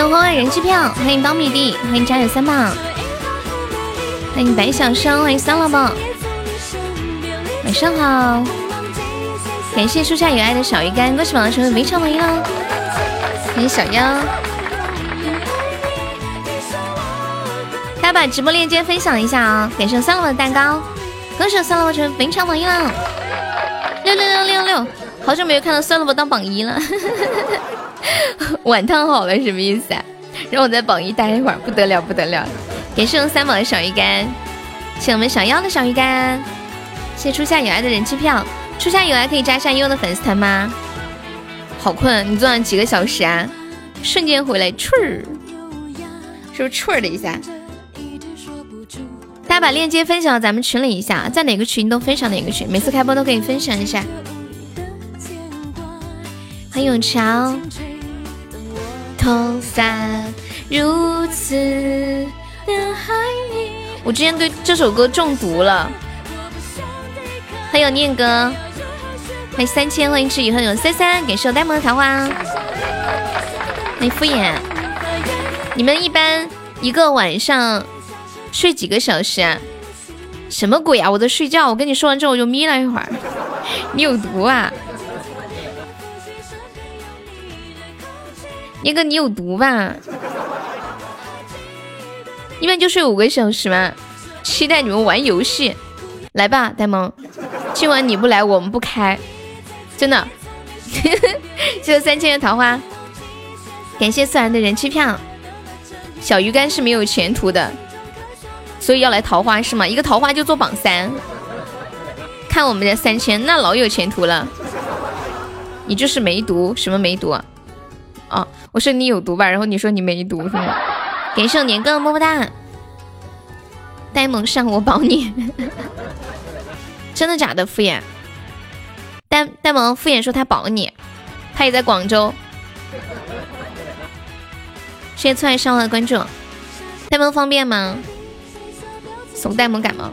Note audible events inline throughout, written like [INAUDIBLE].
谢欢欢人气票，欢迎苞米地，欢迎加油三棒，欢迎白小生，欢迎三老宝，晚上好，感谢树下有爱的小鱼干，恭喜宝宝成为围场榜一喽，欢迎小妖，大家把直播链接分享一下啊，感谢三老的蛋糕，恭喜三老宝成为围场榜一了，六六六六六，好久没有看到三老宝当榜一了。[LAUGHS] 碗烫好了什么意思啊？让我在榜一待一会儿，不得了不得了！感谢我们三宝的小鱼干，谢我们小妖的小鱼干，谢初夏有爱的人气票，初夏有爱可以加一下悠悠的粉丝团吗？好困，你坐了几个小时啊？瞬间回来，吹儿，是不是吹儿的一下？大家把链接分享到咱们群里一下，在哪个群都分享哪个群，每次开播都可以分享一下。欢迎永桥。头发如此的爱你，我之前对这首歌中毒了。欢迎念哥，欢迎三千，欢迎志宇，欢迎三三，感谢我呆萌的桃花。欢迎敷衍，你们一般一个晚上睡几个小时啊？什么鬼啊！我在睡觉，我跟你说完之后我就眯了一会儿。你有毒啊！那个你有毒吧？一般就睡五个小时嘛。期待你们玩游戏，来吧，呆萌。今晚你不来，我们不开，真的。[LAUGHS] 谢谢三千的桃花，感谢思然的人气票。小鱼干是没有前途的，所以要来桃花是吗？一个桃花就做榜三。看我们的三千，那老有前途了。你就是没毒，什么没毒？啊，哦我说你有毒吧，然后你说你没毒是吗？感谢年哥么么哒，呆萌上我保你，[LAUGHS] 真的假的？敷衍，呆呆萌敷衍说他保你，他也在广州。谢谢错爱上的关注，呆萌方便吗？怂呆萌感冒，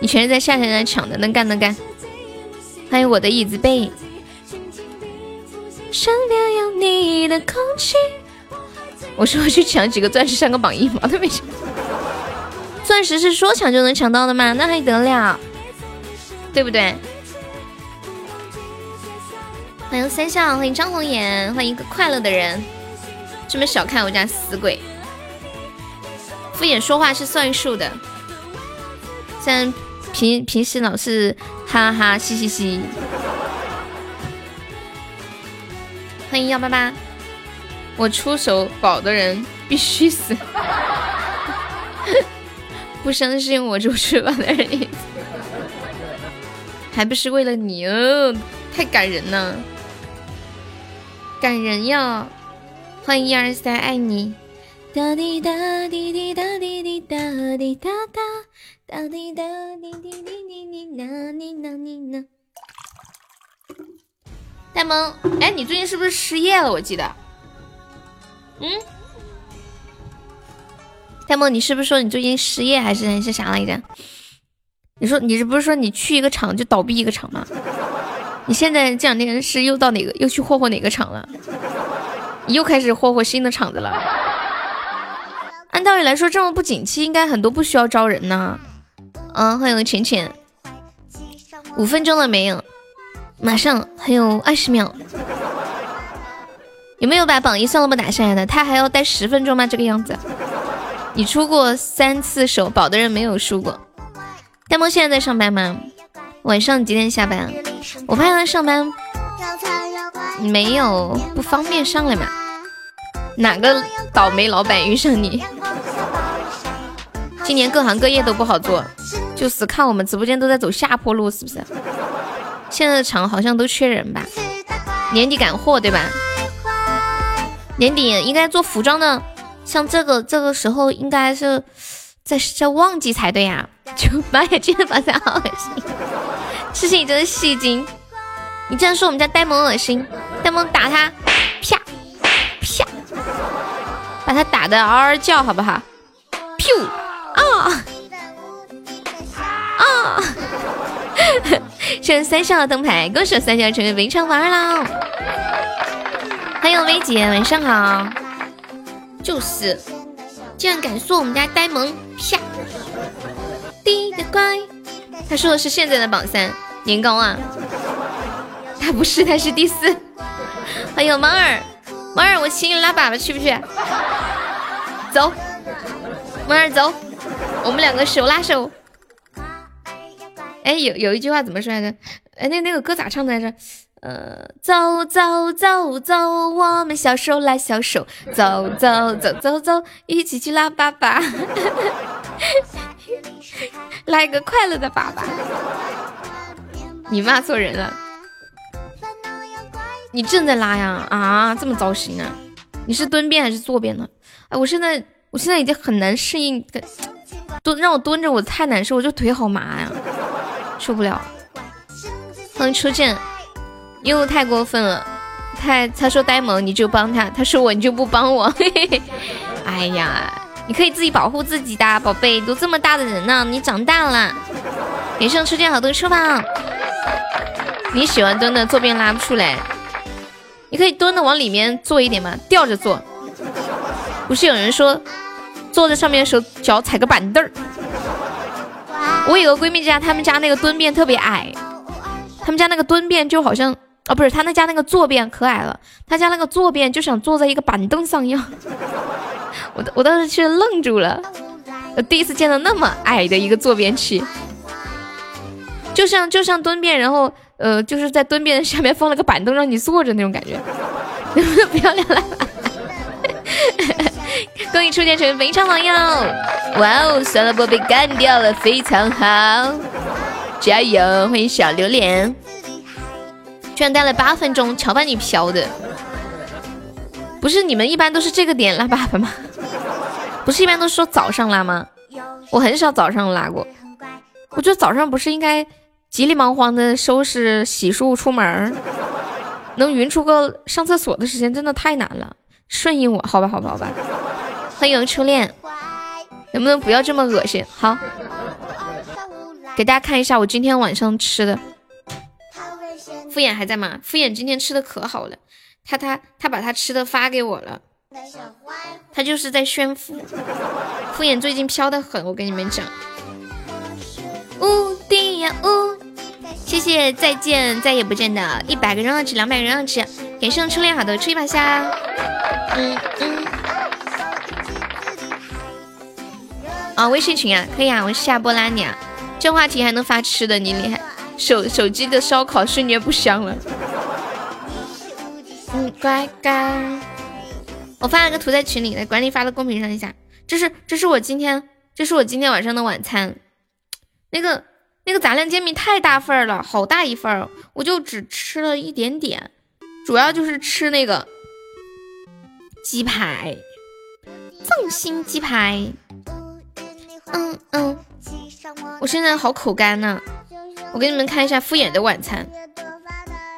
你全是在夏天在抢的，能干能干。欢迎我的椅子背。身边有你的空气。我说去抢几个钻石上个榜一嘛，都没抢。钻石是说抢就能抢到的吗？那还得了，对不对？欢迎三笑，欢迎张红颜，欢迎一个快乐的人。这么小看我家死鬼，敷衍说话是算数的。虽然平平时老是哈哈嘻嘻嘻。欢迎幺八八，我出手保的人必须死，[LAUGHS] 不相信我就去保的人，还不是为了你哦，太感人了，感人呀！欢迎一二三，爱你。哒滴哒滴滴哒滴滴哒滴哒哒哒滴哒滴滴滴滴滴呐滴呐滴呐。呆萌，哎，你最近是不是失业了？我记得，嗯，呆萌，你是不是说你最近失业还是还是啥来着？你说你是不是说你去一个厂就倒闭一个厂吗？你现在这两天是又到哪个又去霍霍哪个厂了？你又开始霍霍新的厂子了？按道理来说，这么不景气，应该很多不需要招人呢。嗯，欢迎浅浅，五分钟了没有？马上还有二十秒，有没有把榜一算了不打下来的？他还要待十分钟吗？这个样子，你出过三次手，保的人没有输过。呆萌现在在上班吗？晚上几点下班？我怕他上班没有不方便上来嘛。哪个倒霉老板遇上你？今年各行各业都不好做，就死看我们直播间都在走下坡路，是不是？现在的厂好像都缺人吧？年底赶货对吧？年底应该做服装的，像这个这个时候应该是在在旺季才对呀。[LAUGHS] 就妈呀，这个发财好恶心！痴心你真的戏精！你竟然说我们家呆萌恶心，呆萌打他，啪啪，把他打的嗷嗷叫好不好？噗啊啊！谢谢三笑的灯牌，恭喜三笑成为围场王二啦！欢迎薇姐，晚上好！就是，竟然敢说我们家呆萌，啪！滴的乖，他说的是现在的榜三年糕啊，他不是，他是第四。欢迎猫儿，猫儿，我请你拉粑粑去不去？走，猫儿走，我们两个手拉手。哎，有有一句话怎么说来着？哎，那那个歌咋唱的来着？呃，走走走走，我们小手拉小手，走走走走走，一起去拉粑粑，[LAUGHS] 来个快乐的粑粑。你骂错人了，你正在拉呀？啊，这么糟心啊？你是蹲便还是坐便呢？哎，我现在我现在已经很难适应蹲，让我蹲着我太难受，我就腿好麻呀，受不了。欢迎初见。又太过分了，他他说呆萌你就帮他，他说我你就不帮我，[LAUGHS] 哎呀，你可以自己保护自己的，宝贝，都这么大的人了，你长大了。连上初见好多翅膀，你喜欢蹲的坐便拉不出来，你可以蹲的往里面坐一点嘛，吊着坐。不是有人说坐在上面的时候脚踩个板凳儿？我有个闺蜜家，他们家那个蹲便特别矮，他们家那个蹲便就好像。哦，不是，他那家那个坐便可矮了，他家那个坐便就想坐在一个板凳上一样。[LAUGHS] 我我当时去愣住了，我第一次见到那么矮的一个坐便器，就像就像蹲便，然后呃就是在蹲便下面放了个板凳让你坐着那种感觉，[LAUGHS] 不要脸了。恭喜初见成为非常榜样，哇哦，酸萝卜被干掉了，非常好，加油！欢迎小榴莲。居然待了八分钟，瞧把你飘的！不是你们一般都是这个点拉粑粑吗？[LAUGHS] 不是一般都说早上拉吗？我很少早上拉过。我觉得早上不是应该急里忙慌的收拾洗漱出门，能匀出个上厕所的时间真的太难了。顺应我，好吧，好吧，好吧。欢迎初恋，能不能不要这么恶心？好，给大家看一下我今天晚上吃的。敷衍还在吗？敷衍今天吃的可好了，他他他把他吃的发给我了，他就是在炫富。敷衍最近飘的很，我跟你们讲。无敌呀无！谢谢再见再也不见的一百个人二吃，两百个人二吃，感谢初恋好的吹一把虾。嗯嗯。啊，微信群啊，可以啊，我是夏波拉你啊，这话题还能发吃的，你厉害。手手机的烧烤瞬间不香了。嗯，乖乖，我发了个图在群里，来管理发到公屏上一下。这是这是我今天这是我今天晚上的晚餐。那个那个杂粮煎饼太大份儿了，好大一份儿，我就只吃了一点点，主要就是吃那个鸡排，放心鸡排。嗯嗯，我现在好口干呢。我给你们看一下敷衍的晚餐，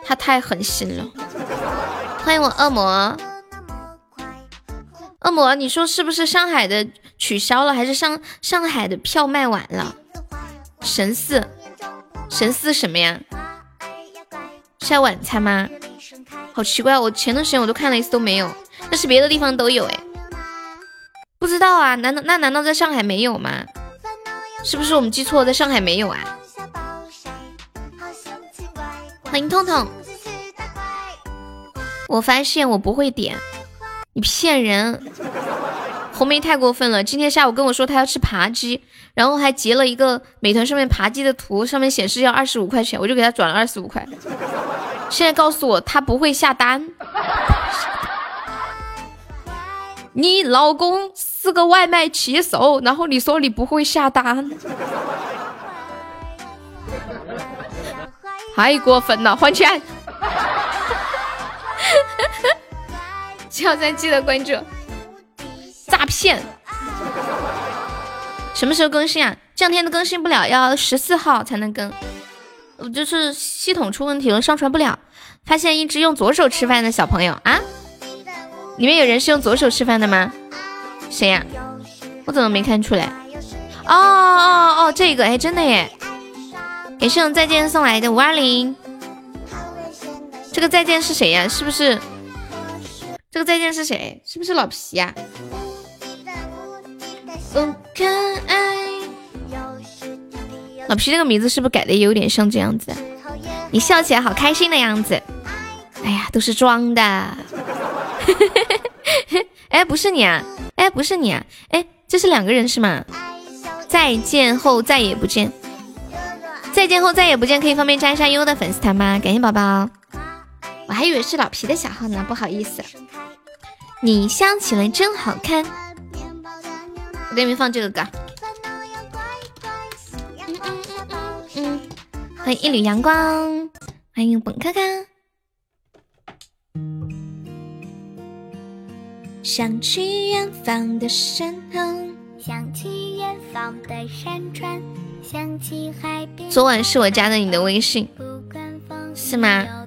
他太狠心了。欢迎我恶魔，恶魔，你说是不是上海的取消了，还是上上海的票卖完了？神四，神四什么呀？是要晚餐吗？好奇怪，我前段时间我都看了一次都没有，但是别的地方都有哎。不知道啊，难道那难道在上海没有吗？是不是我们记错了，在上海没有啊？欢迎痛痛，我发现我不会点，你骗人！红梅太过分了，今天下午跟我说她要吃扒鸡，然后还截了一个美团上面扒鸡的图，上面显示要二十五块钱，我就给他转了二十五块。现在告诉我他不会下单，你老公是个外卖骑手，然后你说你不会下单。太过分了，还钱！[LAUGHS] 小三记得关注。诈骗！什么时候更新啊？这两天都更新不了，要十四号才能更。我就是系统出问题了，上传不了。发现一只用左手吃饭的小朋友啊！里面有人是用左手吃饭的吗？谁呀？我怎么没看出来？哦哦哦，这个哎，真的耶！感谢用再见送来的五二零，这个再见是谁呀？是不是这个再见是谁？是不是老皮呀？不可爱。老皮这个名字是不是改的也有点像这样子？你笑起来好开心的样子。哎呀，都是装的。[LAUGHS] 哎，不是你啊！哎，不是你啊！哎，这是两个人是吗？再见后再也不见。再见后再也不见，可以方便加一下悠悠的粉丝团吗？感谢宝宝。我还以为是老皮的小号呢，不好意思。你笑起来真好看。我给你们放这个歌。欢迎一缕阳光，欢迎本卡卡。想去远方的山头，想去远方的山川，想去海边。昨晚是我加的你的微信，是吗？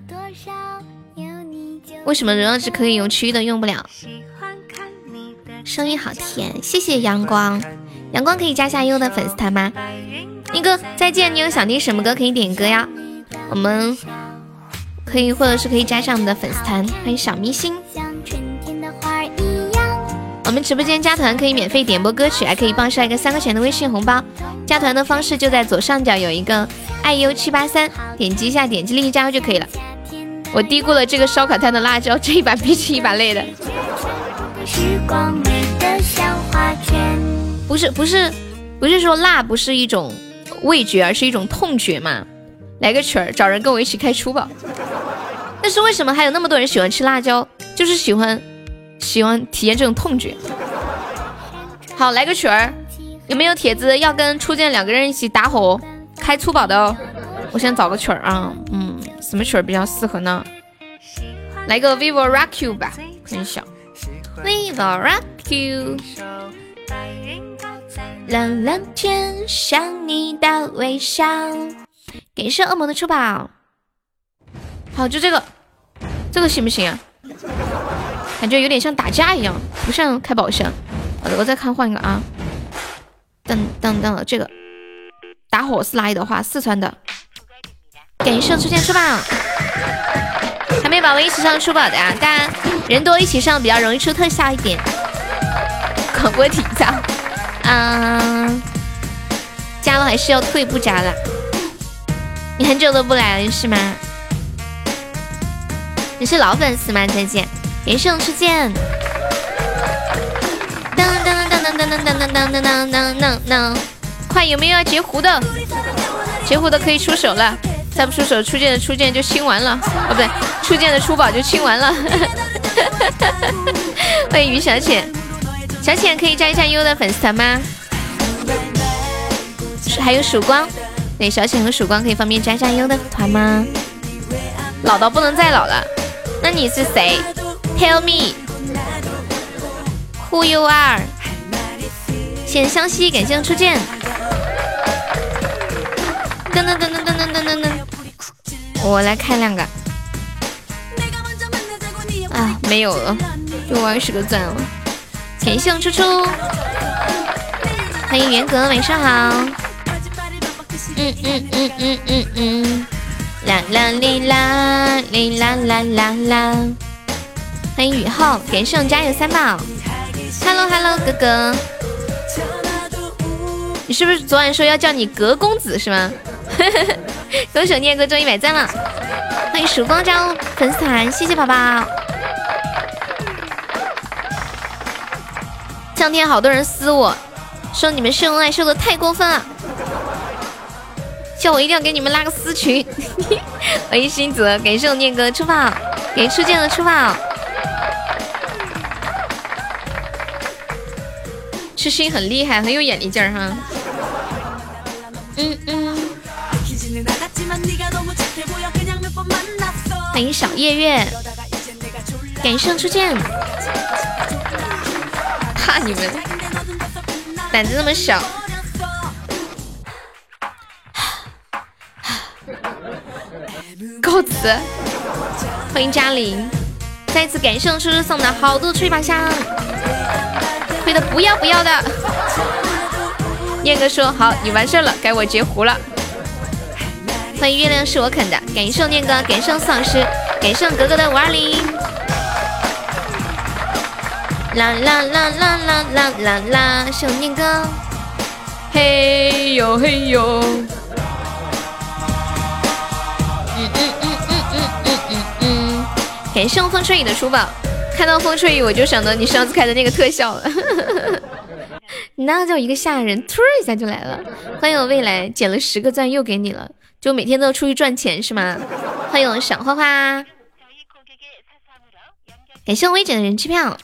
为什么荣耀值可以用，其余的用不了？声音好甜，谢谢阳光。阳光可以加下优的粉丝团吗？那个再见，你有想听什么歌可以点歌呀？我们可以，或者是可以加上我们的粉丝团，欢迎小迷星。我们直播间加团可以免费点播歌曲，还可以报上一个三块钱的微信红包。加团的方式就在左上角有一个爱优七八三，点击一下，点击立即加入就可以了。我低估了这个烧烤摊的辣椒，这一把比起一把累的。不是不是不是说辣不是一种。味觉，而是一种痛觉嘛。来个曲儿，找人跟我一起开粗暴。但是为什么还有那么多人喜欢吃辣椒？就是喜欢喜欢体验这种痛觉。好，来个曲儿，有没有帖子要跟初见两个人一起打火开粗暴的哦？我先找个曲儿啊，嗯，什么曲儿比较适合呢？来个 Vivo Rock You 吧，很小。Vivo Rock You。蓝蓝天，想你的微笑。感谢恶魔的出宝。好，就这个，这个行不行啊？感觉有点像打架一样，不像开宝箱。好的，我再看换一个啊。噔噔噔，这个打火是哪里的话？四川的。感谢出现出宝。还没把我一起上出宝的啊？大家人多一起上比较容易出特效一点。广播体操。嗯，加了还是要退不加了？你很久都不来了是吗？你是老粉丝吗？再见，连胜初见。噔噔噔噔噔噔噔噔噔噔噔噔噔，快有没有要截胡的？截胡的可以出手了，再不出手，初见的初见就清完了。哦，不对，初见的初宝就清完了。欢迎于小浅。小浅可以加一下悠悠的粉丝团吗？还有曙光，对，小浅和曙光可以方便加一下悠悠的团吗？老到不能再老了，那你是谁？Tell me，Who you are？谢谢湘西，感谢初见。噔噔噔噔噔噔噔噔，我来开两个。啊，没有了，就二十个钻了。感谢初初，欢迎元格，晚上好。嗯嗯嗯嗯嗯嗯，啦啦哩啦哩啦啦啦啦。欢迎雨后，感谢加油三宝。Hello Hello，哥哥，你是不是昨晚说要叫你格公子是吗？[LAUGHS] 恭喜念哥中一百赞了。欢迎曙光加入粉丝团，谢谢宝宝。当天好多人私我，说你们秀恩爱秀的太过分了，叫我一定要给你们拉个私群。[LAUGHS] 欢迎新泽，感谢我念哥出宝，给初见的出宝。痴心很厉害，很有眼力劲儿哈。嗯嗯。欢迎小月月，感谢初见。你们胆子那么小，告辞。欢迎嘉玲，再次感谢叔叔送的好多吹把香，亏的不要不要的。念哥说好，你完事了，该我截胡了。欢迎月亮是我啃的，感谢念哥，感谢四老师，感谢格格的五二零。啦啦啦啦啦啦啦啦，想念哥，嘿呦嘿呦。嗯嗯嗯嗯嗯嗯嗯嗯，感谢我风吹雨的书宝，看到风吹雨我就想到你上次开的那个特效了，[LAUGHS] 那叫一个吓人，突然一下就来了。欢迎我未来，捡了十个赞又给你了，就每天都要出去赚钱是吗？欢迎我小花花，感谢我微姐的人气票。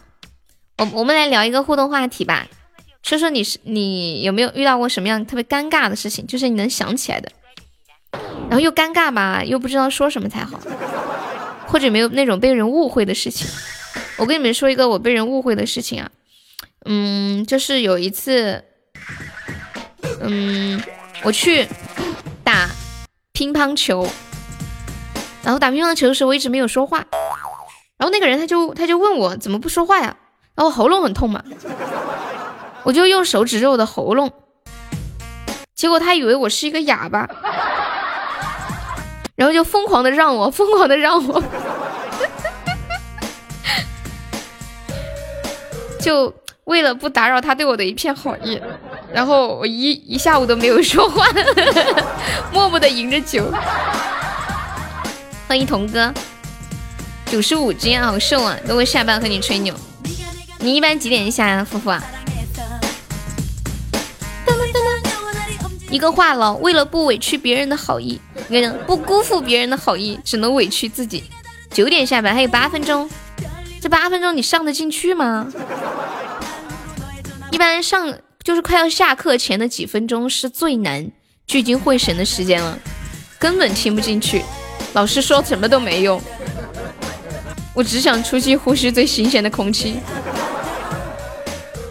我我们来聊一个互动话题吧，说说你是你有没有遇到过什么样特别尴尬的事情，就是你能想起来的，然后又尴尬吧，又不知道说什么才好，或者没有那种被人误会的事情。我跟你们说一个我被人误会的事情啊，嗯，就是有一次，嗯，我去打乒乓球，然后打乒乓球的时候我一直没有说话，然后那个人他就他就问我怎么不说话呀？然后喉咙很痛嘛，我就用手指着我的喉咙，结果他以为我是一个哑巴，然后就疯狂的让我，疯狂的让我，[LAUGHS] 就为了不打扰他对我的一片好意，然后我一一下午都没有说话，[LAUGHS] 默默的饮着酒。欢迎童哥，九十五斤啊，好瘦啊！等会下班和你吹牛。你一般几点下呀，夫妇啊？一个话痨，为了不委屈别人的好意，你看不辜负别人的好意，只能委屈自己。九点下班，还有八分钟，这八分钟你上得进去吗？一般上就是快要下课前的几分钟是最难聚精会神的时间了，根本听不进去，老师说什么都没用。我只想出去呼吸最新鲜的空气。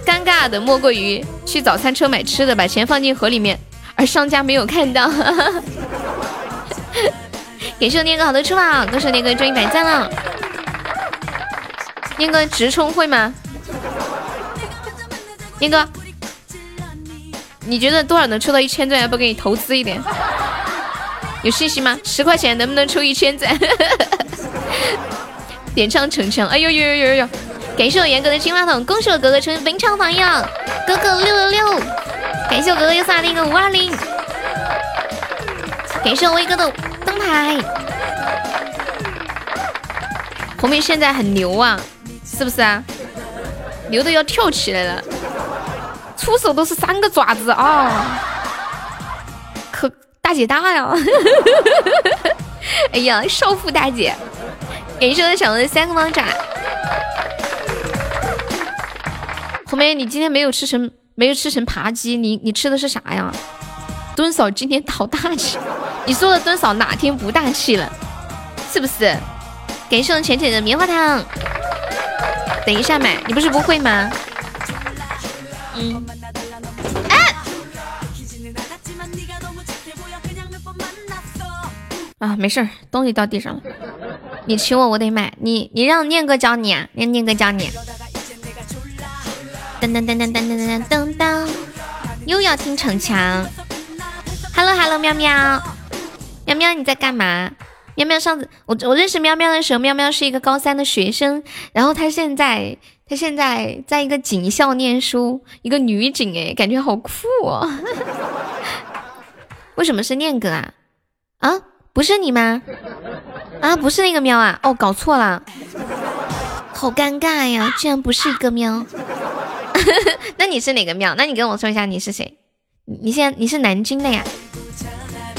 尴尬的莫过于去早餐车买吃的，把钱放进盒里面，而商家没有看到。感谢我念哥好的出宝，恭喜念哥赚一百赞了。念哥直充会吗？念哥，你觉得多少能抽到一千钻？要不给你投资一点？有信心吗？十块钱能不能抽一千钻？点唱成成，哎呦呦呦呦呦！感谢我严格的金话筒，恭喜我哥哥成为本场榜样，哥哥六六六！感谢我哥哥又送来了一个五二零，感谢我威哥的灯牌，红梅现在很牛啊，是不是啊？牛的要跳起来了，出手都是三个爪子啊，可大姐大呀！[LAUGHS] 哎呀，少妇大姐！感谢我小的三个猫爪。红梅，你今天没有吃成，没有吃成扒鸡，你你吃的是啥呀？蹲嫂今天淘大气，你说的蹲嫂哪天不大气了？是不是？感谢我浅浅的棉花糖。等一下买，你不是不会吗？嗯。啊，没事儿，东西掉地上了。你请我，我得买。你你让念哥教你啊，让念哥教你。噔噔噔噔噔噔噔噔噔，又要听逞强。Hello Hello，喵喵，喵喵你在干嘛？喵喵上次我我认识喵喵的时候，喵喵是一个高三的学生，然后他现在他现在在一个警校念书，一个女警哎，感觉好酷哦。[LAUGHS] 为什么是念哥啊？啊？不是你吗？啊，不是那个喵啊！哦，搞错了，好尴尬呀，居然不是一个喵。[LAUGHS] 那你是哪个喵？那你跟我说一下你是谁？你现在你是南京的呀？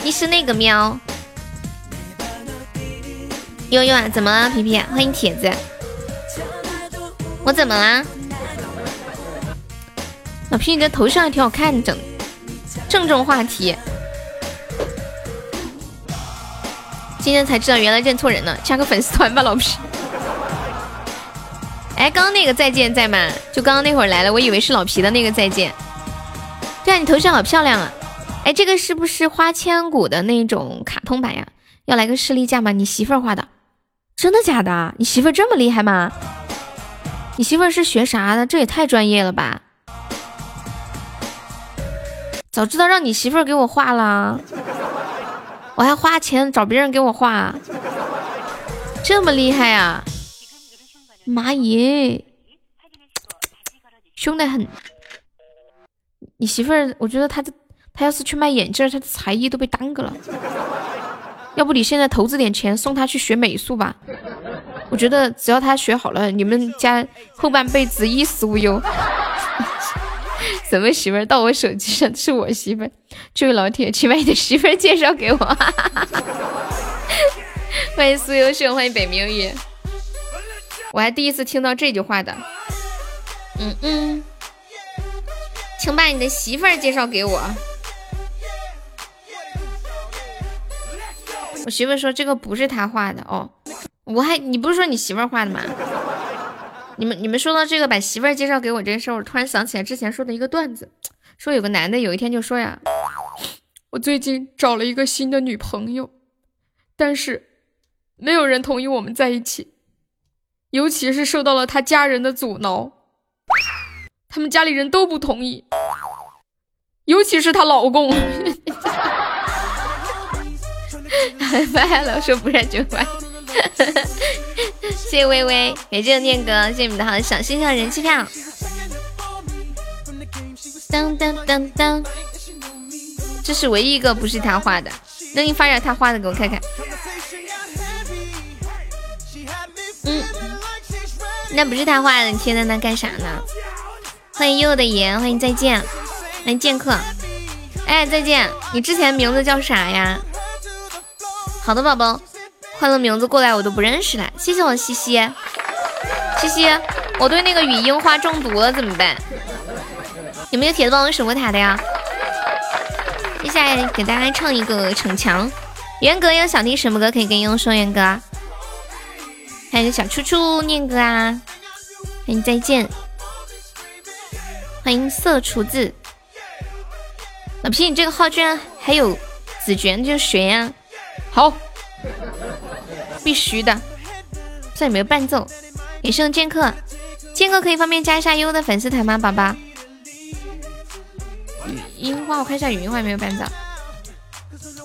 你是那个喵？悠悠啊，怎么了？皮皮，欢迎铁子。我怎么啦？老皮，你的头像还挺好看的。郑重话题。今天才知道，原来认错人了，加个粉丝团吧，老皮。哎，刚刚那个再见在吗？就刚刚那会儿来了，我以为是老皮的那个再见。对啊，你头像好漂亮啊！哎，这个是不是花千骨的那种卡通版呀？要来个士力架吗？你媳妇儿画的？真的假的？你媳妇儿这么厉害吗？你媳妇儿是学啥的？这也太专业了吧！早知道让你媳妇儿给我画了。我还花钱找别人给我画，这么厉害啊！妈耶，凶的很。你媳妇儿，我觉得她的她要是去卖眼镜，她的才艺都被耽搁了。要不你现在投资点钱送她去学美术吧？我觉得只要她学好了，你们家后半辈子衣食无忧。什么媳妇儿到我手机上是我媳妇儿？这位老铁，请把你的媳妇儿介绍给我。[LAUGHS] 欢迎苏优秀，欢迎北冥雨。我还第一次听到这句话的。嗯嗯，请把你的媳妇儿介绍给我。我媳妇说这个不是他画的哦。我还你不是说你媳妇儿画的吗？你们你们说到这个把媳妇儿介绍给我这事儿，我突然想起来之前说的一个段子，说有个男的有一天就说呀，我最近找了一个新的女朋友，但是没有人同意我们在一起，尤其是受到了他家人的阻挠，他们家里人都不同意，尤其是她老公。[LAUGHS] 拜了，说不然就拜。谢谢微微，感谢念哥，谢谢你们的好小心小人气票。当当当当，这是唯一一个不是他画的，那你发点他画的给我看看。嗯，那不是他画的，你贴在那干啥呢？欢迎悠悠的颜，欢迎再见，欢迎剑客。哎，再见，你之前名字叫啥呀？好的，宝宝。换了名字过来我都不认识了，谢谢我西西，西西，我对那个语音花中毒了怎么办？有没有铁子帮我守过塔的呀？接下来给大家唱一个逞强，元哥要想听什么歌可以跟悠悠说，元哥。还有小初初念歌啊，欢迎再见，欢迎色厨子，老皮你这个号居然还有子爵，就学呀，好。必须的，这里没有伴奏。也是剑客，剑客可以方便加一下悠悠的粉丝团吗，宝宝？语音花，我看一下语音花有没有伴奏。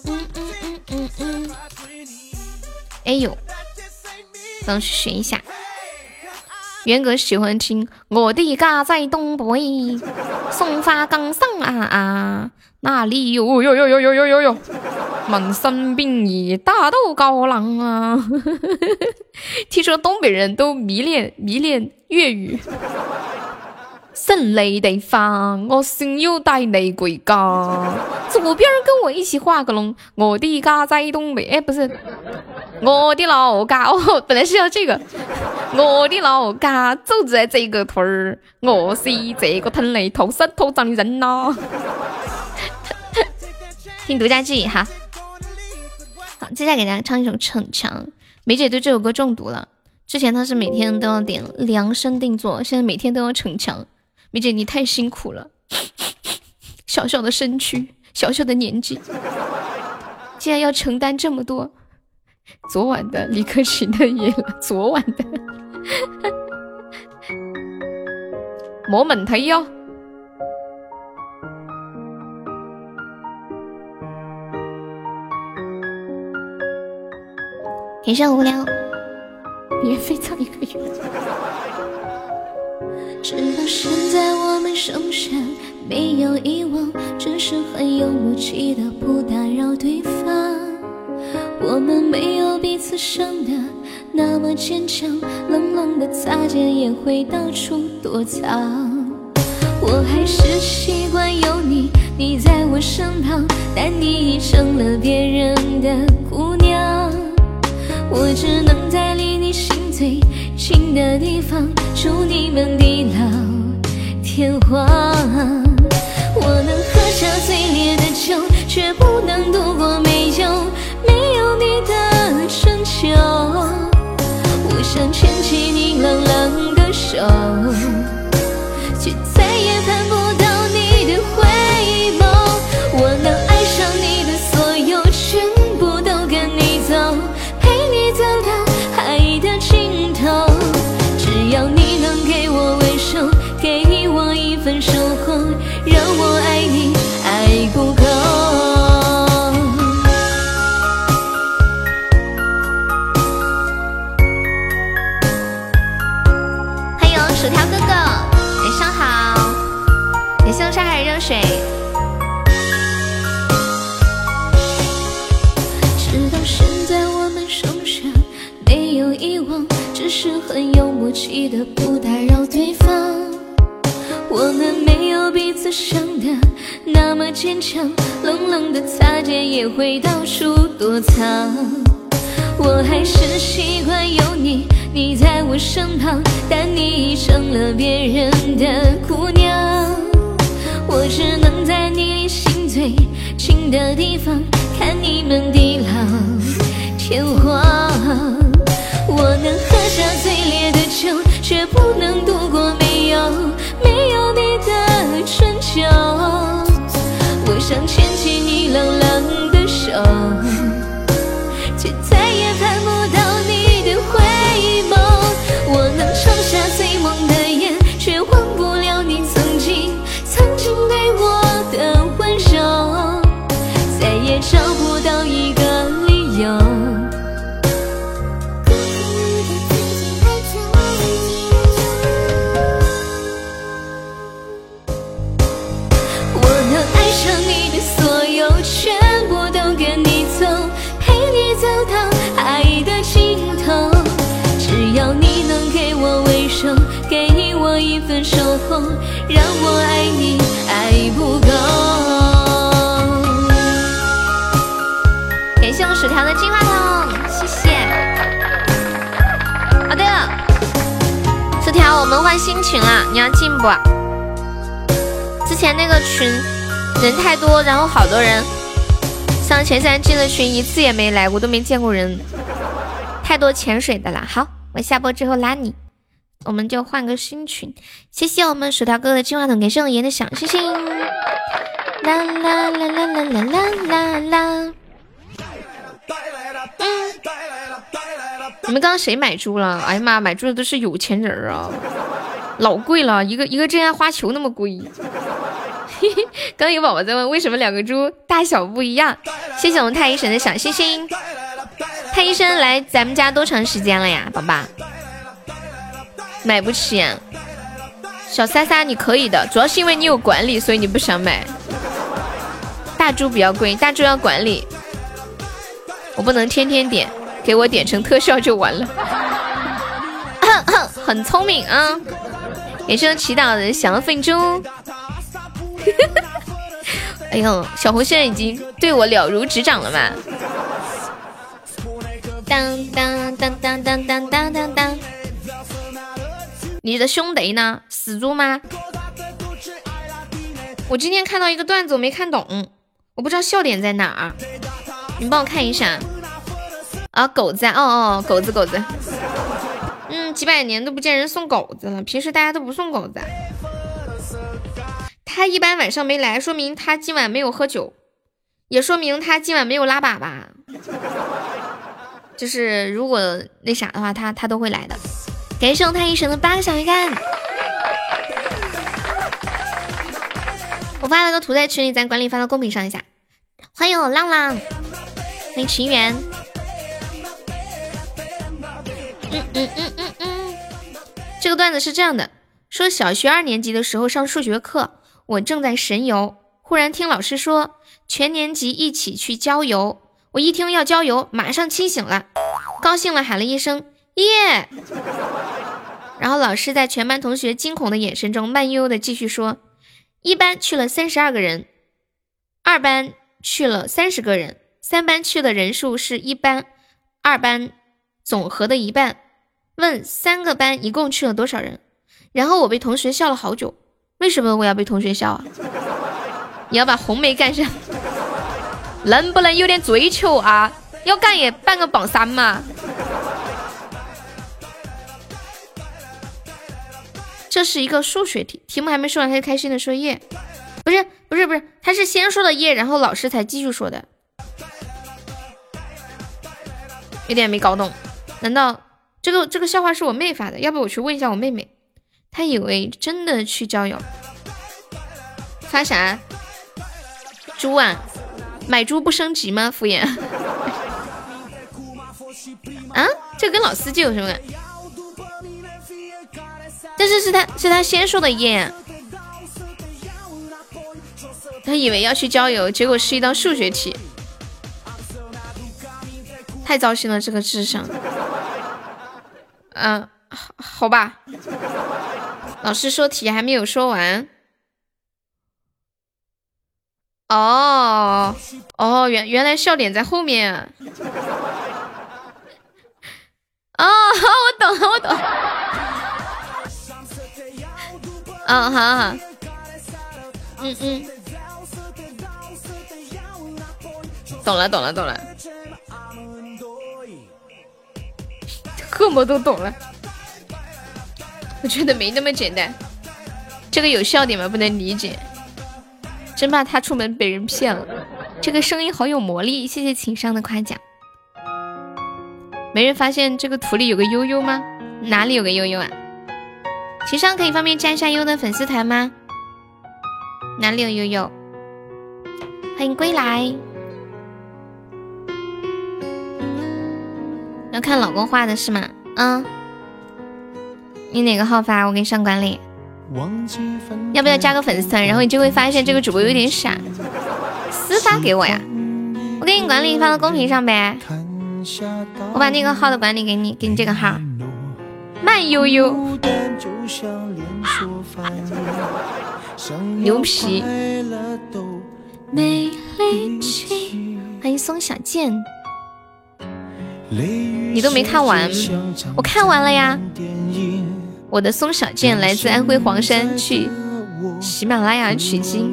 嗯嗯嗯嗯嗯。哎呦，让我去学一下。元哥喜欢听我的家在东北，松花江上啊啊，那里有有有有有有有有。满山遍野大豆高粱啊！[LAUGHS] 听说东北人都迷恋迷恋粤语。胜利地方，我心又带你回家。左边跟我一起画个龙，我的家在东北。哎，不是，我的老家哦，本来是要这个。我的老家就在这个屯儿，我是这个屯里土生土长的人呐。听独家记忆接下来给大家唱一首《逞强》，梅姐对这首歌中毒了。之前她是每天都要点量身定做，现在每天都要逞强。梅姐你太辛苦了，小小的身躯，小小的年纪，竟然要承担这么多。昨晚的李克勤的夜了，昨晚的，[LAUGHS] 莫问题哟。天上无聊，免费唱一个月。直到现在，我们手上没有遗忘，只是很有默契的不打扰对方。我们没有彼此伤的那么坚强，冷冷的擦肩也会到处躲藏。我还是习惯有你，你在我身旁，但你已成了别人的姑娘。我只能在离你心最近的地方，祝你们地老天荒。我能喝下最烈的酒，却不能度过没有没有你的春秋。我想牵起你冷冷的手，却再也盼不到你的回眸。有默契的不打扰对方。我们没有彼此想的那么坚强，冷冷的擦肩也会到处躲藏。我还是习惯有你，你在我身旁，但你已成了别人的姑娘。我只能在你心最近的地方，看你们地老天荒。我能喝下最烈的酒，却不能度过没有没有你的春秋。我想牵起你冷冷的手，让我爱你爱不够。感谢我薯条的金话筒，谢谢。哦，对了，薯条，我们换新群了，你要进不？之前那个群人太多，然后好多人，像前三进了群一次也没来，我都没见过人，太多潜水的了。好，我下播之后拉你，我们就换个新群。谢谢我们薯条哥的金话筒，感谢我爷的小星星。啦啦啦啦啦啦啦啦啦。你们刚刚谁买猪了？哎呀妈，买猪的都是有钱人啊，老贵了，一个一个真爱花球那么贵。刚有宝宝在问为什么两个猪大小不一样？谢谢我们太医神的小星星。太医生来咱们家多长时间了呀，宝宝？买不起呀。小三三你可以的，主要是因为你有管理，所以你不想买。大猪比较贵，大猪要管理，我不能天天点，给我点成特效就完了。[LAUGHS] 很聪明啊！也是祈祷的小粉猪。[LAUGHS] 哎呦，小红现在已经对我了如指掌了嘛！当当当当当当当当当，你的兄弟呢？死猪吗？我今天看到一个段子，我没看懂，我不知道笑点在哪儿，你帮我看一下。啊，狗子，哦哦，狗子狗子。嗯，几百年都不见人送狗子了，平时大家都不送狗子。他一般晚上没来，说明他今晚没有喝酒，也说明他今晚没有拉粑粑。就是如果那啥的话，他他都会来的。感谢我太医神的八个小鱼干。我发了个图在群里，咱管理发到公屏上一下。欢迎我浪浪，欢迎情缘。嗯嗯嗯嗯嗯，这个段子是这样的：说小学二年级的时候上数学课，我正在神游，忽然听老师说全年级一起去郊游。我一听要郊游，马上清醒了，高兴了喊了一声耶。然后老师在全班同学惊恐的眼神中，慢悠悠的继续说：一班去了三十二个人，二班去了三十个人，三班去的人数是一班、二班总和的一半。问三个班一共去了多少人？然后我被同学笑了好久。为什么我要被同学笑啊？你要把红梅干上，能不能有点追求啊？要干也办个榜三嘛。这是一个数学题，题目还没说完，他就开心的说耶。不是不是不是，他是先说的耶，然后老师才继续说的，有点没搞懂。难道？这个这个笑话是我妹发的，要不我去问一下我妹妹，她以为真的去交友。发啥？猪啊？买猪不升级吗？敷衍。啊？这跟老司机有什么？但是是他是他先说的耶。他以为要去郊游，结果是一道数学题。太糟心了，这个智商。嗯，好，好吧。老师说题还没有说完。哦哦，原原来笑点在后面。哦，我懂了，我懂。嗯，好好。嗯嗯。懂了，懂了，懂了。恶魔都懂了。我觉得没那么简单。这个有笑点吗？不能理解。真怕他出门被人骗了。这个声音好有魔力，谢谢情商的夸奖。没人发现这个图里有个悠悠吗？哪里有个悠悠啊？情商可以方便加一下悠的粉丝团吗？哪里有悠悠？欢迎归来。要看老公画的是吗？嗯。你哪个号发？我给你上管理。要不要加个粉丝团？然后你就会发现这个主播有点傻。私发给我呀，我给你管理发到公屏上呗。我把那个号的管理给你，给你这个号。慢悠悠。牛皮。欢迎松小剑。你都没看完，我看完了呀。我的松小剑来自安徽黄山，去喜马拉雅取经。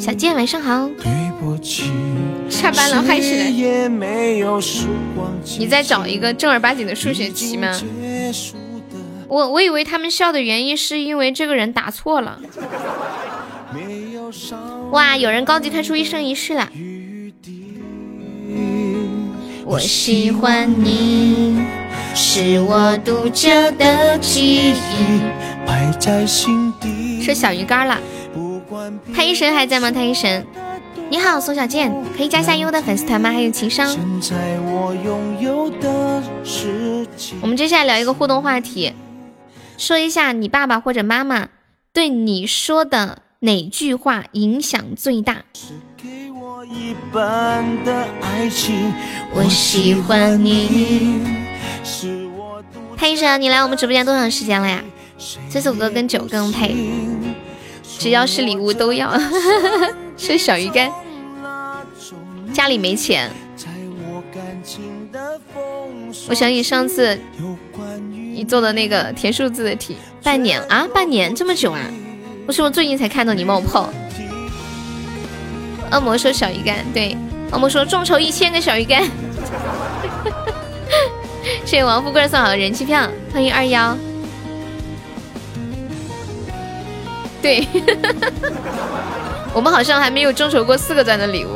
小剑晚上好，下班了嗨起来。你在找一个正儿八经的数学题吗？我我以为他们笑的原因是因为这个人打错了。哇，有人高级开出一生一世了。我喜欢你。是我独家的记忆，摆在心底。是小鱼干了。太医神还在吗？太医神，你好，宋小健，可以加一下优的粉丝团吗？还有情商。我们接下来聊一个互动话题，说一下你爸爸或者妈妈对你说的哪句话影响最大。我喜欢你。潘医生，你来我们直播间多长时间了呀？这首歌跟酒更配，只要是礼物都要。[LAUGHS] 是小鱼干，家里没钱。我想起上次你做的那个填数字的题，半年啊，半年这么久啊？我是不是最近才看到你冒泡。恶魔说小鱼干，对，恶魔说众筹一千个小鱼干。[LAUGHS] 谢谢王富贵送好的人气票，欢迎二幺。对，[LAUGHS] 我们好像还没有众筹过四个钻的礼物。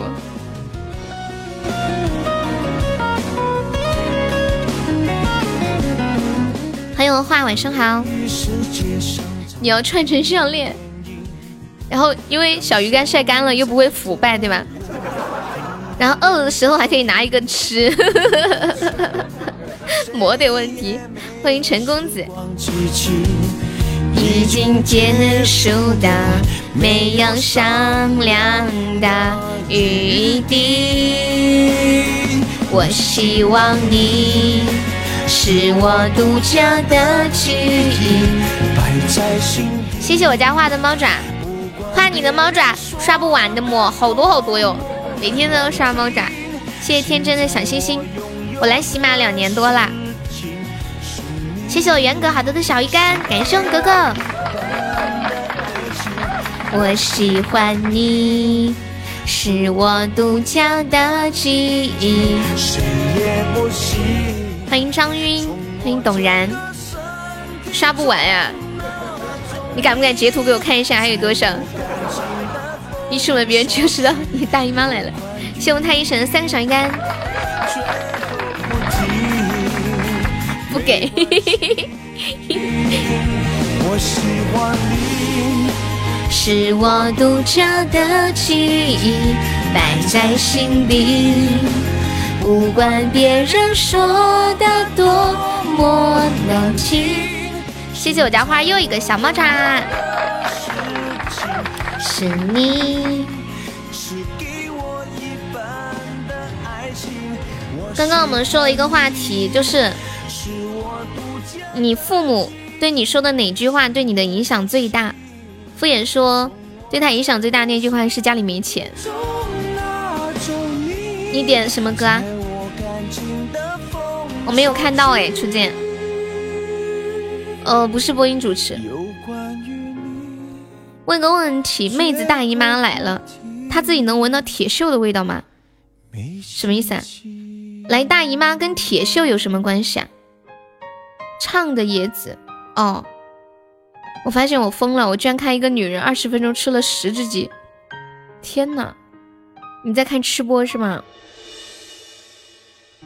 欢迎文化，晚上好。你要串成项链，然后因为小鱼干晒干了又不会腐败，对吧？然后饿了的时候还可以拿一个吃。[LAUGHS] 膜的问题，欢迎陈公子。已经结束的，没有商量的余地。我希望你是我独家的记忆。摆在心谢谢我家画的猫爪，画你的猫爪刷不完的么？好多好多哟，每天都刷猫爪。谢谢天真的小星星。我来喜马两年多啦，谢谢我元哥好多的小鱼干，感谢我哥哥。我喜欢你，是我独家的记忆。欢迎张晕，欢迎董然，刷不完呀！你敢不敢截图给我看一下还有多少？一出门别人就知道你大姨妈来了。谢我太医神三个小鱼干。不给。是我独家的记忆，摆在心底，不管别人说的多么难听。谢谢我家花又一个小猫爪。是你。刚刚我们说了一个话题，就是你父母对你说的哪句话对你的影响最大？敷衍说，对他影响最大那句话是家里没钱。你点什么歌啊？我没有看到哎，初见。呃，不是播音主持。问个问题，妹子大姨妈来了，她自己能闻到铁锈的味道吗？什么意思啊？来大姨妈跟铁锈有什么关系啊？唱的椰子哦，我发现我疯了，我居然看一个女人二十分钟吃了十只鸡，天呐！你在看吃播是吗？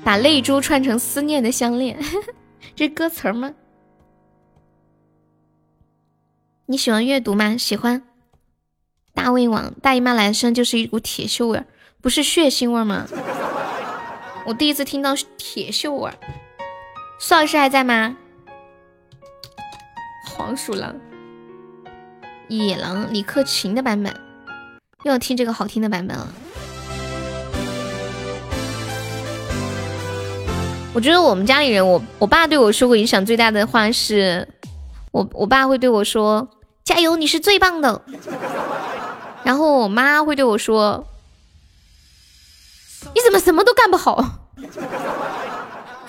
把泪珠串成思念的项链，[LAUGHS] 这是歌词吗？你喜欢阅读吗？喜欢。大胃王大姨妈来身就是一股铁锈味儿，不是血腥味儿吗？我第一次听到铁锈味儿。苏老师还在吗？黄鼠狼、野狼、李克勤的版本，又要听这个好听的版本了。我觉得我们家里人，我我爸对我说过影响最大的话是，我我爸会对我说：“加油，你是最棒的。[LAUGHS] ”然后我妈会对我说：“你怎么什么都干不好？”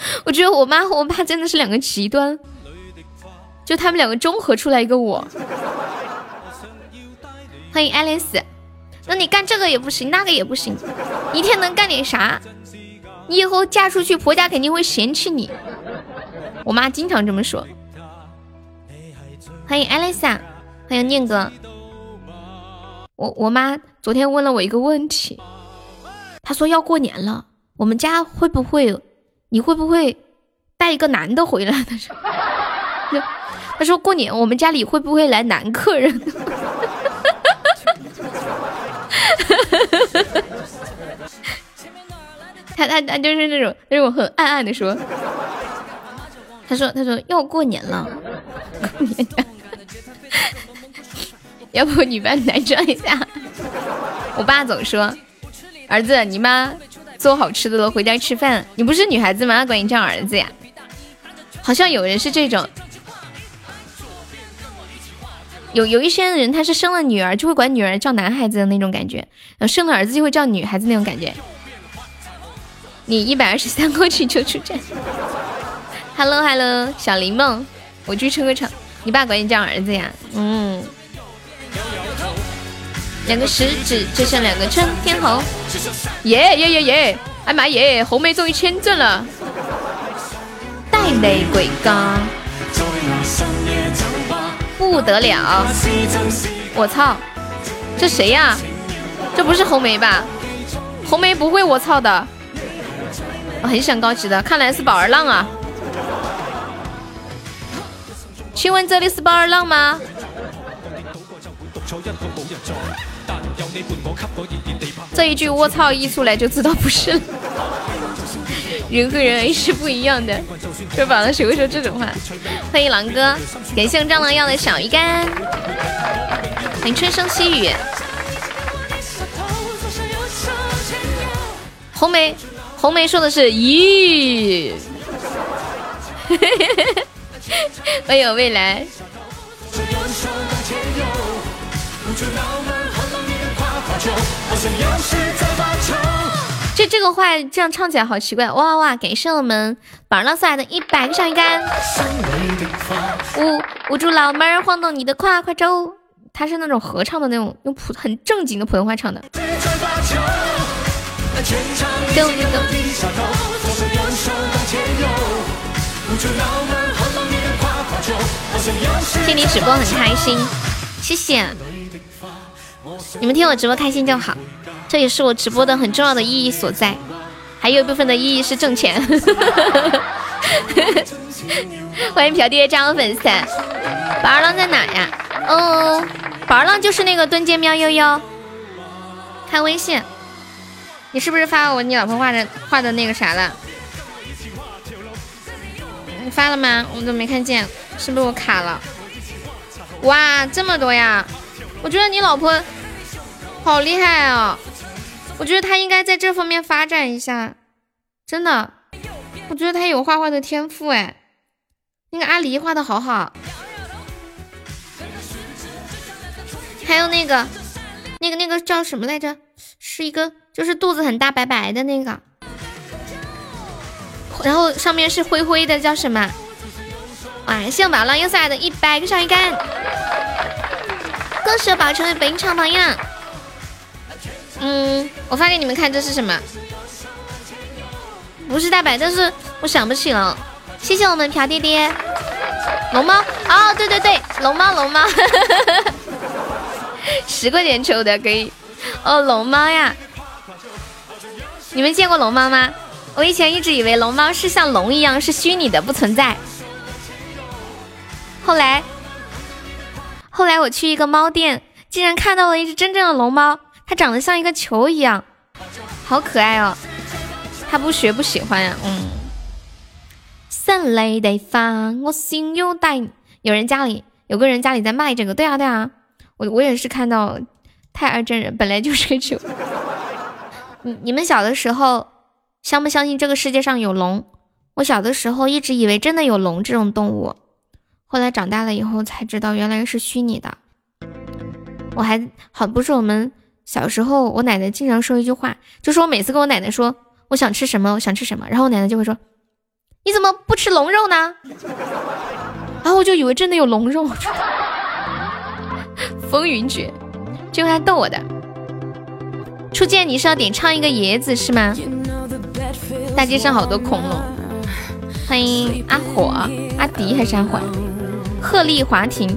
[LAUGHS] 我觉得我妈和我爸真的是两个极端，就他们两个综合出来一个我。欢迎爱丽丝，那你干这个也不行，那个也不行，一天能干点啥？你以后嫁出去，婆家肯定会嫌弃你。我妈经常这么说。欢迎艾丽莎，欢迎念哥。我我妈昨天问了我一个问题，她说要过年了，我们家会不会，你会不会带一个男的回来？[LAUGHS] 他说，他说过年我们家里会不会来男客人？[LAUGHS] 他他他就是那种那种很暗暗的说，他说他说要过年了，过年，要不你扮男装一下？我爸总说，儿子你妈做好吃的了，回家吃饭。你不是女孩子吗？管你叫儿子呀？好像有人是这种，有有一些人他是生了女儿就会管女儿叫男孩子的那种感觉，然后生了儿子就会叫女孩子那种感觉。你一百二十三 [LAUGHS] 过去就出战。Hello Hello，小林梦，我去撑个场。你爸管你叫儿子呀？嗯。两个食指就像两个春天猴。耶耶耶耶！哎妈耶！红梅终于签证了。带玫瑰刚。不得了！我操！这谁呀？这不是红梅吧？红梅不会我操的。我很想高级的，看来是宝儿浪啊！请问这里是宝儿浪吗？这一句我操一出来就知道不是了。[LAUGHS] 人和人是不一样的，这宝浪谁会说这种话？欢迎狼哥，感谢蟑螂药的小鱼干，欢迎春生细雨，红梅。红梅说的是咦，[LAUGHS] 我有未来。这这个话这样唱起来好奇怪，哇哇哇！感谢我们宝浪送来的一百个小鱼干。捂捂住老妹儿，晃动你的胯胯轴。他是那种合唱的那种，用普很正经的普通话唱的。听你直播很开心，谢谢。你们听我直播开心就好，这也是我直播的很重要的意义所在。还有一部分的意义是挣钱。[LAUGHS] 欢迎朴爹加我粉丝。宝儿浪在哪呀？哦，宝儿浪就是那个蹲街喵悠悠。看微信。你是不是发我你老婆画的画的那个啥了？你发了吗？我怎么没看见？是不是我卡了？哇，这么多呀！我觉得你老婆好厉害啊！我觉得他应该在这方面发展一下，真的，我觉得他有画画的天赋哎。那个阿狸画的好好，还有那个，那个那个叫什么来着？是一个就是肚子很大白白的那个，然后上面是灰灰的，叫什么？哇！谢谢宝浪又送来的一百个小鱼干，恭喜宝成为本场榜样。嗯，我发给你们看，这是什么？不是大白，但是我想不起了。谢谢我们朴爹爹，龙猫哦，对对对，龙猫龙猫，[LAUGHS] 十块钱抽的可以哦，龙猫呀，你们见过龙猫吗？我以前一直以为龙猫是像龙一样是虚拟的，不存在。后来，后来我去一个猫店，竟然看到了一只真正的龙猫，它长得像一个球一样，好可爱哦。他不学不喜欢呀，嗯。三雷地方，我心有带。有人家里有个人家里在卖这个，对啊对啊，我我也是看到太二真人本来就是个球。[LAUGHS] 你你们小的时候相不相信这个世界上有龙？我小的时候一直以为真的有龙这种动物，后来长大了以后才知道原来是虚拟的。我还好不是我们小时候，我奶奶经常说一句话，就是我每次跟我奶奶说我想吃什么，我想吃什么，然后我奶奶就会说。你怎么不吃龙肉呢？然后我就以为真的有龙肉。[LAUGHS] 风云决，这回还逗我的。初见你是要点唱一个椰子是吗？大街上好多恐龙。欢迎阿火、阿迪还是阿火？鹤唳华庭，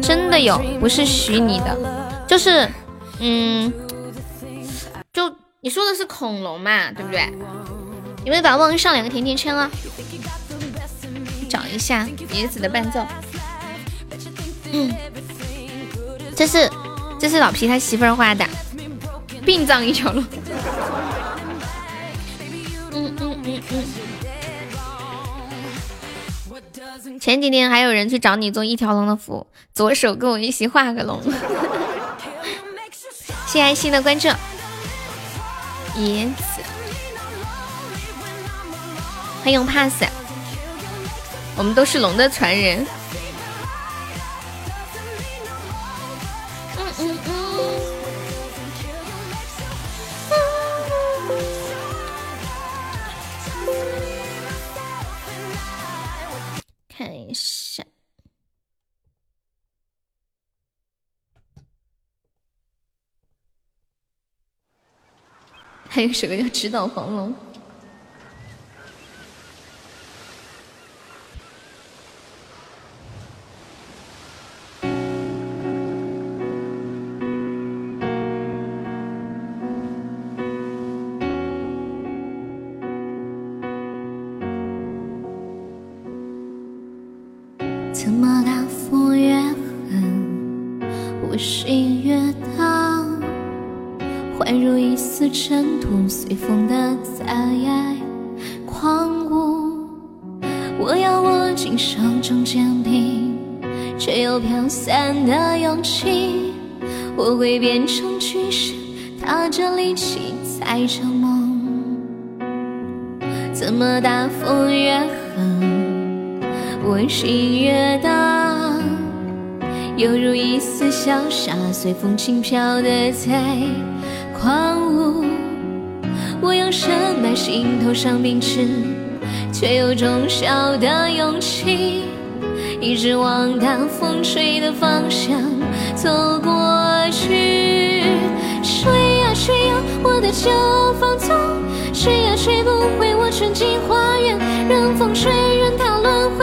真的有，不是虚拟的，就是嗯，就你说的是恐龙嘛，对不对？有没有宝宝上两个甜甜圈啊？找一下椰子的伴奏。嗯，这是这是老皮他媳妇儿画的，殡葬一条龙。嗯嗯嗯嗯。前几天还有人去找你做一条龙的符，左手跟我一起画个龙。谢爱心的关注，椰子。欢迎 pass，我们都是龙的传人。还有什么叫指导黄龙？尘土随风的在狂舞，我要握紧手中坚定却又飘散的勇气。我会变成巨石，踏着力气踩着梦。怎么大风越狠，我心越大，犹如一丝小沙，随风轻飘的在。狂舞，我用深埋心头上秉持，却又忠孝的勇气，一直往大风吹的方向走过去。吹呀吹呀，我的旧放纵，吹呀吹不回我纯净花园，任风吹，任它轮回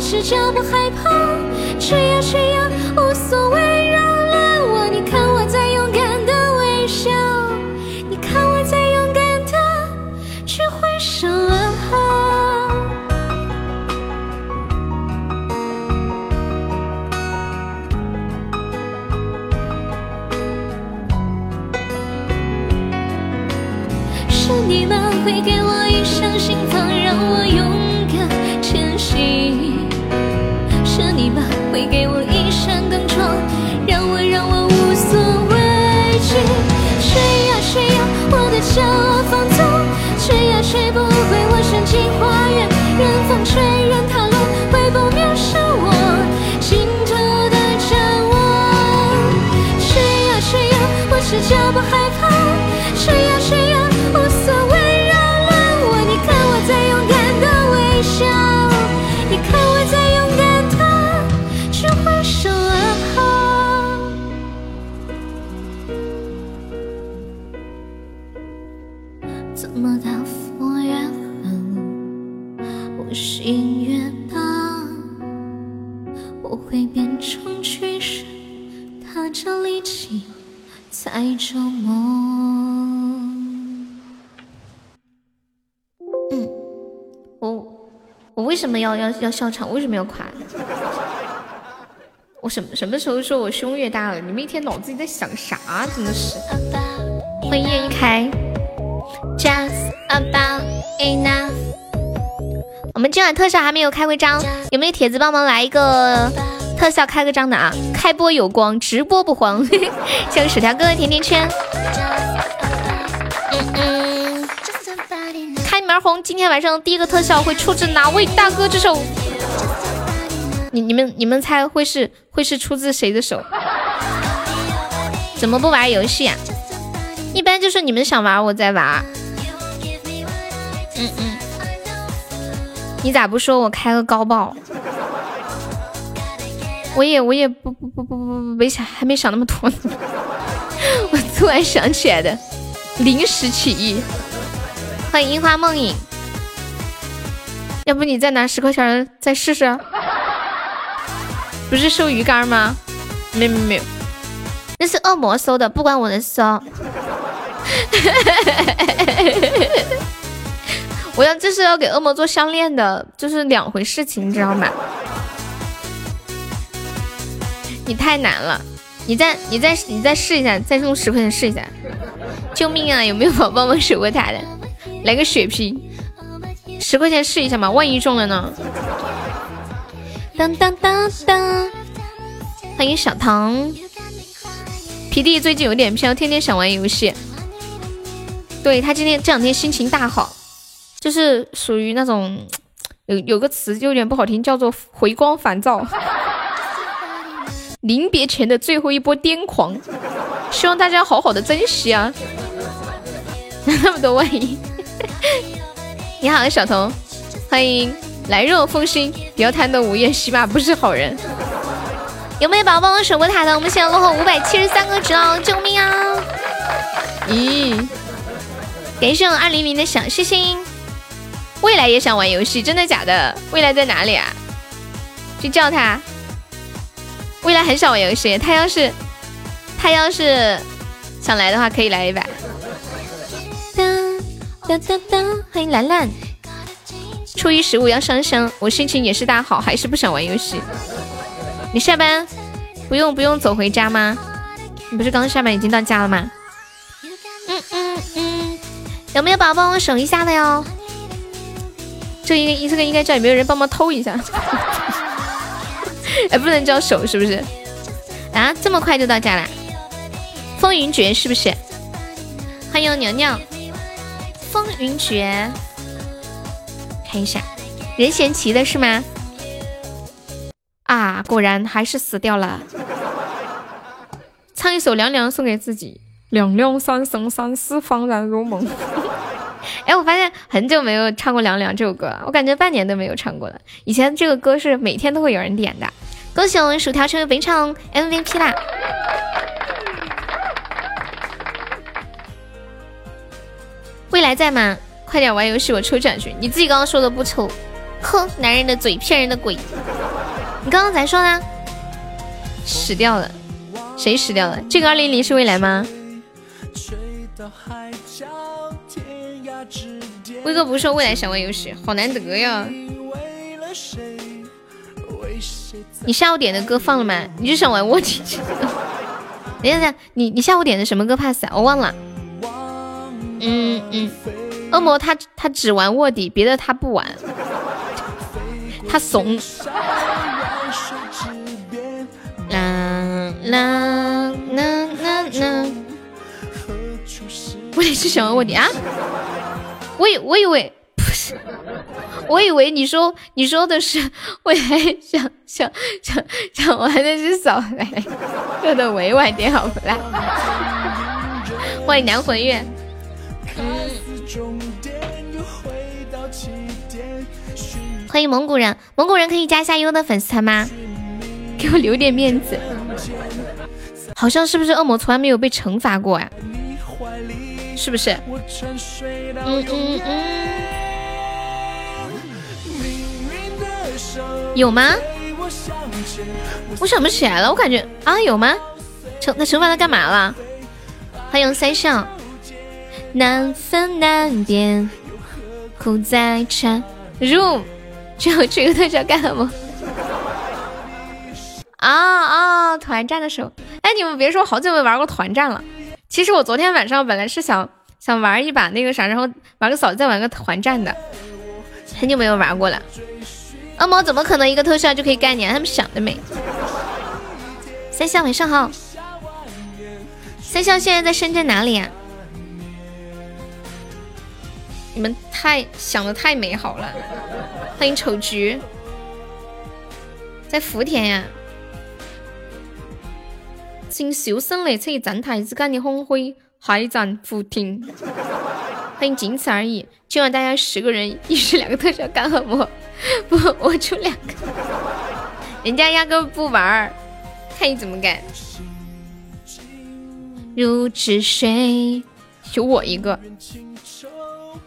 赤脚不害怕，吹呀吹呀，无所谓，饶了我。你看我在勇敢的微笑，你看我在勇敢的去挥手。是你们会给我什么要要要笑场？为什么要夸？[LAUGHS] 我什什么时候说我胸越大了？你们一天脑子里在想啥？真的是。欢迎叶一开。Just about enough。我们今晚特效还没有开过张，有没有铁子帮忙来一个？特效开个张的啊！开播有光，直播不慌。[LAUGHS] 谢谢薯条哥哥甜甜圈。嗯嗯。门红，今天晚上第一个特效会出自哪位大哥之手？你你们你们猜会是会是出自谁的手？怎么不玩游戏啊？一般就是你们想玩我在玩。嗯嗯。你咋不说我开个高爆？我也我也不不不不不没想还没想那么多呢，[LAUGHS] 我突然想起来的，临时起意。欢迎樱花梦影，要不你再拿十块钱再试试？不是收鱼竿吗？没没没有，那是恶魔收的，不关我的事哦。[LAUGHS] 我要这是要给恶魔做项链的，就是两回事情，你知道吗？你太难了，你再你再你再试一下，再用十块钱试一下。救命啊！有没有宝宝们守过塔的？来个血瓶，十块钱试一下嘛，万一中了呢？当当当当！欢迎小唐，皮弟最近有点飘，天天想玩游戏。对他今天这两天心情大好，就是属于那种有有个词就有点不好听，叫做回光返照。[LAUGHS] 临别前的最后一波癫狂，希望大家好好的珍惜啊！[LAUGHS] 那么多万一，[LAUGHS] 你好，小童，欢迎来若风心，不要贪得无厌，起码不是好人。有没有宝宝帮我守过塔的？我们现在落后五百七十三个值哦，救命啊！咦，感谢我二零零的小星星。未来也想玩游戏，真的假的？未来在哪里啊？去叫他。未来很少玩游戏，他要是他要是想来的话，可以来一把。欢迎兰兰。初一十五要上香，我心情也是大好，还是不想玩游戏。你下班不用不用走回家吗？你不是刚下班已经到家了吗？嗯嗯嗯，有没有宝宝帮我守一下的哟？这应该这个应该叫有没有人帮忙偷一下。[LAUGHS] 哎，不能叫守是不是？啊，这么快就到家了？风云决是不是？欢迎娘娘。风云决，看一下，任贤齐的是吗？啊，果然还是死掉了。唱一首《凉凉》送给自己。凉凉三生三世恍然如梦。[LAUGHS] 哎，我发现很久没有唱过《凉凉》这首歌了，我感觉半年都没有唱过了。以前这个歌是每天都会有人点的。恭喜我们薯条成为本场 MVP 啦！未来在吗？快点玩游戏，我抽奖去。你自己刚刚说的不抽，哼，男人的嘴骗人的鬼。你刚刚咋说呢？死掉了，谁死掉了？这个二零零是未来吗？威哥不是说未来想玩游戏，好难得呀。你下午点的歌放了吗？你就想玩卧底？[LAUGHS] 等一下，你你下午点的什么歌 pass 啊？我忘了。嗯嗯，恶魔他他只玩卧底，别的他不玩，他怂。啦啦啦啦啦！我也是想玩卧底啊！我以我以为。不是，我以为你说你说的是未来想想想想玩的是扫雷，说的委婉点好不啦？欢迎南魂月。欢迎蒙古人，蒙古人可以加一下优的粉丝团吗？给我留点面子。好像是不是恶魔从来没有被惩罚过呀？是不是？嗯嗯嗯。有吗？我想不起来了，我感觉啊有吗？惩那惩罚他干嘛了？欢迎三笑。难分难辨，苦在缠。入，就这个特效干了么？啊啊！团战的时候，哎，你们别说，好久没玩过团战了。其实我昨天晚上本来是想想玩一把那个啥，然后玩个扫，再玩个团战的。很久没有玩过了。恶魔怎么可能一个特效就可以干你？他们想的美。三笑晚上好。三笑现在在深圳哪里啊？你们太想的太美好了。欢迎丑菊，在福田呀。请小声嚟，测站台之间的红灰海战福田。欢迎仅此而已。今晚大家十个人，一人两个特效干恶魔。不，我出两个，人家压根不玩儿，看你怎么干。如止水，就我一个。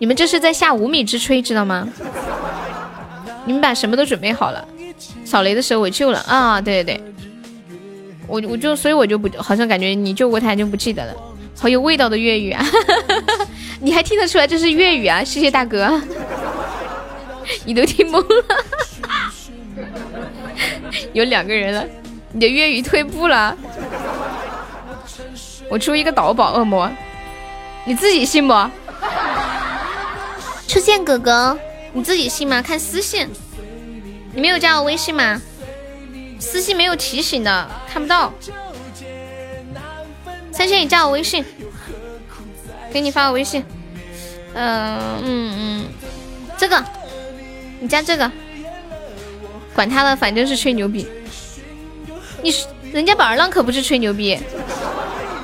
你们这是在下无米之炊，知道吗？你们把什么都准备好了，扫雷的时候我救了啊！对对对，我我就所以我就不好像感觉你救过他就不记得了，好有味道的粤语啊！[LAUGHS] 你还听得出来这是粤语啊？谢谢大哥。你都听懵了，[LAUGHS] 有两个人了，你的粤语退步了。我出一个导宝恶魔，你自己信不？出现哥哥，你自己信吗？看私信，你没有加我微信吗？私信没有提醒的，看不到。三千，你加我微信，给你发个微信。嗯嗯嗯，这个。你加这个，管他的，反正是吹牛逼。你人家宝儿浪可不是吹牛逼，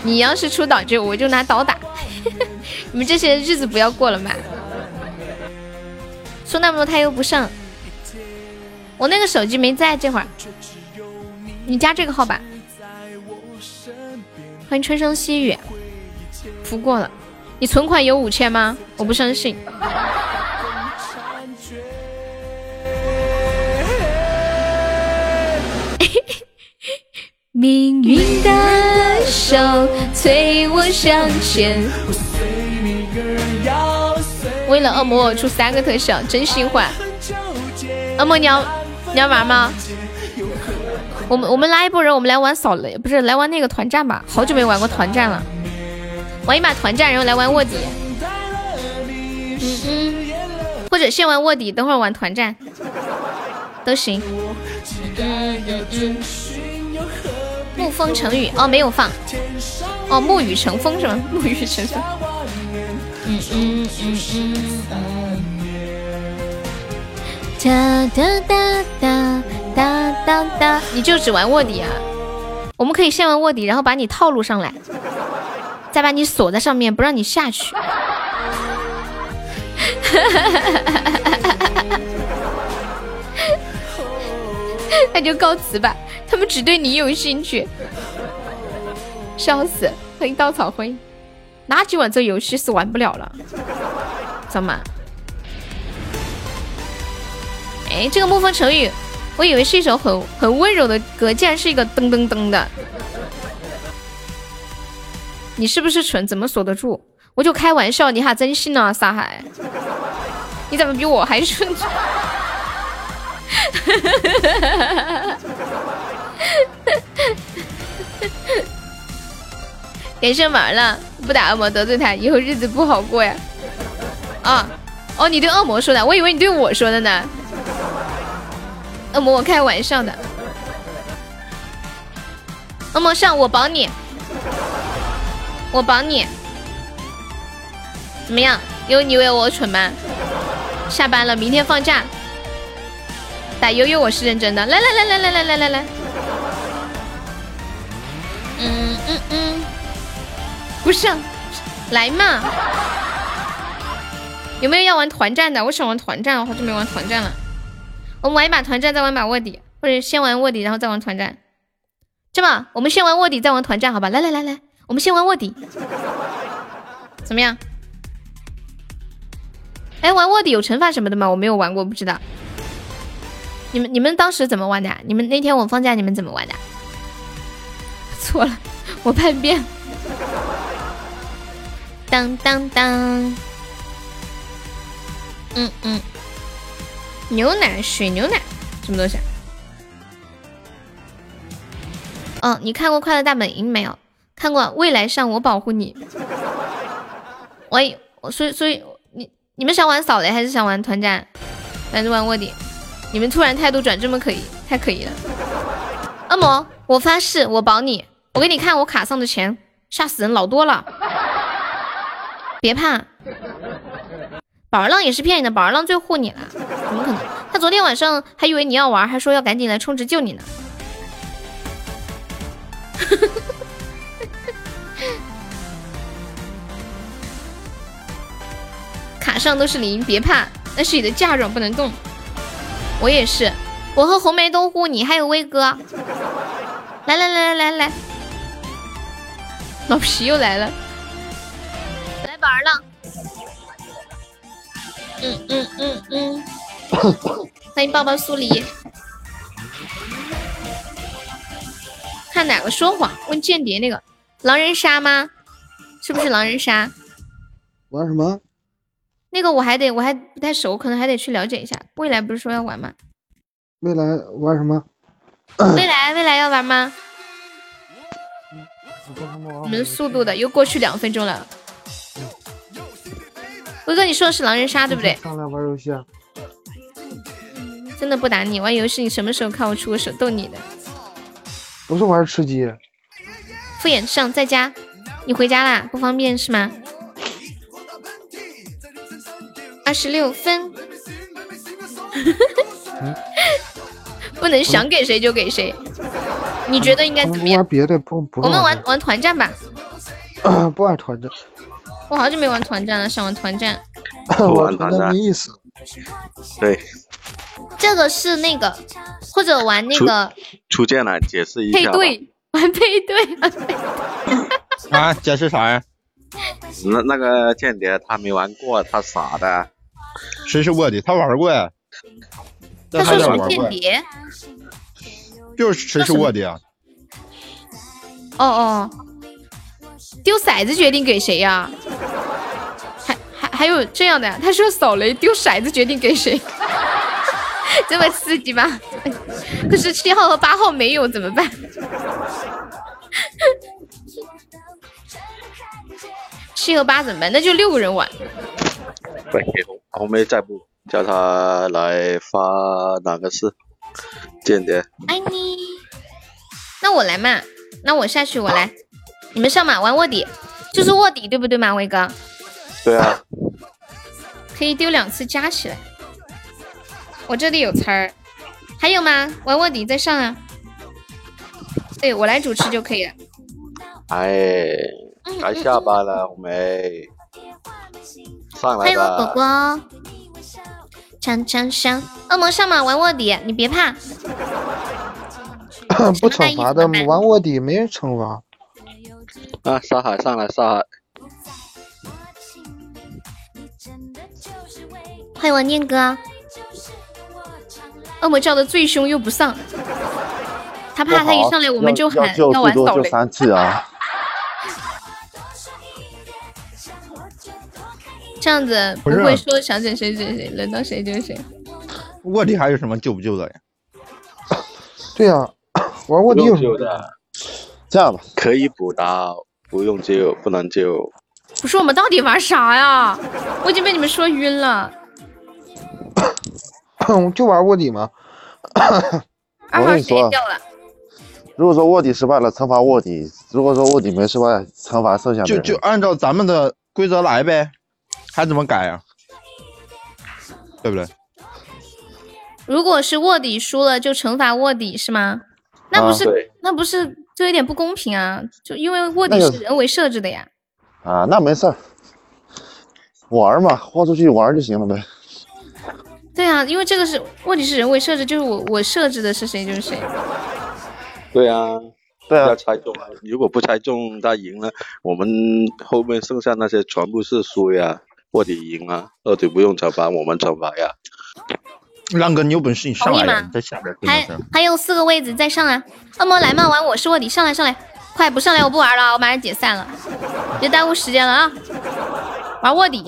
你要是出岛就我就拿刀打。[LAUGHS] 你们这些日子不要过了嘛。说那么多他又不上，我那个手机没在这会儿。你加这个号吧。欢迎春生细雨，付过了。你存款有五千吗？我不相信。[LAUGHS] [LAUGHS] 命运的手催我向前。为了恶魔，我出三个特效，真心话。恶魔，你要你要玩吗？我们我们拉一波人，我们来玩扫雷，不是来玩那个团战吧？好久没玩过团战了，玩一把团战，然后来玩卧底。嗯嗯，或者先玩卧底，等会儿玩团战都行。嗯嗯嗯。沐风成雨哦，没有放哦，沐雨成风是吗？沐雨成风。嗯嗯嗯嗯。哒哒哒哒哒哒哒，你就只玩卧底啊？我们可以先玩卧底，然后把你套路上来，再把你锁在上面，不让你下去。那就告辞吧。他们只对你有兴趣，笑死！欢迎稻草灰，那今晚这游戏是玩不了了，怎么？哎，这个沐风成雨，我以为是一首很很温柔的歌，竟然是一个噔噔噔的。你是不是蠢？怎么锁得住？我就开玩笑，你还真信了，沙海？你怎么比我还蠢？[LAUGHS] 连胜完了，不打恶魔得罪他，以后日子不好过呀！啊，哦，你对恶魔说的，我以为你对我说的呢。恶魔，我开玩笑的。恶魔上，我保你，我保你。怎么样？有你以为我蠢吗？下班了，明天放假。打悠悠，我是认真的。来来来来来来来来来。嗯嗯嗯，不是，来嘛！有没有要玩团战的？我想玩团战，我好久没玩团战了。我们玩一把团战，再玩把卧底，或者先玩卧底，然后再玩团战。这么，我们先玩卧底，再玩团战，好吧？来来来来，我们先玩卧底，怎么样？哎，玩卧底有惩罚什么的吗？我没有玩过，不知道。你们你们当时怎么玩的？你们那天我放假，你们怎么玩的？[LAUGHS] 错了，我叛变。当当当。嗯嗯。牛奶，水牛奶，什么东西？哦，你看过《快乐大本营》没有？看过。未来上我保护你。[LAUGHS] 我，所以所以你你们想玩扫雷还是想玩团战？还是玩卧底？你们突然态度转这么可以，太可以了。恶魔，我发誓，我保你。我给你看我卡上的钱，吓死人，老多了。别怕，宝儿浪也是骗你的，宝儿浪最护你了，怎么可能？他昨天晚上还以为你要玩，还说要赶紧来充值救你呢。[LAUGHS] 卡上都是零，别怕，那是你的嫁妆，不能动。我也是，我和红梅都护你，还有威哥。来来来来来来，老皮又来了，来宝儿了。嗯嗯嗯嗯，欢迎抱抱苏黎。看哪个说谎？问间谍那个狼人杀吗？是不是狼人杀？玩什么？那个我还得我还不太熟，可能还得去了解一下。未来不是说要玩吗？未来玩什么？未来未来要玩吗？你们速度的又过去两分钟了。威哥，你说的是狼人杀对不对？上来玩游戏啊！真的不打你玩游戏，你什么时候看我出过手逗你的？不是玩吃鸡。敷衍上在家，你回家啦？不方便是吗？二十六分，[LAUGHS] 不能想给谁就给谁。你觉得应该怎么样？玩别的不不。我们玩玩团战吧。不玩团战。我好久没玩团战了，想玩团战。[LAUGHS] 玩团战没意思。对。这个是那个，或者玩那个。初见了，解释一下。[LAUGHS] 配对，玩配对。[LAUGHS] 啊，解释啥呀？那那个间谍他没玩过，他傻的。谁是卧底？他玩过呀。他说什么间谍？就是谁是卧底啊？哦哦，丢骰子决定给谁呀？还还还有这样的呀？他说扫雷丢骰子决定给谁？[LAUGHS] 这么刺激吗？可是七号和八号没有怎么办？[LAUGHS] 七和八怎么办？那就六个人玩。对，红梅在不？叫他来发哪个是间谍？爱你。那我来嘛？那我下去，我来。你们上马玩卧底，就是卧底，对不对嘛，威哥？对啊。可以丢两次加起来。我这里有词儿，还有吗？玩卧底再上啊。对我来主持就可以了。哎，该下班了，红梅。上来吧。欢迎我果果。锵锵锵！恶魔上马玩卧底，你别怕。不惩罚的，玩卧底没人惩罚。啊，沙海上来，沙海。欢迎我念哥。恶魔叫的最凶又不上，他怕他一上来我们就喊要玩扫雷。[LAUGHS] 这样子不会说想整谁整谁，轮到谁就是谁。卧底还有什么救不救的呀？对呀，玩卧底有救的。这样吧，可以补刀，不用救，不能救。不是我们到底玩啥呀？我已经被你们说晕了。[COUGHS] 就玩卧底吗？[COUGHS] 二号谁掉了？如果说卧底失败了，惩罚卧底；如果说卧底没失败，惩罚剩下的就就按照咱们的规则来呗。还怎么改呀？对不对？如果是卧底输了，就惩罚卧底是吗？那不是那不是就有点不公平啊？就因为卧底是人为设置的呀。啊，那没事儿，玩嘛，豁出去玩就行了呗。对啊，因为这个是卧底是人为设置，就是我我设置的是谁就是谁。对啊，对啊要，猜中啊！如果不猜中他赢了，我们后面剩下那些全部是输呀。卧底赢啊，卧底不用惩罚，我们惩罚呀。浪哥，你有本事你上来呀！同意吗你在下边还。还有四个位置再上啊！恶魔来嘛，玩我是卧底，上来上来，快不上来我不玩了，我马上解散了，别耽误时间了啊！玩卧底，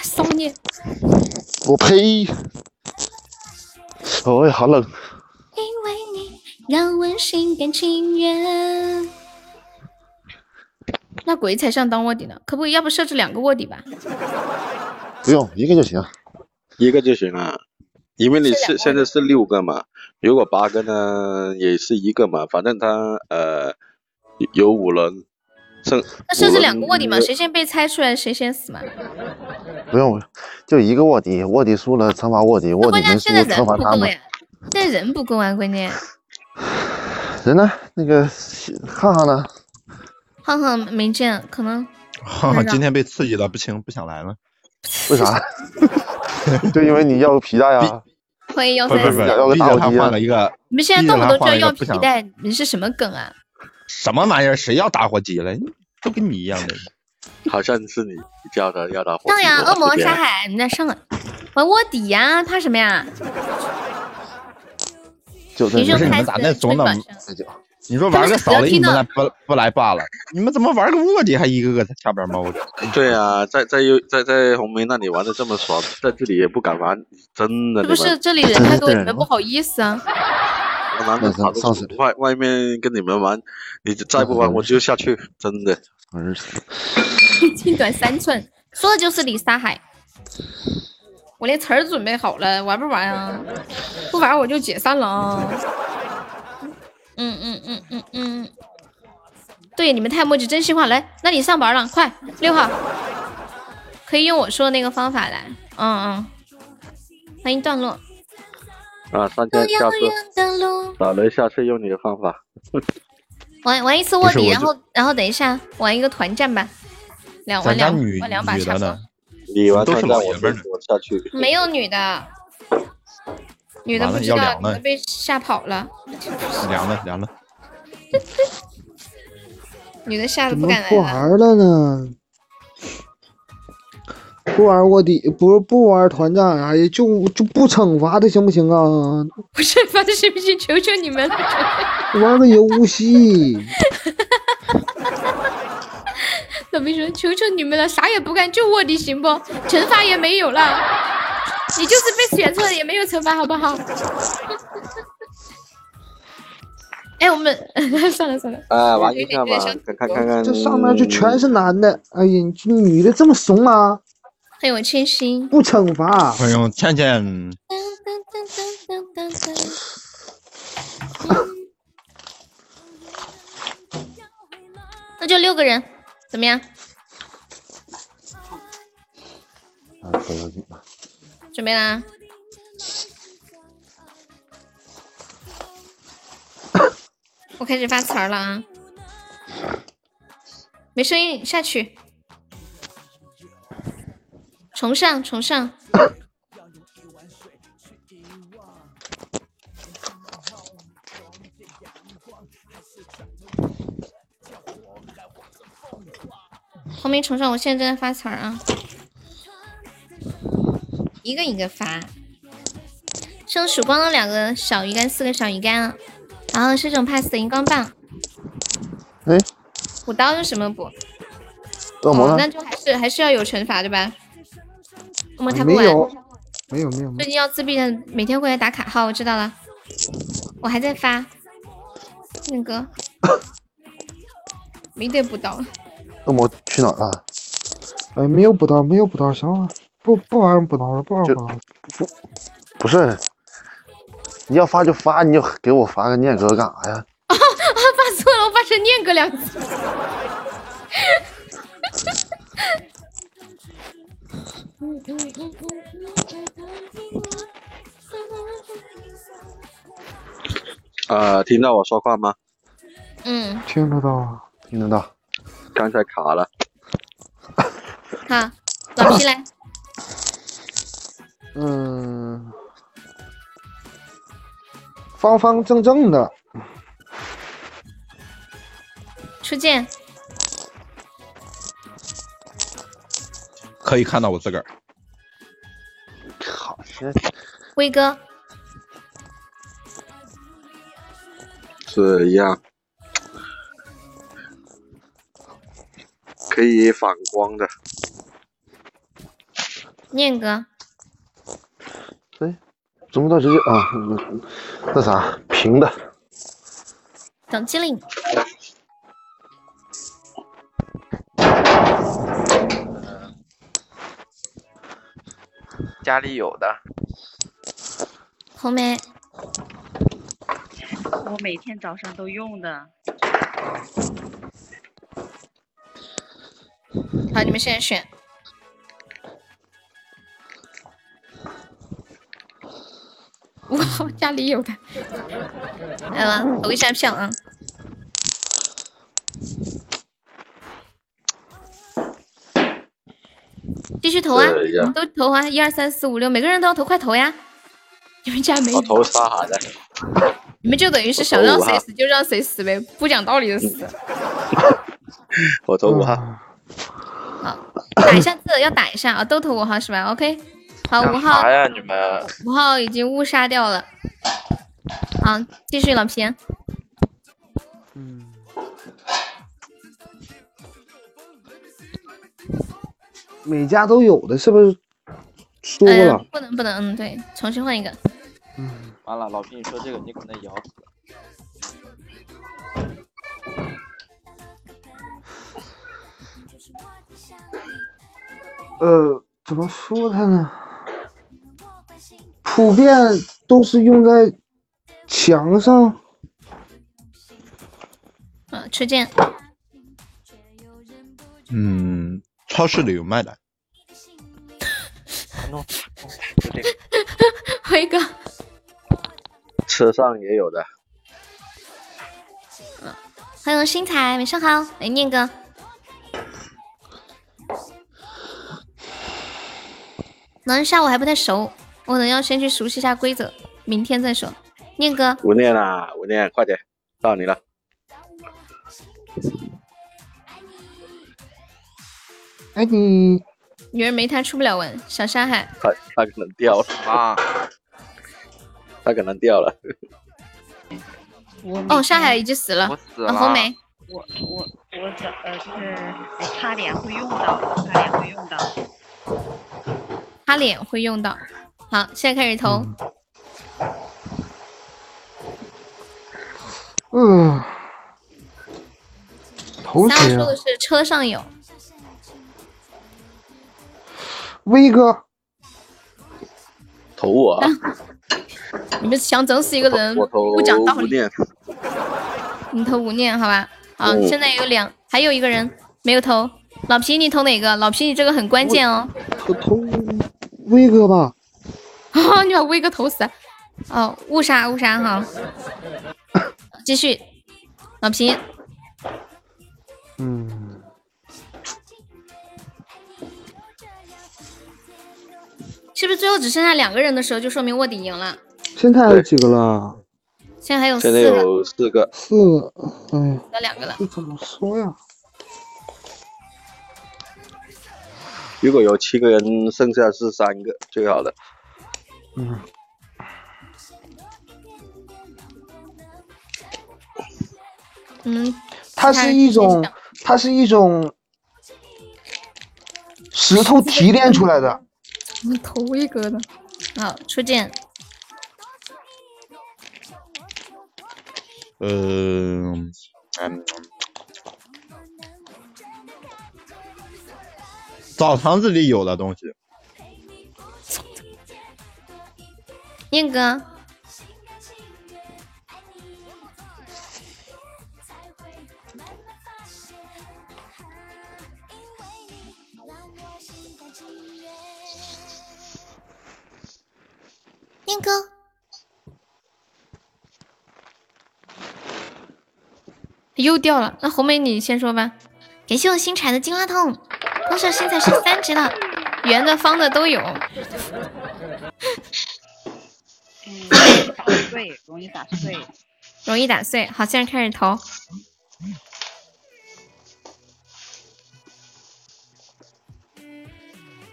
骚你！我呸！哦呀，好冷。因为你让我心甘情愿。那鬼才上当卧底呢，可不可以？要不设置两个卧底吧？不用一个就行。一个就行了，因为你是现在是六个嘛，如果八个呢也是一个嘛，反正他呃有五人，剩那设置两个卧底嘛，谁先被猜出来谁先死嘛。不用，就一个卧底，卧底输了惩罚卧底，卧底现在人惩罚他们。不够呀，现在人不够啊，关键。人呢？那个浩浩呢？浩浩没见，可能哈哈，今天被刺激了，不行，不想来了。[LAUGHS] 为啥？[LAUGHS] 就因为你要个皮带啊！欢迎幺不不不，三四。要个逼着他大火鸡啊换了一个你们现在动不动就要要皮带，你是什么梗啊？什么玩意儿？谁要打火机了？[LAUGHS] 都跟你一样的。好像是你叫的要打火机上呀，恶魔沙海，你在上啊？玩卧底呀，怕什么呀？就是你们咋那怂呢推广上这就你说玩个扫雷，你们来不不来罢了？你们怎么玩个卧底还一个个在下边猫着？[LAUGHS] 对啊，在在又在在红梅那里玩的这么爽，在这里也不敢玩，真的。是不是这里人太多，你们不好意思啊？我难得跑上次出外外面跟你们玩，你再不玩我就下去，真的。[LAUGHS] 儿子，近短三寸，说的就是李沙海。我连词儿准备好了，玩不玩啊？不玩我就解散了啊！嗯嗯嗯嗯嗯，对，你们太墨迹，真心话。来，那你上班了，快六号，可以用我说的那个方法来。嗯嗯，欢迎段落。啊，三天下次打雷，下次用你的方法。玩玩一次卧底，然后然后等一下玩一个团战吧，两玩两女玩两把差不多女的。？你玩都是团战，我就老爷们儿我下去。没有女的，女的不知道，被吓跑了，凉了凉了。[LAUGHS] 女的吓得不敢来了。不玩了呢？不玩卧底，不不玩团战，哎呀，就就不惩罚他行不行啊？不惩罚他行不行？求求你们了！[LAUGHS] 玩个游戏，[LAUGHS] 老兵说：“求求你们了，啥也不干，就卧底行不？惩罚也没有了，你就是被选错了，也没有惩罚，好不好？” [LAUGHS] 哎，我们算 [LAUGHS] 了算了，啊，玩有一下吧看看看。这上面就全是男的，哎呀，这女的这么怂啊？很有谦心。不惩罚，欢迎倩倩，那就六个人，怎么样？啊，可以。准备啦！[COUGHS] 我开始发词儿了啊！没声音，下去。重上，重上。红梅重上，我现在正在发词儿啊，一个一个发。剩曙光的两个小鱼干，四个小鱼干啊，然后是这种 pass 的荧光棒。哎，补刀用什么补？哦，恶魔呢那？就还是还是要有惩罚对吧？恶魔他不玩，没有，没有，没有，最近要自闭的，每天会来打卡号，我知道了。我还在发那个，没得补刀。恶魔去哪儿了？哎，没有补刀，没有补刀，行了，不不玩补刀了，不玩补刀了。不是，你要发就发，你就给我发个念哥干啥呀？啊，[LAUGHS] 发错了，我发成念哥两个字。呃，听到我说话吗？嗯，听得到啊，听得到。刚才卡了，好，老皮来，嗯，方方正正的，初见，可以看到我自个儿。好，现威哥，是一样，可以反光的。念哥，哎怎么到直接啊？那那啥平的，等机灵，家里有的，红梅，我每天早上都用的。好，你们现在选。哇，家里有的，来吧，投一下票啊！继续投啊！你们都投啊！一二三四五六，每个人都要投，快投呀！你们家没我投的，你们就等于是想让谁死就让谁死呗，不讲道理的死。[LAUGHS] 我投五号。好，打一下字，要打一下啊，都投五号是吧？OK，好，五号啥，呀你们？五号已经误杀掉了。好，继续老皮。嗯每家都有的，是不是？说嗯、了，不能不能，嗯，对，重新换一个。嗯完了，老皮，你说这个你可能咬死。呃，怎么说他呢？普遍都是用在墙上，嗯，车间，嗯，超市里有卖的。弄辉哥，车上也有的，欢迎新彩，晚上好，来念哥。狼人杀我还不太熟，我可能要先去熟悉一下规则，明天再说。念哥，吴念啊，吴念，快点，到你了。哎，你女人没他出不了文，小沙海，他他可能掉了，啊！[LAUGHS] 他可能掉了。我哦，沙海已经死了我，死啊，了。红梅，我我我怎呃就是擦脸会用到，擦脸会用到。擦脸会用到。好，现在开始投，嗯，头谁啊说的？是车上有，威哥，投我啊，[LAUGHS] 你们想整死一个人不讲道理。你投无念好吧？好，嗯现在有两，还有一个人没有投。老皮，你投哪个？老皮，你这个很关键哦。我投威哥吧。啊，[LAUGHS] 你把威哥投死。哦，误杀误杀哈。继续，老皮，嗯，是不是最后只剩下两个人的时候，就说明卧底赢了？现在还有几个了？现在还有四现在个，有四个，四个。哎那，两个了。这怎么说呀？如果有七个人，剩下是三个，最好的。嗯，嗯，它是一种，它是一种石头提炼出来的。你头一个的。好，初见，嗯嗯，澡堂子里有的东西，念哥，念哥，又掉了。那红梅你先说吧。感谢我新产的金话筒，恭喜我新彩是三级了，[LAUGHS] 圆的方的都有。嗯，打碎，容易打碎。容易打碎。好，现在开始投。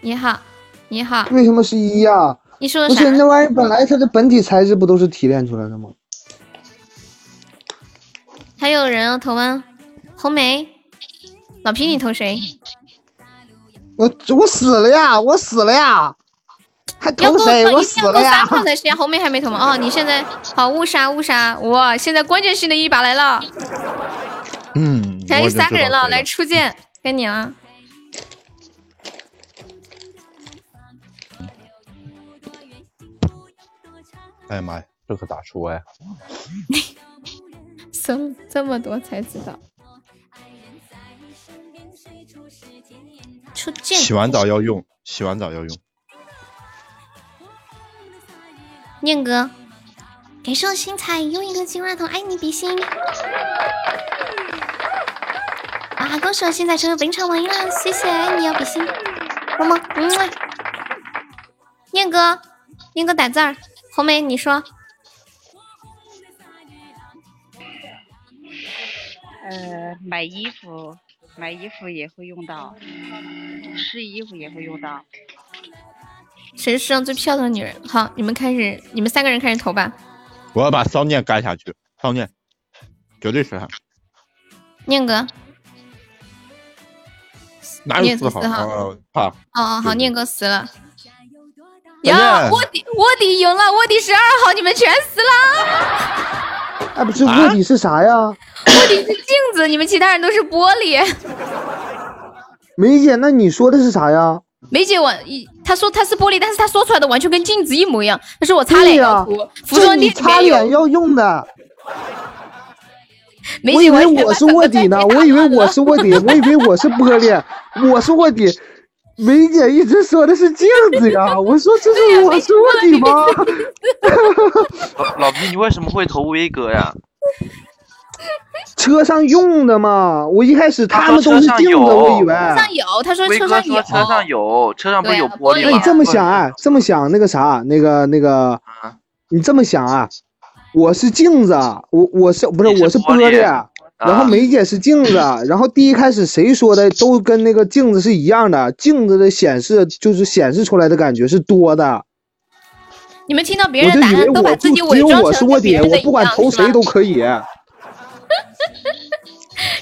你好，你好，为什么是一呀、你说的是？那玩意儿本来它的本体材质不都是提炼出来的吗？还有人要投吗？红梅，老皮，你投谁？我我死了呀！我死了呀！还投谁？我一定要够死了呀三！炮才行。红梅还没投吗？哦，你现在好误杀误杀！哇，现在关键性的一把来了，嗯，还有三个人了，来出剑，该你了。哎呀妈呀，这可咋说呀？[LAUGHS] 搜这么多才知道。出剑，洗完澡要用，洗完澡要用。念哥，感谢我新彩用一个金话筒，爱你比心。啊，恭喜我新彩成为本场王一了，谢谢，爱你哦，比心，么么，嗯。念哥，念哥打字儿，红梅你说，呃，买衣服，买衣服也会用到，试衣服也会用到。谁是世上最漂亮的女人？好，你们开始，你们三个人开始投吧。我要把骚念干下去，骚念，绝对是他，念哥，哪有四号？四号哦怕哦哦，好，念哥死了。呀，卧底卧底赢了，卧底十二号，你们全死了。哎，不是卧底是啥呀？卧底是镜子，你们其他人都是玻璃。梅姐，那你说的是啥呀？梅姐，我一他说他是玻璃，但是他说出来的完全跟镜子一模一样。他说我擦脸要涂，服这你装店擦脸。要用的。我以为我是卧底呢，我以为我是卧底，我以为我是玻璃，我是卧底。梅姐一直说的是镜子呀，我说这是我是卧底吗？[LAUGHS] [LAUGHS] 老老皮，你为什么会投威哥呀？车上用的嘛，我一开始他他们都是镜子，我以为。车上有，他说车上有。车上有，车上不是有玻璃吗？那你这么想啊，这么想那个啥，那个那个，你这么想啊，我是镜子，我我是不是我是玻璃，然后啊梅姐是镜子，[LAUGHS] 然后第一开始谁说的都跟那个镜子是一样的，镜子的显示就是显示出来的感觉是多的，你们听到别我就人的答案，以为我就都把自己只有伪装成我是卧底，跟别人的我不管，投谁都可以。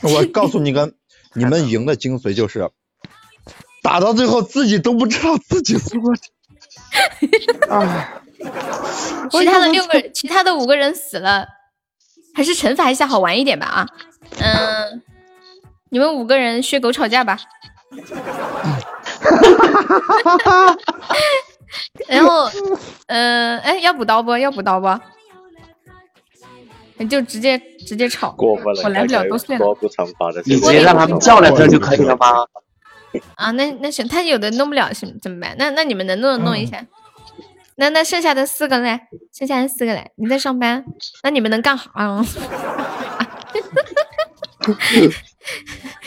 [LAUGHS] 我告诉你个，[LAUGHS] 你们赢的精髓就是，打到最后自己都不知道自己是卧底。哎，其他的六个，其他的五个人死了，还是惩罚一下好玩一点吧啊。嗯，你们五个人血狗吵架吧。[LAUGHS] 然后，嗯、哎，要补刀不？要补刀不？就直接直接吵，过分了，我来不了，都碎了不惩罚的。你直接让他们叫来这就可以了吗？[LAUGHS] 啊。那那行，他有的弄不了，是怎么办？那那你们能弄弄一下。那那剩下的四个嘞？剩下的四个嘞？你在上班？那你们能干好啊？[LAUGHS]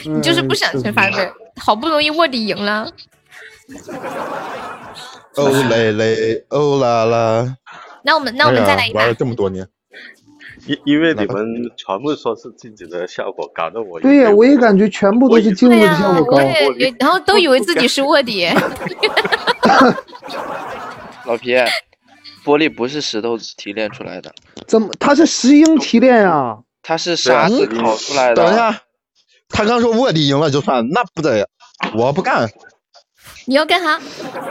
你就是不想惩罚对，好不容易卧底赢了，哦嘞嘞，哦啦啦。那我们那我们再来一把玩了这么多年，因 [LAUGHS] 因为你们全部说是自己的效果，搞得我对呀，我也感觉全部都是镜子对呀、的效果高然后都以为自己是卧底。[LAUGHS] 老皮，玻璃不是石头提炼出来的，怎么？它是石英提炼啊？它是沙子烤出来的。等一下，他刚说卧底赢了就算，那不得，我不干。你要干啥？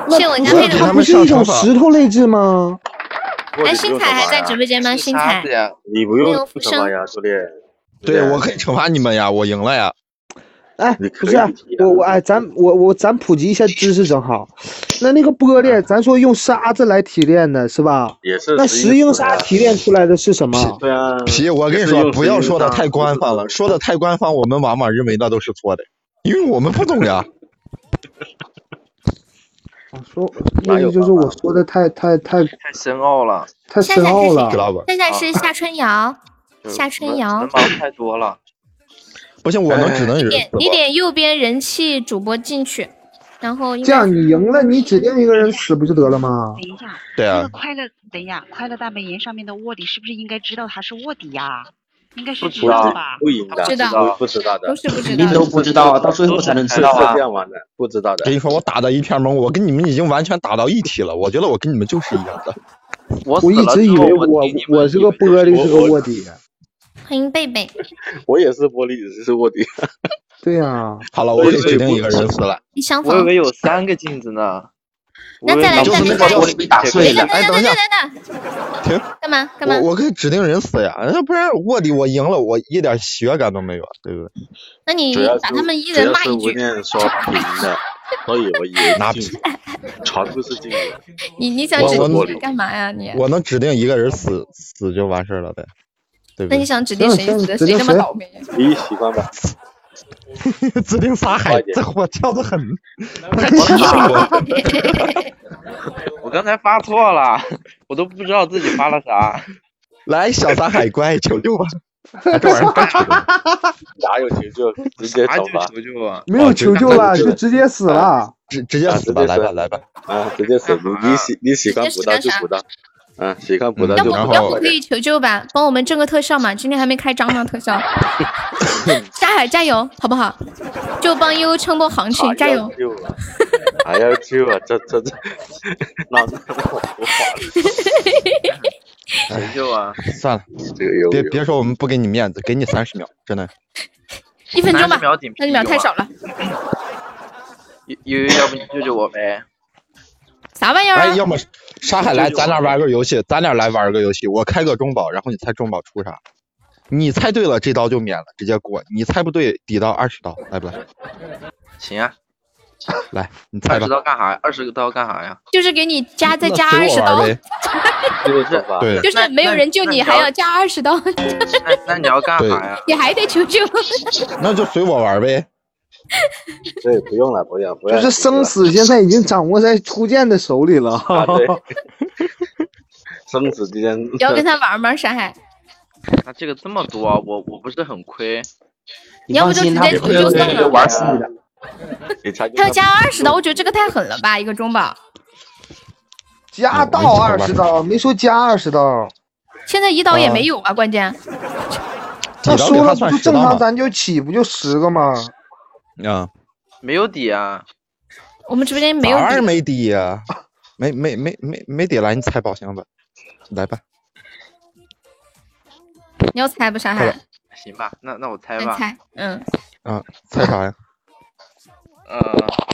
那谢我家不黑的吗是它不是一种石头类质吗？哎，新彩还在直播间吗？新彩，你不用不惩罚呀，兄弟。对，我可以惩罚你们呀，我赢了呀。哎，不是我我哎，咱我我咱普及一下知识正好。那那个玻璃，咱说用沙子来提炼的是吧？也是那石英石英石呀砂提炼出来的是什么？对啊，皮，我跟你说，不要说的太官方了，说的太官方，我们往往认为那都是错的，因为我们不懂呀。[LAUGHS] 说意思就是我说的太太太太深奥了，太深奥了。现在是夏春瑶，[LAUGHS] 夏春瑶文，盲太多了。[LAUGHS] 不行，我能只能你点你点右边人气主播进去，然后这样你赢了，你指定一个人死不就得了吗？等一下，对啊那个，快乐，等一下，快乐大本营上面的卧底是不是应该知道他是卧底呀？应该是知道吧？不赢的，知道不不知道的都，是不知肯定道的。都不知道啊，到最后才能知道是啊这。样玩的，不知道的跟。你说，我打的一片懵，我跟你们已经完全打到一体了。我觉得我跟你们就是一样的。我我一直以为我我是个玻璃，是个卧底。欢迎贝贝，[LAUGHS] 我也是玻璃，只是卧底。对呀、好了，我可以指定一个人死了。我以为有三个镜子呢。那再来就是那再来个玻璃被打碎了。哎，等一下，停，干嘛干嘛？我我可以指定人死呀，要不然卧底我赢了，我一点血感都没有，对不对？那你把他们一主要是吴人骂一句，念说平的，所以我以为拿镜子，全部是镜子。[LAUGHS] 你你想我我指定谁干嘛呀你？我能指定一个人死死就完事儿了呗，对不对？那你想指定谁死？谁那么倒霉？你喜欢吧？指定撒海，这火跳的很，[LAUGHS] 太 [LAUGHS] 我刚才发错了，我都不知道自己发了啥。[LAUGHS] 来，小撒海乖，求救吧！哎这玩意儿该求救。哪有求救？直接走吧。求救啊？没有求救了，就直接死了。直直接死吧，来吧来吧。啊，直接死！你你喜你喜欢补刀就补刀，啊，喜看补刀要不要不。可以求救吧？帮我们挣个特效嘛，今天还没开张呢，特效。[LAUGHS] 沙海加油，好不好？就帮悠悠撑波行情，加油！还要 [LAUGHS] 救啊！这这这，那那那我不画了。求救啊！算了，这个别别说我们不给你面子，给你三十秒，真的。一分钟吧30秒顶，三十秒太少了。悠悠悠，要不你救救我呗？啥玩意儿哎，啊？要么沙海来，咱俩玩个游戏，咱俩来玩个游戏，我开个中宝，然后你猜中宝出啥？你猜对了，这刀就免了，直接过；你猜不对，抵到二十刀，来不来？行啊，来，你猜吧二十。刀干啥呀？二十个刀干啥呀？就是给你加再加二十刀，我玩呗。[LAUGHS] 就是对就是没有人救你，还要加二十刀，那那你要干啥呀？[LAUGHS] 你还得求救。那就随我玩呗。[LAUGHS] 对，不用了，不用，不用。就是生死现在已经掌握在初见的手里了。[LAUGHS] 啊，对。[LAUGHS] 生死之间。你要跟他玩吗？山海，那这个这么多，啊我我不是很亏。你要不就直接求救算了。玩死你他要加二十刀，我觉得这个太狠了吧，一个中宝。加到二十刀，没说加二十刀。现在一刀也没有啊，关键。那说了不就正常咱就起不就十个吗？啊，没有底啊。我们直播间没有底。哪儿没底呀？没没没没没底来，你猜宝箱吧，来吧。你要猜不，山海？行吧，那那我猜吧。你猜，嗯。啊，猜啥呀？呃，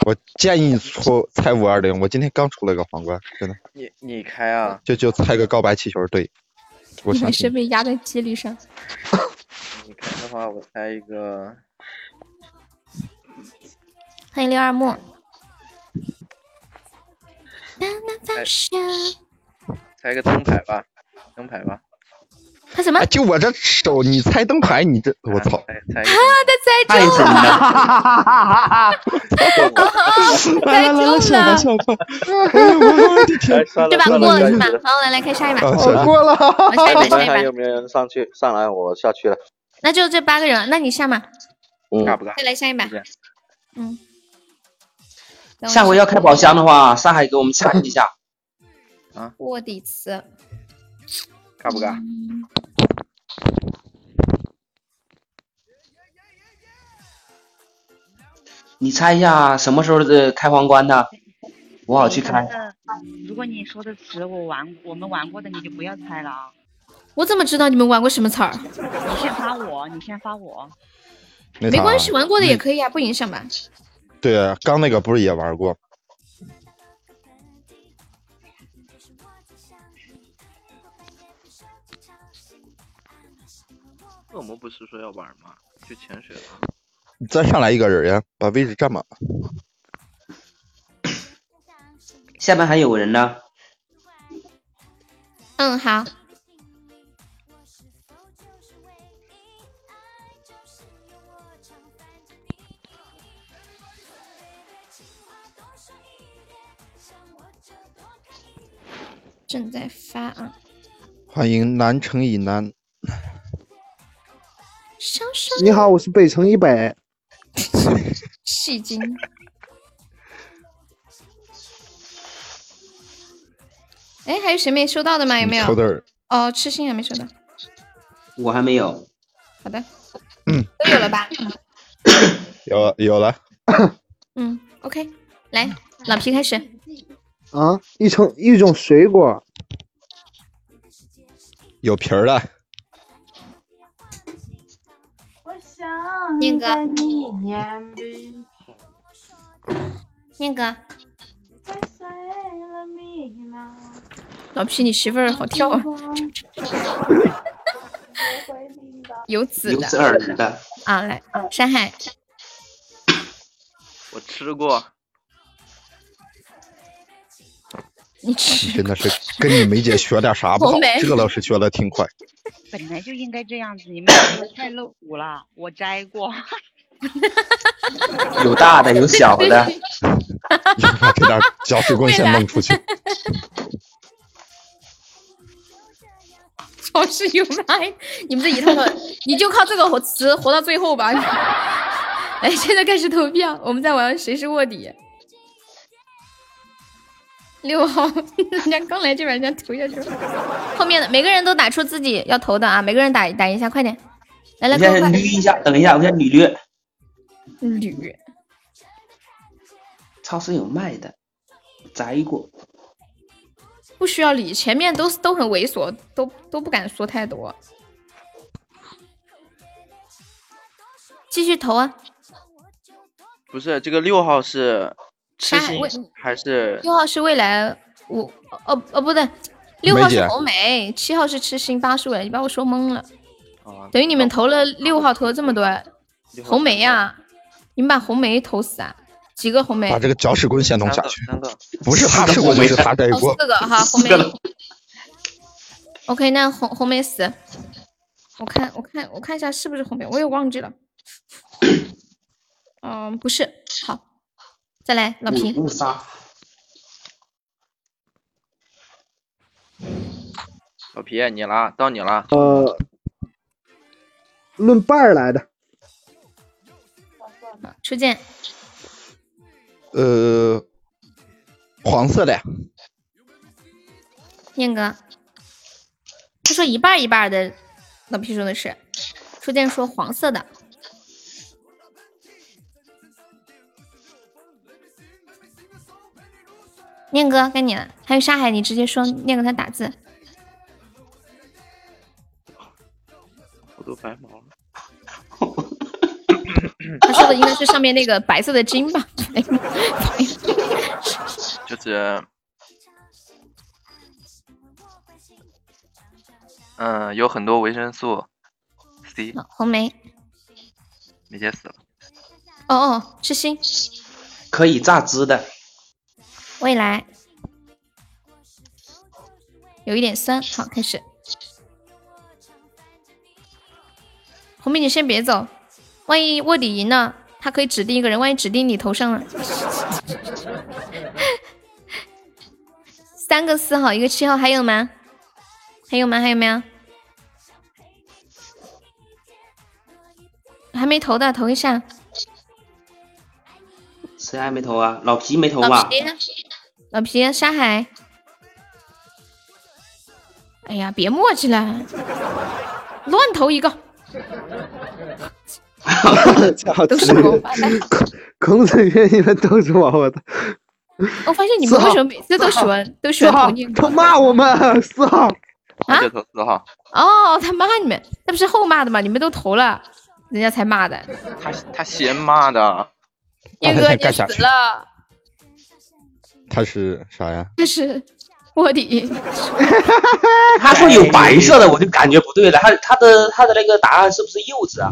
我建议你出猜五二零，我今天刚出了个皇冠，真的，你你开啊？就就猜个告白气球，对，我你没相信事被压在几率上。[LAUGHS] 你开的话，我猜一个。欢迎六二木。猜个灯牌吧，灯牌吧。他什么？哎就我这手，你猜灯牌，你这我操！他猜中了，猜中了，笑吧笑吧！这把过了是吧？好，来来开下一把。我过了。好，下一把，下一把。还有没有人上去？上来，我下去了。那就这八个人，那你下嘛。嗯？再来下一把。嗯。下回要开宝箱的话，上海给我们抢一下。啊，卧底词。尬不尬？你猜一下什么时候的开皇冠的？我好去开。如果你说的词我玩我们玩过的，你就不要猜了啊。我怎么知道你们玩过什么词儿？你先发我，你先发我。没关系，玩过的也可以啊，不影响吧？对，啊刚那个不是也玩过？恶魔不是说要玩吗？去潜水了。你再上来一个人呀，把位置占满。下面还有人呢。嗯，好。正在发啊！欢迎南城以南。你好，我是北城一北。戏精。哎，还有谁没收到的吗？有没有？哦，痴心还没收到。我还没有。好的，嗯都有了吧？有有了，嗯，OK，来，老皮开始。啊，一种一种水果，有皮儿的，宁哥，宁哥，老皮，你媳妇儿好跳。啊！有籽的，有籽儿的。啊，来，山海，我吃过，[LAUGHS] 你 [LAUGHS] 真的是跟你梅姐学点啥不好这个老师学的挺快。本来就应该这样子，你们两个太露骨了，我摘过。[LAUGHS] 有大的有小的，把这点搅屎棍先弄出去。超市有卖，你们这一套套，你就靠这个活词活到最后吧。来，现在开始投票，我们在玩谁是卧底。六号，人家刚来就把，人家投下去了。后面的每个人都打出自己要投的啊，每个人打打一下，快点！来来，我先快快！捋一下，等一下，我先捋捋。捋，超市有卖的，摘过。不需要理，前面都是都很猥琐，都都不敢说太多。继续投啊！不是这个六号是痴心还是六号是未来，五哦哦不对，六号是红梅，七号是痴心，八是未来，你把我说懵了。啊？等于你们投了六号，投了这么多红梅呀、你们把红梅投死啊？几个红梅？把这个搅屎棍先弄下去。[LAUGHS] 不是他吃过就是他摘哦，过四。个哈，红梅。OK，那红红梅死。我看我看我看一下是不是红梅，我也忘记了。[COUGHS] 嗯，不是。好，再来老皮。误杀。老皮，你了，到你了。呃，论半儿来的，初见，呃，黄色的呀，念哥，他说一半一半的，老皮说的是，初见说黄色的。念哥该你了，还有沙海，你直接说，念哥他打字。我都白毛了。他说的应该是上面那个白色的筋吧？哎就是，嗯，有很多维生素 C，红梅，梅姐死了。哦哦，是心，可以榨汁的，未来，有一点酸。好，开始。红梅，你先别走，万一卧底赢了，他可以指定一个人，万一指定你头上了。[LAUGHS] 三个四号，一个七号，还有吗？还有吗？还有没有？还没投的投一下。谁还没投啊？老皮没投老吧？皮，老皮，沙海。哎呀，别墨迹了，乱投一个。[LAUGHS] 都是王八蛋孔子都是王八蛋。我发现你们为什么每次都喜欢都喜欢投念他骂我们四号，啊四号，哦，他骂你们，那不是后骂的吗？你们都投了，人家才骂的。他他先骂的。叶哥，你死了，他是啥呀？这是卧底。[LAUGHS] 他说有白色的，我就感觉不对了。他他的他的那个答案是不是柚子啊？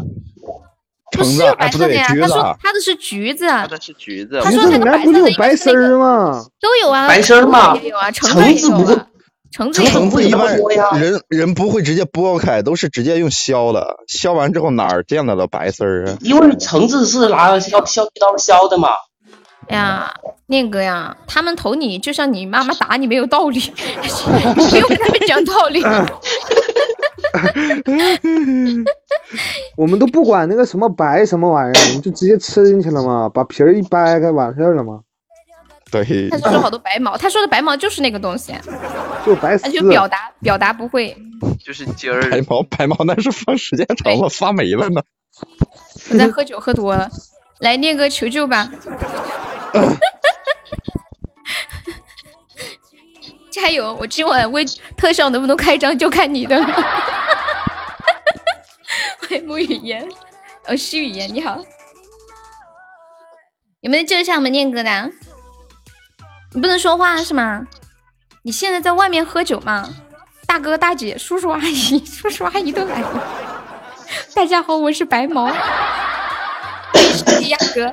橙子有白色的呀，他说他的是橘子，他的是橘子。他说他的白色的白丝儿吗？都有啊，白丝儿嘛有啊，橙子也有啊，橙子也有橙子一般人人不会直接剥开，都是直接用削的，削完之后哪儿见到了白丝儿啊？因为橙子是拿削削剃刀削的嘛。哎呀，念哥呀，他们投你就像你妈妈打你没有道理，[LAUGHS] 你不用跟他们讲道理。[LAUGHS] 我们都不管那个什么白什么玩意儿，我们就直接吃进去了嘛，把皮儿一掰开完事儿了嘛，对他说了好多白毛，他说的白毛就是那个东西，就白丝那。就表达表达不会。就是今儿白毛白毛那是放时间长了发霉了呢。我在喝酒喝多了，来念哥求救吧！[LAUGHS] 加油！我今晚微特效能不能开张就看你的。欢迎木语言，哦，诗语言，你好，有没有救一下我们念哥的？你不能说话是吗？你现在在外面喝酒吗？大哥大姐、叔叔阿姨、[LAUGHS] 叔叔阿姨都来了。大家好，我是白毛，欢迎十亚哥，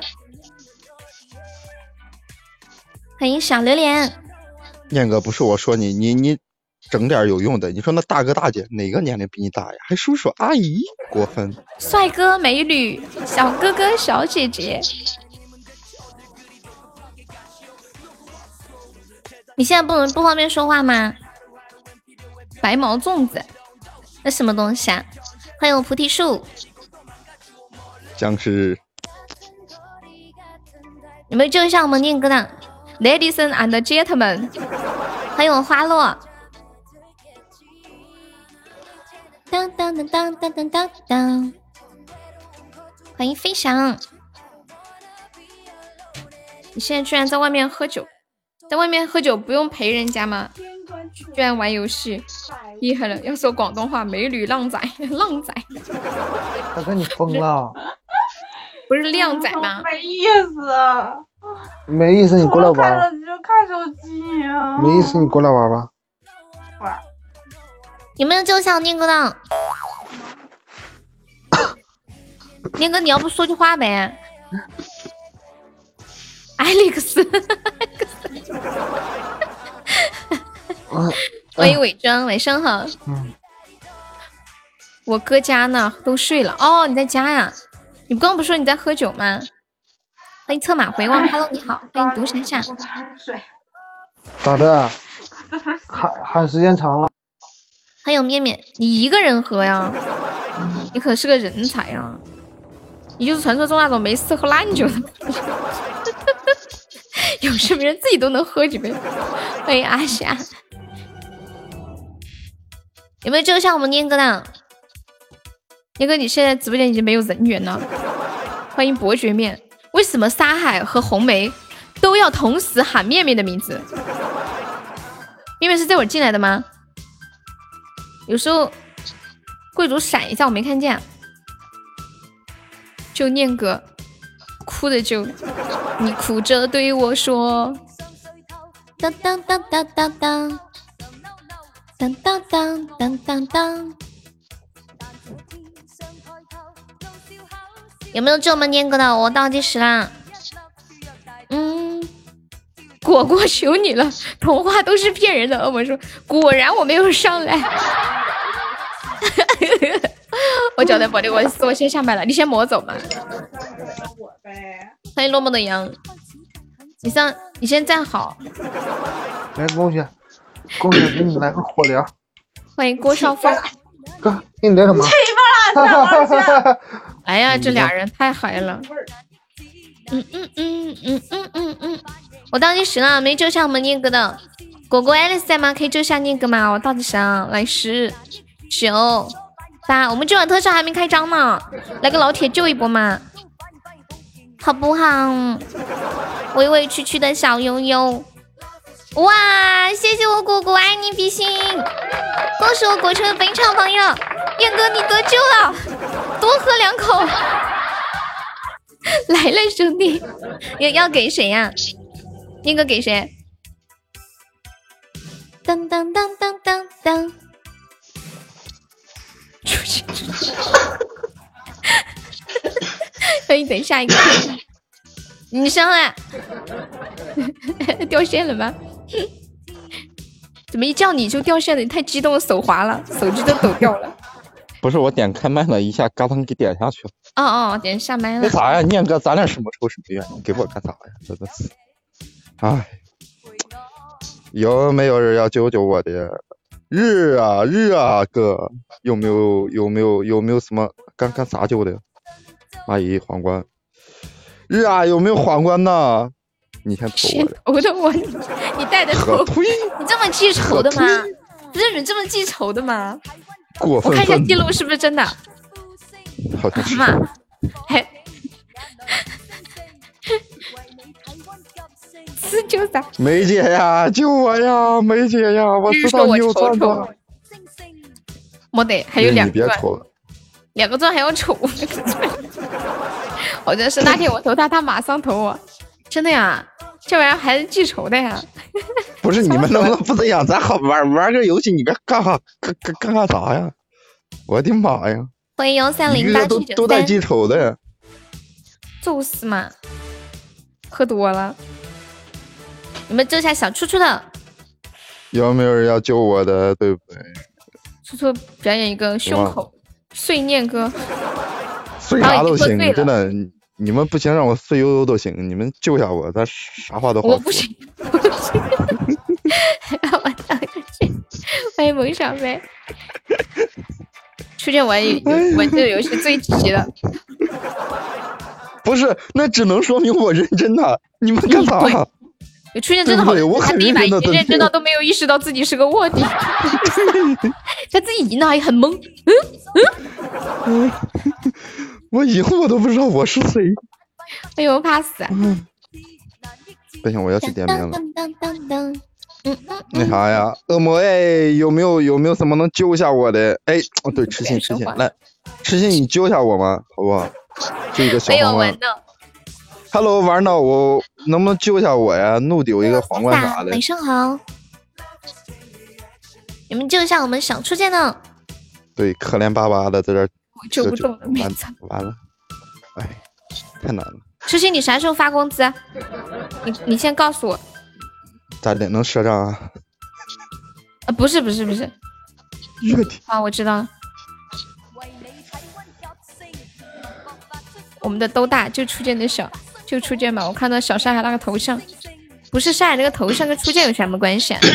欢迎小榴莲。念哥不是我说你，你你整点有用的。你说那大哥大姐哪个年龄比你大呀？还叔叔阿姨，过分。帅哥美女、小哥哥小姐姐，你现在不能不方便说话吗？白毛粽子，那什么东西啊？欢迎我菩提树，僵尸，有没有救一下我们念哥的？Ladies and gentlemen，欢迎我花落。当当当当当当当当，欢迎飞翔。你现在居然在外面喝酒，在外面喝酒不用陪人家吗？居然玩游戏，厉害了！要说广东话，美女浪仔，浪仔大哥，你疯了？不是靓仔吗？没意思啊！没意思，你过来玩。你就看手机呀、没意思，你过来玩吧。玩有没有救小念哥的？[LAUGHS] 念哥，你要不说句话呗？艾利克斯，欢迎伪装，晚上好。嗯我哥家呢，都睡了。哦，你在家呀？你刚刚不是说你在喝酒吗？欢迎策马回望，Hello，你好，[LAUGHS] 欢迎独山下。[LAUGHS] 咋的？喊喊时间长了。还有面面，你一个人喝呀？你可是个人才啊！你就是传说中那种没事喝烂酒的，[LAUGHS] 有什么人自己都能喝几杯？欢迎阿霞，有没有救一下我们念哥的？念哥，你现在直播间已经没有人员了。欢迎伯爵面，为什么沙海和红梅都要同时喊面面的名字？面面是这会儿进来的吗？有时候贵族闪一下，我没看见。就念哥，哭的就，你哭着对我说，当当当当当当，当当当当当当。有没有救我们念哥的？我倒计时啦。嗯，果果求你了，童话都是骗人的。恶魔说，果然我没有上来。[LAUGHS] 我交代不的，我我先下麦了，你先磨走嘛。欢迎落寞的羊，你上，你先站好。来，恭喜，恭喜，给你来个火疗。欢迎郭少峰。哥，给你来什么？哎呀，这俩人太嗨了。嗯嗯嗯嗯嗯嗯嗯，我倒计时了，没救下我们念哥的。果果爱丽丝在吗？可以救下念哥吗？我倒计时啊，来十、九、八，我们今晚特效还没开张呢，来个老铁救一波嘛，好不好？委委屈屈的小悠悠，哇，谢谢我果果，爱你比心，恭喜我果成本场朋友，燕哥你得救了，多喝两口。[LAUGHS] 来了，兄弟，要要给谁呀、燕哥给谁？当当当当当当，出去！可以等下一个。你上来，[LAUGHS] 掉线了吗？[LAUGHS] 怎么一叫你就掉线了？你太激动了，手滑了，手机都抖掉了。[LAUGHS] 不是我点开麦了一下，嘎噔给点下去了。哦哦，点下麦了。那啥呀，念哥，咱俩什么仇什么怨？你给我干啥呀？真的是，哎，有没有人要救救我的？日啊日啊哥，有没有有没有有没有什么干干啥救的？蚂蚁皇冠。日啊，有没有皇冠呢？你先投我的。[LAUGHS] 头的我，你带的 [LAUGHS] 头，你这么记仇的吗？不是你这么记仇的吗？过分我看一下记录是不是真的？好像是。妈，还四九三，梅姐呀，救我呀，梅姐呀！我知道你有钻钻。没得，还有你两个，别抽了，两个钻还要丑，我 [LAUGHS] 真是那天我投他，他马上投我，真的呀，这玩意儿还是记仇的呀。[LAUGHS] 不是你们能不能 [LAUGHS] 不这样？咱好玩玩个游戏，你别干哈干干干干啥呀？我的妈呀！欢迎幺三零八都七九三，都带记仇的呀。就是嘛，喝多了。你们救下小初初的，有没有人要救我的？对不对？初初表演一个胸口碎念歌，碎啥都行真的。你你们不行，让我睡悠悠都行。你们救下我，咱啥话都好说。我不行，我不行。我操！欢迎萌小妹。初见玩玩这个游戏最急了，不是，那只能说明我认真的。你们干啥？初见真的好对不对我他很认真地认真到都没有意识到自己是个卧底，[LAUGHS] 他自己赢的还很懵。嗯我以后我都不知道我是谁。[LAUGHS] 哎呦，我怕死！不行，我要去点名了。那啥呀，恶魔哎，有没有有没有什么能救一下我的？哎，哦对，痴心痴心，来，痴心你救一下我吗？好不好？就一个小没有皇冠。Hello，玩呢，我能不能救一下我呀？怒丢一个皇冠啥的晚。上好，你们救一下我们小初见呢，对，可怜巴巴的在这儿救不这动了没完完了，哎，太难了，初心你啥时候发工资？啊你你先告诉我。咋的能赊账啊？啊，不是不是不是，我天，啊，我知道了。我们的都大，就初见的小，就初见吧。我看到小上海那个头像，不是上海那个头像跟初见有什么关系啊？[COUGHS]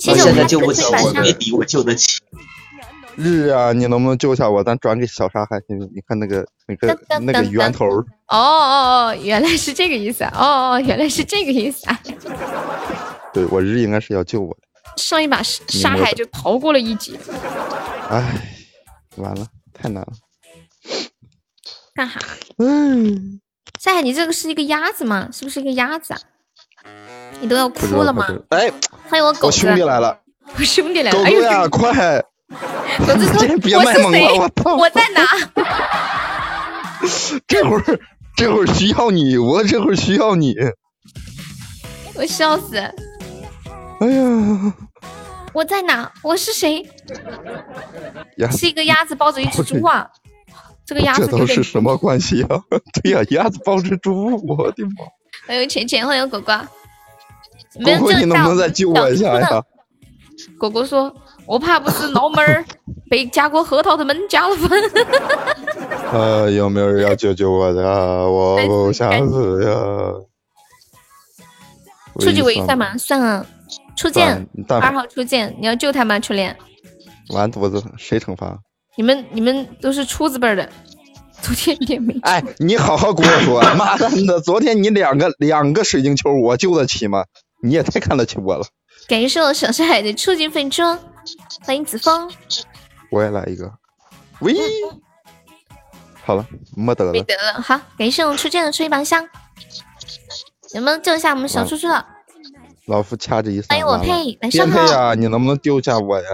谢谢我现在救不起我，的晚上别比我救得起。日啊，你能不能救下我？咱转给小沙海？你看那个那个那个噔源头，哦哦哦，原来是这个意思啊！哦哦，原来是这个意思啊！[LAUGHS] 对我日应该是要救我的。上一把沙海就逃过了一劫，哎，完了，太难了。干哈？嗯，沙海，你这个是一个鸭子吗？是不是一个鸭子啊？你都要哭了吗哎，欢迎我狗子，我兄弟来了，我兄弟来了！哎呦，狗哥呀，快！[LAUGHS] 狗子说今天别我是卖萌了我操我在哪？[LAUGHS] 这会儿这会儿需要你，我这会儿需要你。[LAUGHS] 我笑死！哎呀，我在哪？我是谁？是一个鸭子抱着一只猪啊！这个鸭这都子有点是什么关系啊？对呀、鸭子抱着猪，我的妈！欢迎浅浅，欢迎果果。你狗狗，你能不能再救我一下呀？果果说：“我怕不是脑门儿 [LAUGHS] 被夹过核桃的们加了分。[LAUGHS] 呃，有没有人要救救我的啊？我不想死呀！初级为算吗？算啊。初见二号初见，你要救他吗？初恋，完犊子，谁惩罚？你们你们都是初字辈儿的，昨天也没。哎，你好好跟我说，[LAUGHS] 妈蛋的，昨天你两个两个水晶球，我救得起吗？你也太看得起我了。感谢我小上海的初级粉装，欢迎子枫。我也来一个。喂，好了，没得了。没得了，好，感谢我们初见的出一宝箱。能不能救一下我们小初初的？老夫掐指一算，欢迎我完了佩晚上配呀，你能不能丢下我呀？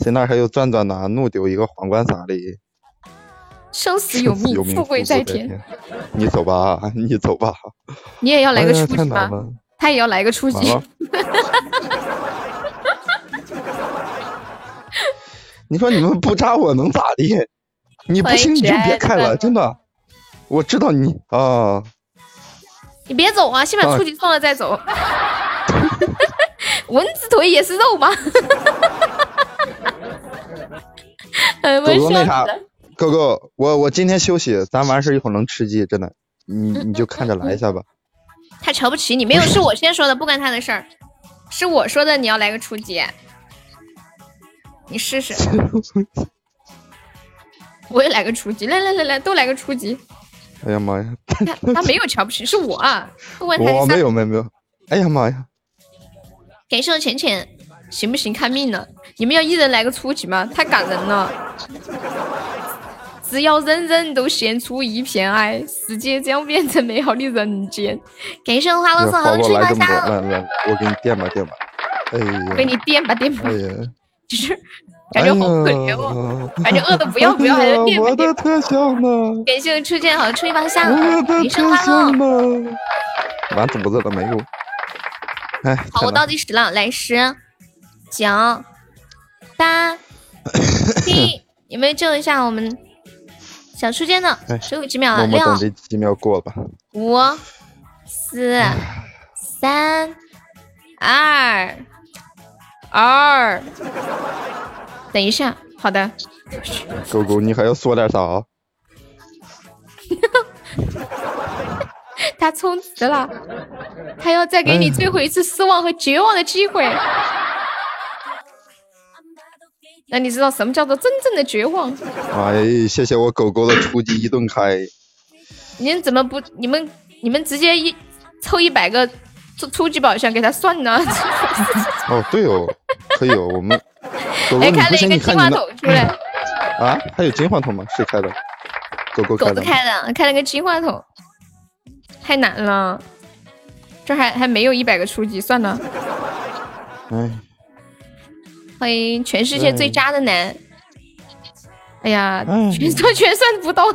谁那还有钻钻呢？怒丢一个皇冠啥的。生死有命，[LAUGHS] 有命富贵在天。你走吧，[LAUGHS] 你走吧。你也要来个哎呀初级吗？太难了。他也要来个初级。[LAUGHS] 你说你们不扎我能咋地？你不行你就别开了，真的。我知道你啊，你别走啊，先把初级送了再走。[LAUGHS] 蚊子腿也是肉吗？[LAUGHS] 狗狗那啥笑死了。，狗狗，我我今天休息，咱完事儿一会儿能吃鸡，真的，你你就看着来一下吧。他瞧不起你，没有，是我先说的，不关他的事儿。是我说的，你要来个初级，你试试。[LAUGHS] 我也来个初级，来来来来，都来个初级。哎呀妈呀！他他没有瞧不起，是我啊。问他我没有没有没有。哎呀妈呀！感谢我浅浅，行不行看命了。你们要一人来个初级吗？太感人了。只要人人都献出一片爱，世界将变成美好的人间。感谢我花落送红吹发香。来来，我给你垫吧垫吧。哎呀！给你垫吧垫吧。哎呀！就是感觉好可怜哦，感觉饿的不要不要，还要点吧点吧。感谢我初见好吹发香。感谢花落。完犊子了没有？哎，好，我倒计时了，来十、九、八、七，有没有救一下我们小初见的？十五几秒了，六、这几秒过了吧？五、四、三、二、二，等一下，好的。狗狗，你还要说点啥？[LAUGHS] 他充值了，他要再给你最后一次失望和绝望的机会。那你知道什么叫做真正的绝望？哎，谢谢我狗狗的初级一顿开。你们怎么不？你们你们直接一抽一百个初初级宝箱给他算呢？哦，对哦，可以哦，我们。[LAUGHS] 哎，开了一个金话筒出来。啊？还有金话筒吗？谁开的？狗狗狗子开的，开了个金话筒。太难了，这还还没有一百个初级，算了。哎，欢迎全世界最渣的男。哎呀，全算全算不到。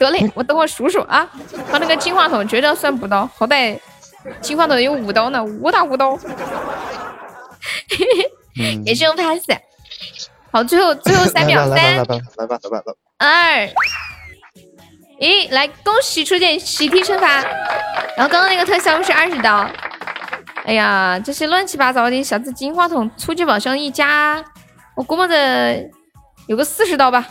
得嘞，我等会数数啊。他那个金话筒绝对算补刀，好歹金话筒有五刀呢，五打五刀。[LAUGHS] 也是用 pass。好，最后最后三秒，三，来吧来吧来吧来吧。二。咦，来恭喜初见喜提惩罚，然后刚刚那个特效是二十刀。哎呀，这些乱七八糟的，小子金话筒、出去宝箱一加，我估摸着有个四十刀吧。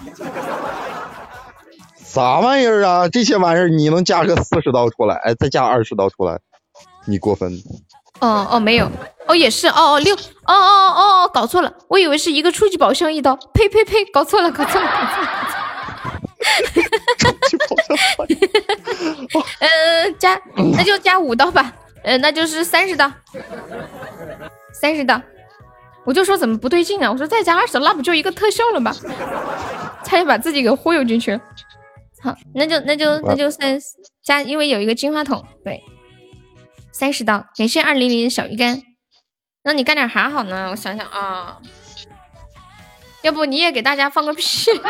啥玩意儿啊？这些玩意儿你能加个四十刀出来？哎，再加二十刀出来，你过分。哦哦，没有，哦也是，哦哦六，哦哦哦哦，搞错了，我以为是一个初级宝箱一刀，呸呸呸，搞错了，搞错了，搞错了。嗯，[LAUGHS] 加那就加五刀吧，嗯，那就是三十刀，三十刀。我就说怎么不对劲啊？我说再加二十，那不就一个特效了吗？[LAUGHS] 差点把自己给忽悠进去了。好，那就那就那就三加，因为有一个金话筒，对，三十刀。感谢二零零小鱼干，那你干点啥好呢？我想想啊，要不你也给大家放个屁？[LAUGHS]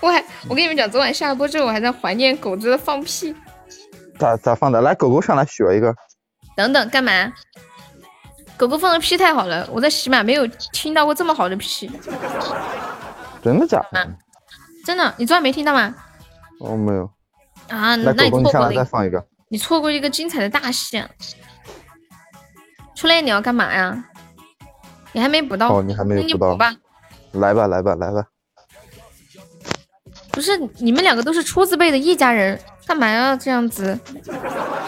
我还我跟你们讲，昨晚下了播之后，我还在怀念狗子的放屁。咋咋放的？来，狗狗上来学一个。等等，干嘛？狗狗放的屁太好了，我在喜马没有听到过这么好的屁。真的假的？真的，你昨晚没听到吗？哦，没有。啊，那你错过了。再放一个。你错过一个精彩的大戏。初恋你要干嘛呀？你还没补到。哦，你还没有补到。吧。来吧，来吧，来吧。不是你们两个都是初字辈的一家人，干嘛要这样子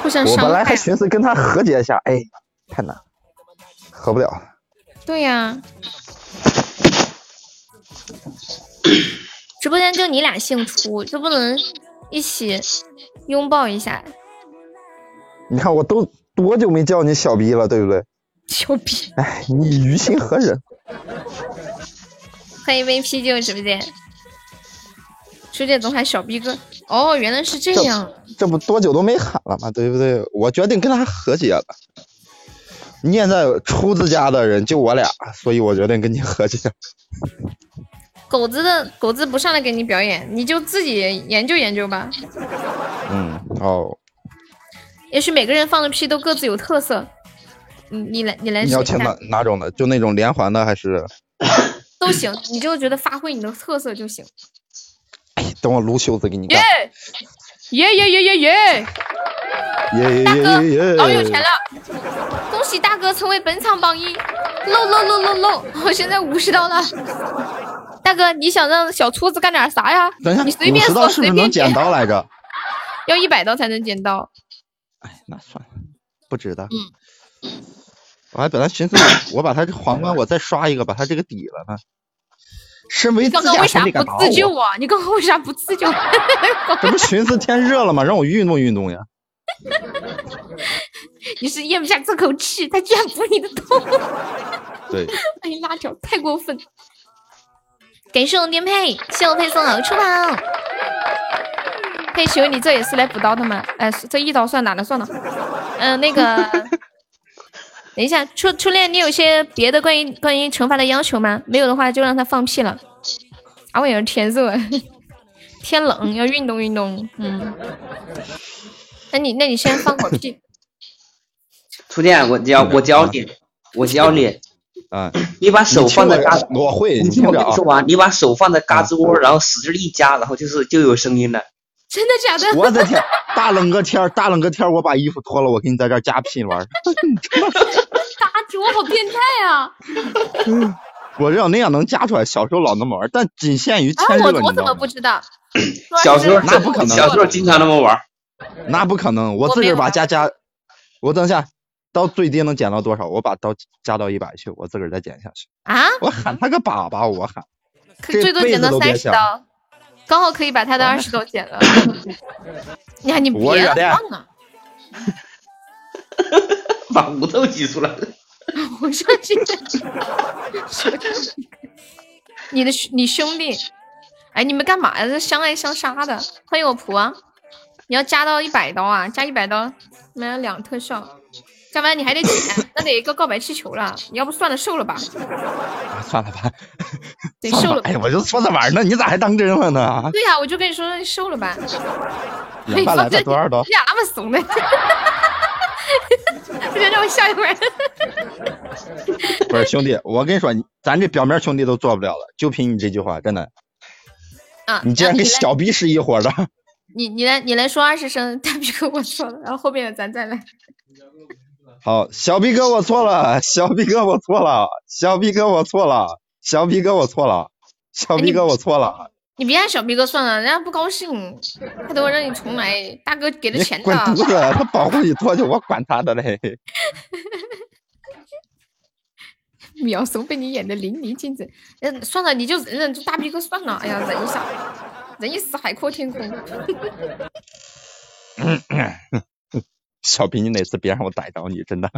互相伤害？我本来还寻思跟他和解一下，哎，太难，和不了。对呀，[COUGHS] [COUGHS] [COUGHS] 直播间就你俩姓初，就不能一起拥抱一下？你看我都多久没叫你小逼了，对不对？小逼，哎，你于心何忍？[LAUGHS] 欢迎 VP 进入直播间。初见总喊小逼哥，哦，原来是这样。这不多久都没喊了吗？对不对？我决定跟他和解了。你现在初自家的人就我俩，所以我决定跟你和解。狗子的狗子不上来给你表演，你就自己研究研究吧。嗯，哦。也许每个人放的屁都各自有特色。你你来你来。你要听哪哪种的？就那种连环的还是？都行，你就觉得发挥你的特色就行。等我撸袖子给你干！耶耶耶耶耶！耶大哥老有钱了，恭喜大哥成为本场榜一！漏漏漏漏漏！我现在五十刀了，大哥你想让小厨子干点啥呀？等一下，你随便说，随便捡刀来着。[LAUGHS] 要一百刀才能捡刀。哎，那算了。不值得。嗯。我还本来寻思，我把他这皇冠我再刷一个，把他这个抵了呢。身为自刚刚为啥家兄弟不自救我？啊？你刚刚为啥不自救？[LAUGHS] 这不寻思天热了吗？让我运动运动呀。[LAUGHS] 你是咽不下这口气，他居然补你的头。对，哎，拉条太过分！感谢我颠沛，谢我配送好出宝。佩，请问你这也是来补刀的吗？哎，这一刀算哪的算了？嗯、那个，[LAUGHS] 等一下，初初恋，你有些别的关于关于惩罚的要求吗？没有的话就让他放屁了。啊，我也是？天热，天冷要运动运动。嗯，那你那你先放会儿屁。初恋，我教我教你，我教你，啊，[CLEARS THROAT] 你把手放在嘎，我会，你听我。跟你说完，你把手放在嘎吱窝，然后使劲一夹，然后就是就有声音了。真的假的？我的天，大冷个天儿，大冷个天儿，我把衣服脱了，我给你在这儿夹屁玩儿。[LAUGHS] 大猪好变态啊！[LAUGHS] 我要那样能夹出来，小时候老那么玩，但仅限于啊，天热，我我怎？么不知道？[CLEARS THROAT] 小时候那不可能，小时候经常那么玩。那不可能，我自个儿把夹夹，我等下到最低能减到多少？我把刀加到一百去，我自个儿再减下去。啊？我喊他个粑粑，我喊，可最多减到三十刀，刚好可以把他的二十刀减了。[LAUGHS] 你看你别惹的忘了，把骨头挤出来了。你的兄你兄弟，哎，你们干嘛呀？这相爱相杀的。欢迎我仆啊！你要加到一百刀啊，加一百刀，买了两特效，加班你还得减，那得一个告白气球了。[LAUGHS] 你要不算了，瘦了吧。啊算了吧，得瘦了。哎呀，我就说着玩儿呢，你咋还当真了呢？对呀、我就跟你说你瘦了吧。两万来的多少刀你？咋那么怂呢，不行，让我笑一会儿。不是兄弟，我跟你说，咱这表面兄弟都做不了了，就凭你这句话，真的，啊，你竟然跟小逼是一伙的。你你来你来说二十声，大逼哥我说了，然后后面的咱再来。好，小逼哥我错了，小逼哥我错了，小逼哥我错了，小逼哥我错了，小逼哥我错了，你别按小逼哥算了，人家不高兴，他都让你重来。大哥给的钱的滚犊，子！他保护你多久，我管他的嘞。[LAUGHS] 秒怂被你演的淋漓尽致。嗯，算了，你就忍忍，就大逼哥算了。哎呀，忍一下，忍一时海阔天空。[LAUGHS] 小逼，你哪次别让我逮着你，真的。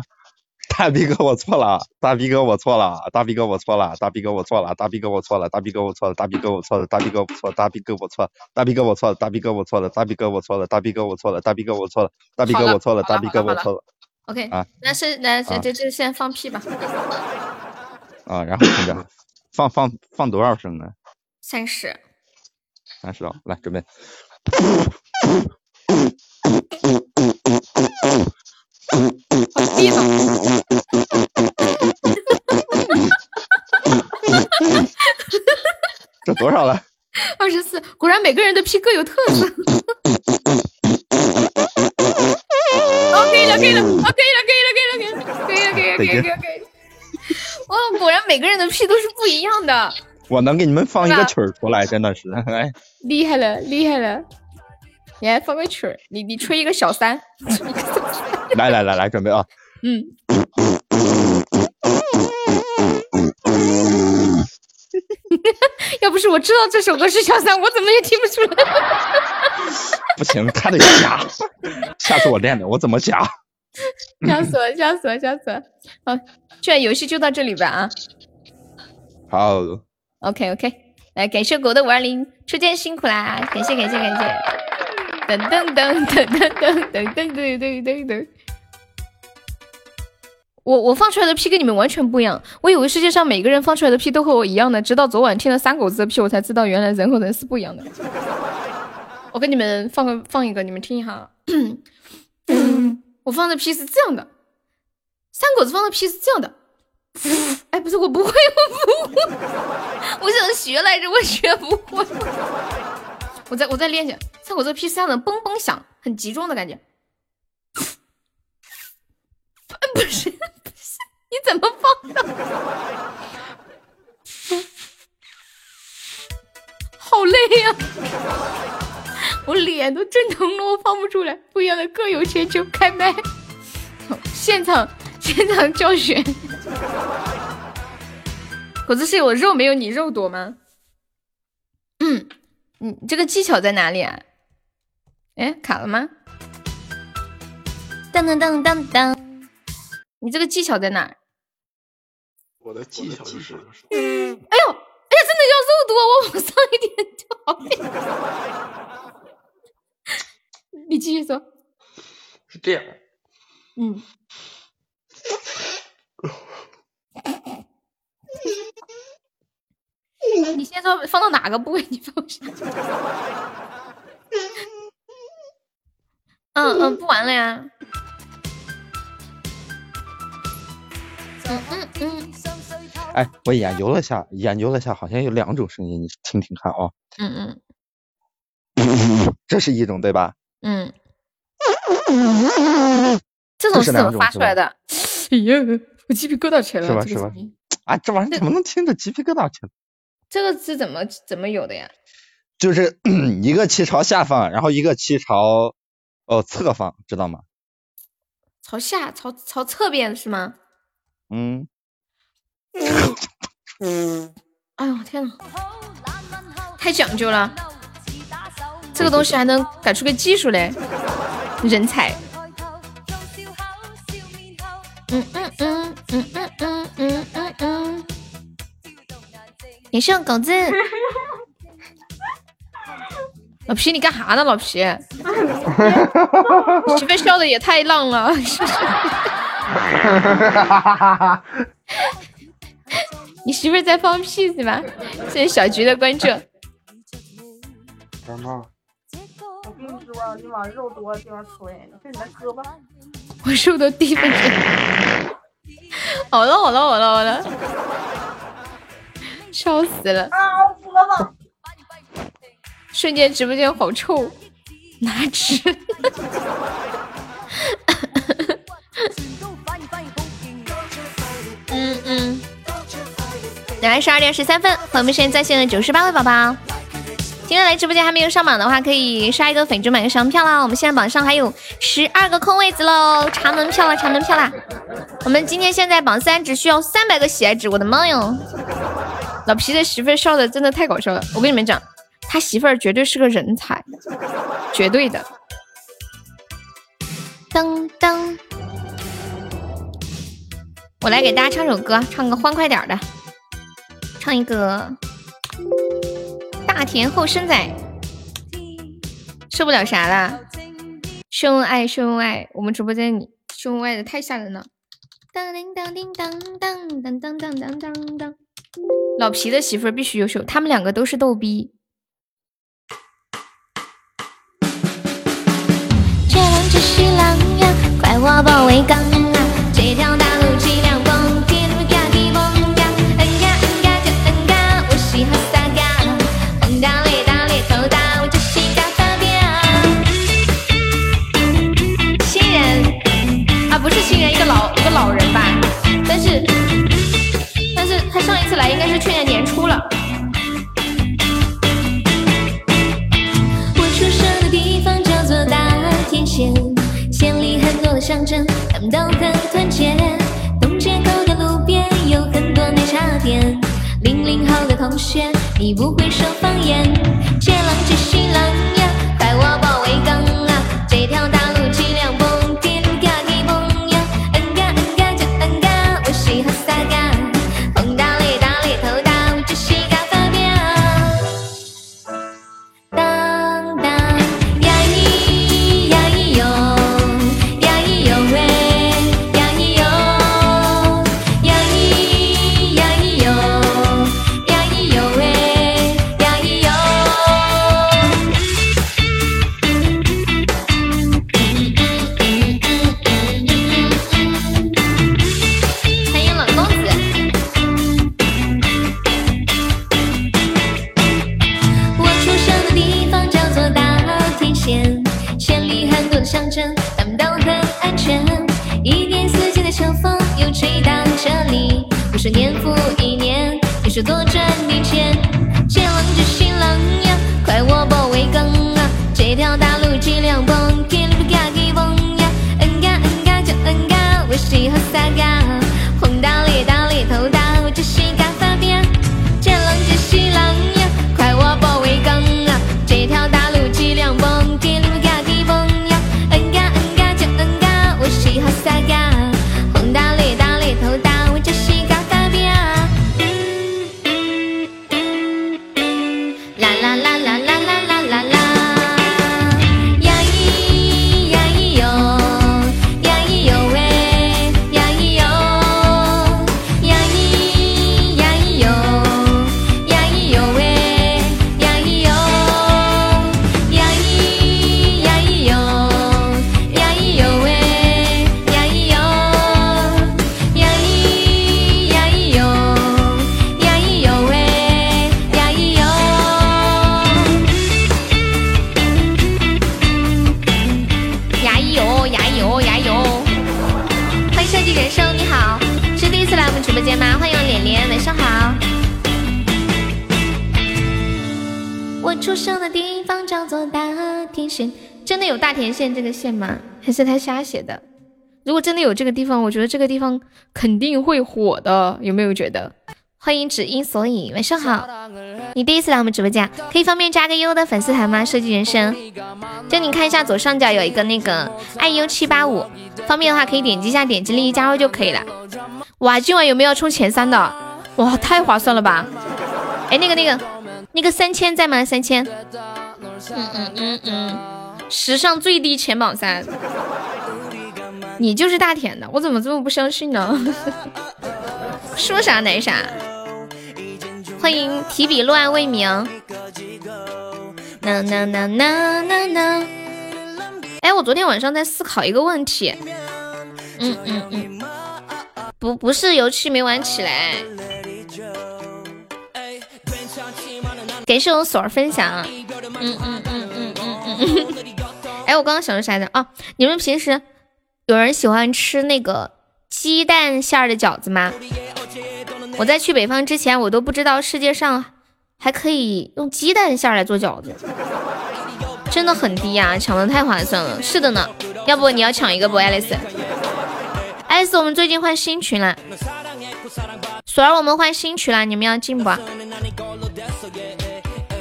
大逼哥，我错了，大逼哥，我错了，大逼哥，我错了，大逼哥，我错了，大逼哥，我错了，大逼哥，我错了，大逼哥，我错了，大逼哥，我错了，大逼哥，我错了，大逼哥，我错了，大逼哥，我错了，大逼哥，我错了，大逼哥，我错了，大逼哥，我错了，大逼哥，我错了，大逼哥，我错了 OK，啊那是那先这这先放屁吧，啊！然后听着，放放放多少声呢？三十。三十刀，来准备。闭了。这多少了？二十四，果然每个人的屁各有特色。[LAUGHS] 哦，可以了，可以了，哦，可以了，可以了，可以了，可以了，可以了，可以了，可以了，可以。哦，果然每个人的屁都是不一样的，我能给你们放一个曲儿出来，真的是。哎，厉害了，厉害了！你还放个曲儿，你你吹一个小三，[LAUGHS] 来来来来，准备啊！嗯，要不是我知道这首歌是小三，我怎么也听不出来。不行，他得夹。下次我练练，我怎么夹？笑死我，笑死我，笑死我！好，这游戏就到这里吧啊。好，OK OK，来感谢狗的五二零初见辛苦啦，感谢感谢感谢。噔噔噔噔噔噔噔噔噔噔噔噔。我我放出来的屁跟你们完全不一样，我以为世界上每个人放出来的屁都和我一样的，直到昨晚听了三狗子的屁，我才知道原来人和人是不一样的。[LAUGHS] 我给你们放个放一个，你们听一下。[COUGHS] 我放的屁是这样的，三狗子放的屁是这样的。哎，不是，我不会，我不会，我想学来着，我学不会。我再我再练一下，三狗子屁是这样的，嘣嘣响，很集中的感觉。[COUGHS] 哎，不是，你怎么放的？好累呀、[LAUGHS] 我脸都震疼了，我放不出来。不一样的各有千秋，开麦。现场现场教学。果子是我肉没有你肉多吗？嗯，你这个技巧在哪里啊？哎，卡了吗？当当当当当，你这个技巧在哪？我的技巧就是，哎呦，哎呀，真的要肉多，我往上一点就好。[LAUGHS] 你继续说。是这样。嗯。你先说放到哪个部位？你放下。嗯嗯，不玩了呀。嗯嗯嗯。哎，我研究了下，研究了下，好像有两种声音，你听听看啊。嗯嗯。[LAUGHS] 这是一种对吧？嗯。[LAUGHS] 这种是怎么发出来的？[LAUGHS] 哎呀，我鸡皮疙瘩起来了。是吧？是吧？啊，这玩意儿怎么能听着鸡皮疙瘩起来？这个是怎么怎么有的呀？就是 [CLEARS THROAT] 一个气朝下放，然后一个气朝哦侧放，知道吗？朝下，朝朝侧边是吗？嗯。[LAUGHS] 嗯。哎呦天呐，太讲究了！这个东西还能改出个技术来，人才。嗯嗯嗯嗯嗯嗯嗯嗯嗯。你是狗子，[LAUGHS] 老皮，你干哈呢？老皮，[LAUGHS] 媳妇笑的也太浪了，你媳妇在放屁是吧？谢谢小菊的关注。感冒？我跟你说，你往肉多的地方吹，你看你那胳膊。我肉的地方。好了好了好了好了。笑死了！啊！瞬间直播间好臭，拿纸。嗯 [LAUGHS] 嗯。来，十二点十三分，朋友们现在在线的九十八位宝宝，今天来直播间还没有上榜的话，可以刷一个粉猪买个小门票啦！我们现在榜上还有十二个空位子喽，查门票了，查门票啦！我们今天现在榜三只需要三百个喜爱值，我的妈哟！老皮的媳妇儿笑的真的太搞笑了，我跟你们讲，他媳妇儿绝对是个人才，绝对的。噔噔，我来给大家唱首歌，唱个欢快点的，唱一个大田后生仔，受不了啥了？秀恩爱，秀恩爱，我们直播间里秀恩爱的太吓人了。当叮当叮当当当当当当当当。老皮的媳妇儿必须优秀，他们两个都是逗逼。这郎这是狼呀，快我保卫岗啊！这条大应该是去年年初了。我出生的地方叫做大田县，县里很多的乡镇，他们都很团结。东街口的路边有很多奶茶店。零零后的同学，你不会说方言。接浪接西浪他瞎写的？如果真的有这个地方，我觉得这个地方肯定会火的，有没有觉得？欢迎只因所以，晚上好。你第一次来我们直播间，可以方便加个优的粉丝团吗？设计人生，就你看一下左上角有一个那个爱优七八五，方便的话可以点击一下，点击立即加入就可以了。哇，今晚有没有要冲前三的？哇，太划算了吧！哎，那个那个那个三千在吗？三千。嗯嗯嗯嗯，史上最低前榜三，你就是大田的，我怎么这么不相信呢？[LAUGHS] 说啥来啥。欢迎提笔落案未明。呐呐呐呐呐呐。哎，我昨天晚上在思考一个问题。嗯嗯嗯，不不是游戏没玩起来。感谢我锁儿分享。嗯嗯嗯嗯嗯嗯嗯。哎，我刚刚想说啥呢？哦，你们平时有人喜欢吃那个鸡蛋馅儿的饺子吗？我在去北方之前，我都不知道世界上还可以用鸡蛋馅儿来做饺子，真的很低呀、抢的太划算了。是的呢，要不你要抢一个不，爱丽丝？爱丽丝，我们最近换新群了，索儿，我们换新群了，你们要进不？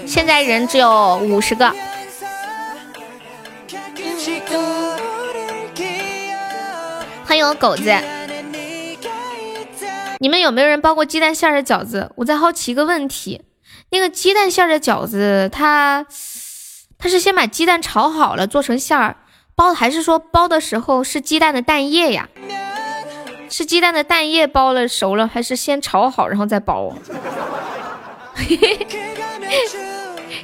现在人只有五十个。欢迎我狗子。你们有没有人包过鸡蛋馅儿的饺子？我在好奇一个问题，那个鸡蛋馅儿的饺子，它它是先把鸡蛋炒好了做成馅儿包，还是说包的时候是鸡蛋的蛋液呀？是鸡蛋的蛋液包了熟了，还是先炒好然后再包？[LAUGHS] [LAUGHS]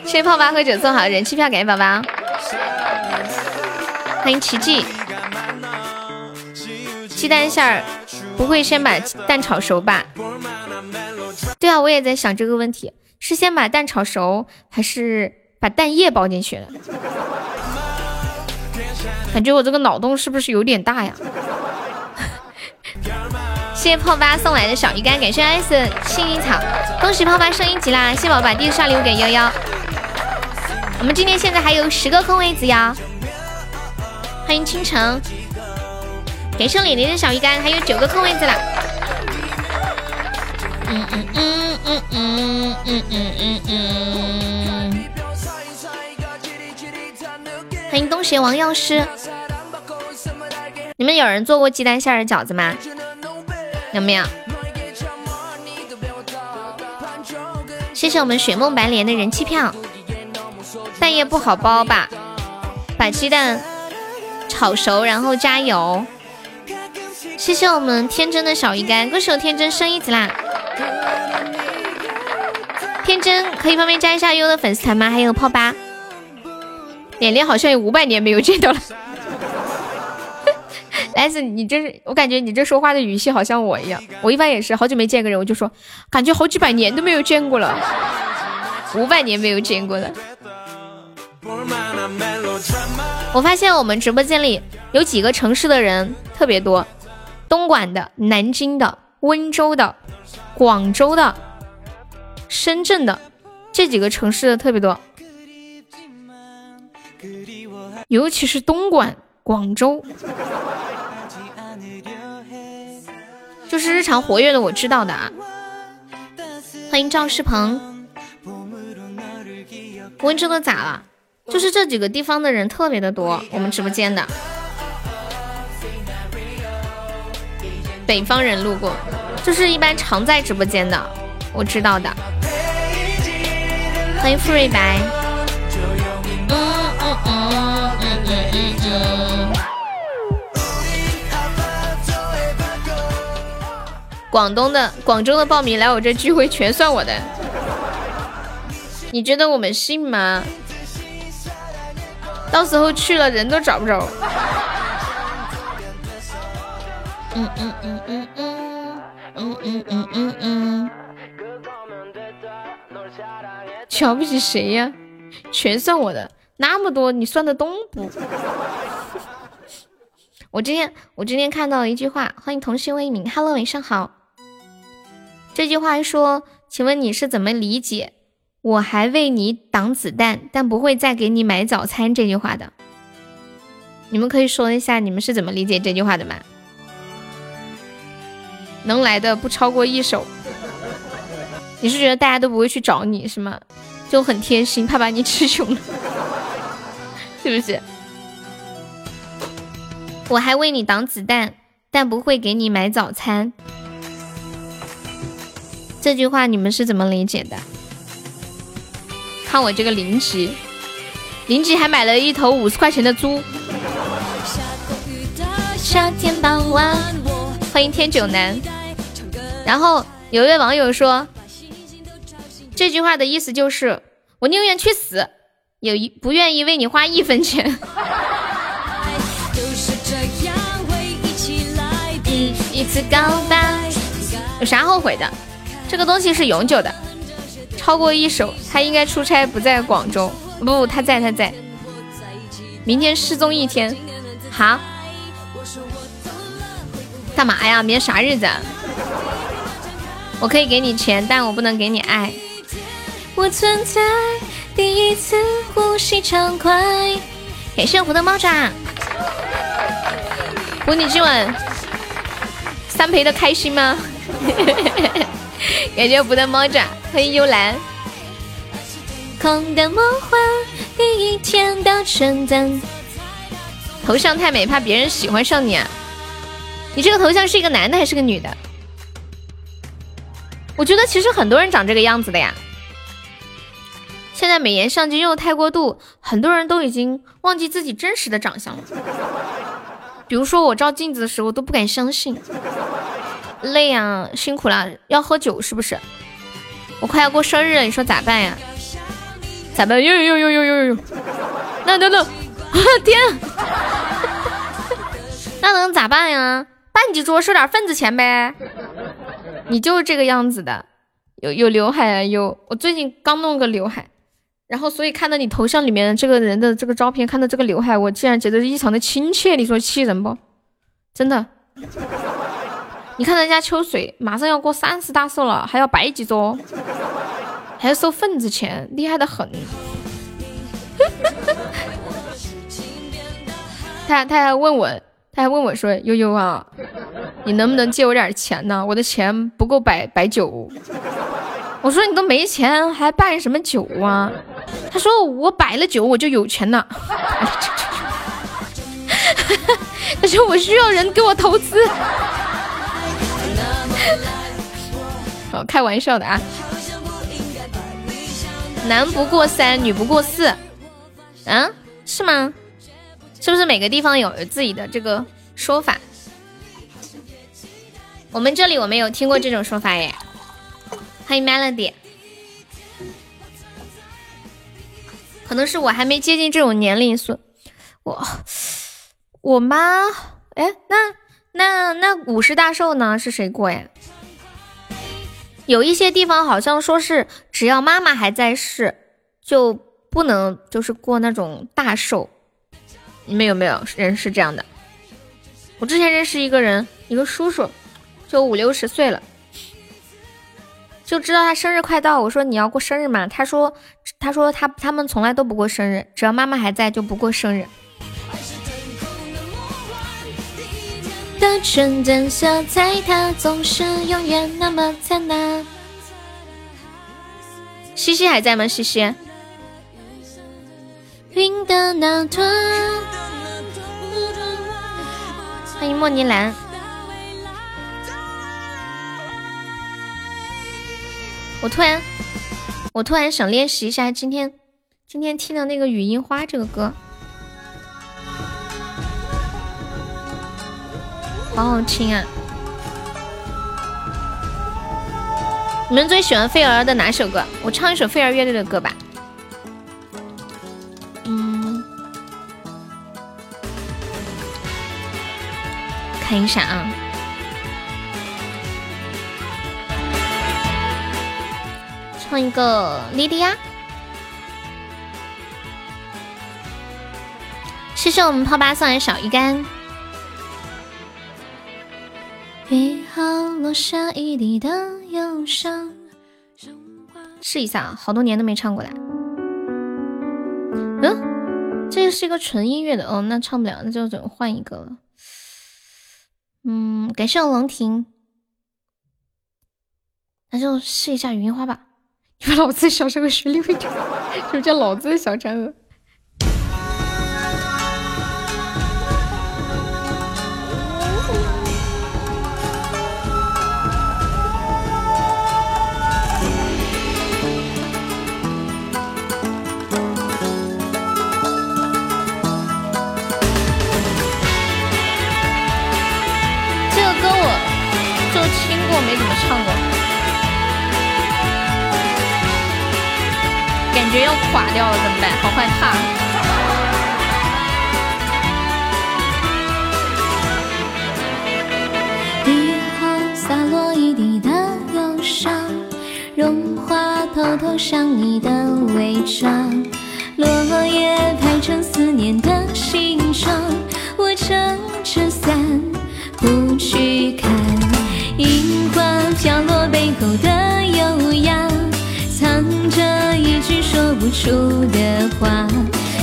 谢谢泡吧喝酒送好的人气票，感谢宝宝，欢迎奇迹。鸡蛋馅儿不会先把蛋炒熟吧？对啊，我也在想这个问题，是先把蛋炒熟，还是把蛋液包进去了？感觉我这个脑洞是不是有点大呀？[LAUGHS] 谢谢泡吧送来的小鱼干，感谢 S 幸运草，恭喜泡吧升一级啦！谢谢宝宝第一刷礼物给悠悠，我们今天现在还有十个空位子呀！欢迎倾城。感谢李林的小鱼干，还有九个空位子了。嗯嗯嗯嗯嗯嗯嗯嗯嗯。欢迎东邪王药师。你们有人做过鸡蛋馅的饺子吗？有没有？谢谢我们雪梦白莲的人气票。蛋液不好包吧？把鸡蛋炒熟，然后加油。谢谢我们天真的小鱼干，恭喜我天真升一级啦！天真可以方便加一下优的粉丝团吗？还有泡吧，脸脸好像有五百年没有见到了。[LAUGHS] 来自，你这是我感觉你这说话的语气好像我一样，我一般也是好久没见个人，我就说感觉好几百年都没有见过了，五百年没有见过了。我发现我们直播间里有几个城市的人特别多。东莞的、南京的、温州的、广州的、深圳的这几个城市的特别多，尤其是东莞、广州，就是日常活跃的，我知道的啊。欢迎赵世鹏，温州的咋了？就是这几个地方的人特别的多，我们直播间的北方人路过，就是一般常在直播间的，我知道的。欢迎傅瑞白。嗯嗯嗯嗯嗯嗯嗯。广东的、广州的报名来我这聚会全算我的，你觉得我们信吗？到时候去了人都找不着。嗯嗯嗯嗯嗯嗯嗯嗯嗯嗯。瞧不起谁呀？全算我的，那么多你算得动不？[LAUGHS] 我今天我今天看到了一句话，欢迎童心未泯，Hello，晚上好。这句话说，请问你是怎么理解？我还为你挡子弹，但不会再给你买早餐这句话的。你们可以说一下，你们是怎么理解这句话的吗？能来的不超过一手。你是觉得大家都不会去找你是吗？就很贴心，怕把你吃穷了，是不是？我还为你挡子弹，但不会给你买早餐。这句话你们是怎么理解的？看我这个邻居，邻居还买了一头五十块钱的猪。夏天傍晚，欢迎天九男。然后有一位网友说，这句话的意思就是，我宁愿去死，也一不愿意为你花一分钱。一次告白，有啥后悔的？这个东西是永久的。超过一首，他应该出差不在广州，不，他在，他在。明天失踪一天，好，干嘛呀？明天啥日子？我可以给你钱，但我不能给你爱。我存在第一次呼吸畅快。感谢我的猫爪，舞你今晚三陪的开心吗？[LAUGHS] 感谢我的猫爪。欢迎幽兰。空的梦幻，第一天的纯真。头像太美，怕别人喜欢上你啊！你这个头像是一个男的还是个女的？我觉得其实很多人长这个样子的呀。现在美颜相机用的太过度，很多人都已经忘记自己真实的长相了。比如说我照镜子的时候都不敢相信。累啊，辛苦了，要喝酒是不是？我快要过生日了，你说咋办呀？咋办？呦呦呦呦呦呦！那等等，[LAUGHS] 天，[LAUGHS] 那能咋办呀？办几桌收点份子钱呗。你就是这个样子的，有有刘海，有我最近刚弄个刘海，然后所以看到你头像里面这个人的这个照片，看到这个刘海，我竟然觉得异常的亲切。你说气人不？真的。你看人家秋水马上要过三十大寿了，还要摆几桌，还要收份子钱，厉害的很。[LAUGHS] 他他还问我，他还问我说：“悠悠啊，你能不能借我点钱呢？我的钱不够摆摆酒。”我说：“你都没钱，还办什么酒啊？”他说：“我摆了酒，我就有钱了。[LAUGHS] ”他说：“我需要人给我投资。” [LAUGHS] 好，开玩笑的啊！男不过三，女不过四，嗯，是吗？是不是每个地方有自己的这个说法？我们这里我没有听过这种说法耶。欢迎 Melody，可能是我还没接近这种年龄，所我我妈，哎，那。那那五十大寿呢？是谁过呀？有一些地方好像说是只要妈妈还在世，就不能就是过那种大寿。你们有没有人是这样的？我之前认识一个人，一个叔叔，就五六十岁了，就知道他生日快到。我说你要过生日吗？他说他说他他们从来都不过生日，只要妈妈还在就不过生日。的纯真色彩，它总是永远那么灿烂。西西还在吗？西西，云的那端。欢迎莫尼兰。我突然，我突然想练习一下今天今天听的那个《雨樱花》这个歌，好好听啊！你们最喜欢飞儿的哪首歌？我唱一首飞儿乐队的歌吧。嗯，看一下啊，唱一个莉莉娅。谢谢我们泡吧送来小鱼干。雨后落下一地的忧伤。试一下啊，好多年都没唱过来。嗯，这个是一个纯音乐的，哦，那唱不了，那就只能换一个了？嗯，感谢我龙婷，那就试一下语音花吧。你们老子小时候学历会点，[LAUGHS] 就叫老子的小嫦娥。感觉要垮掉了，怎么办？好害怕！雨后洒落一地的忧伤，融化偷偷想你的伪装，落叶排成思念的形状，我撑着伞不去看。樱花飘落背后的悠扬，说不出的话。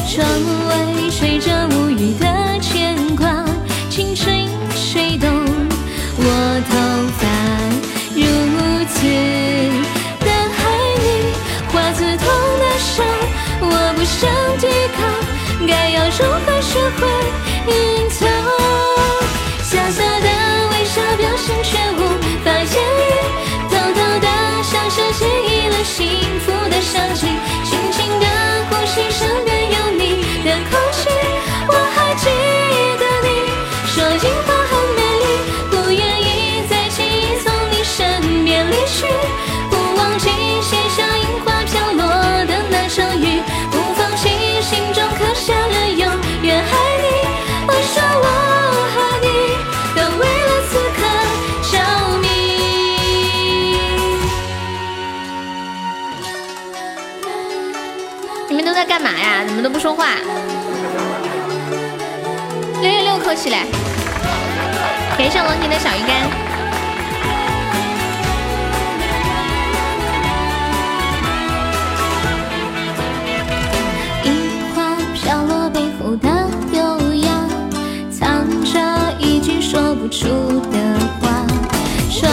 窗外吹着无语的牵挂，青春吹动我头怎么都不说话？六六六，扣起来！感谢王婷的小鱼干。说不出的话。窗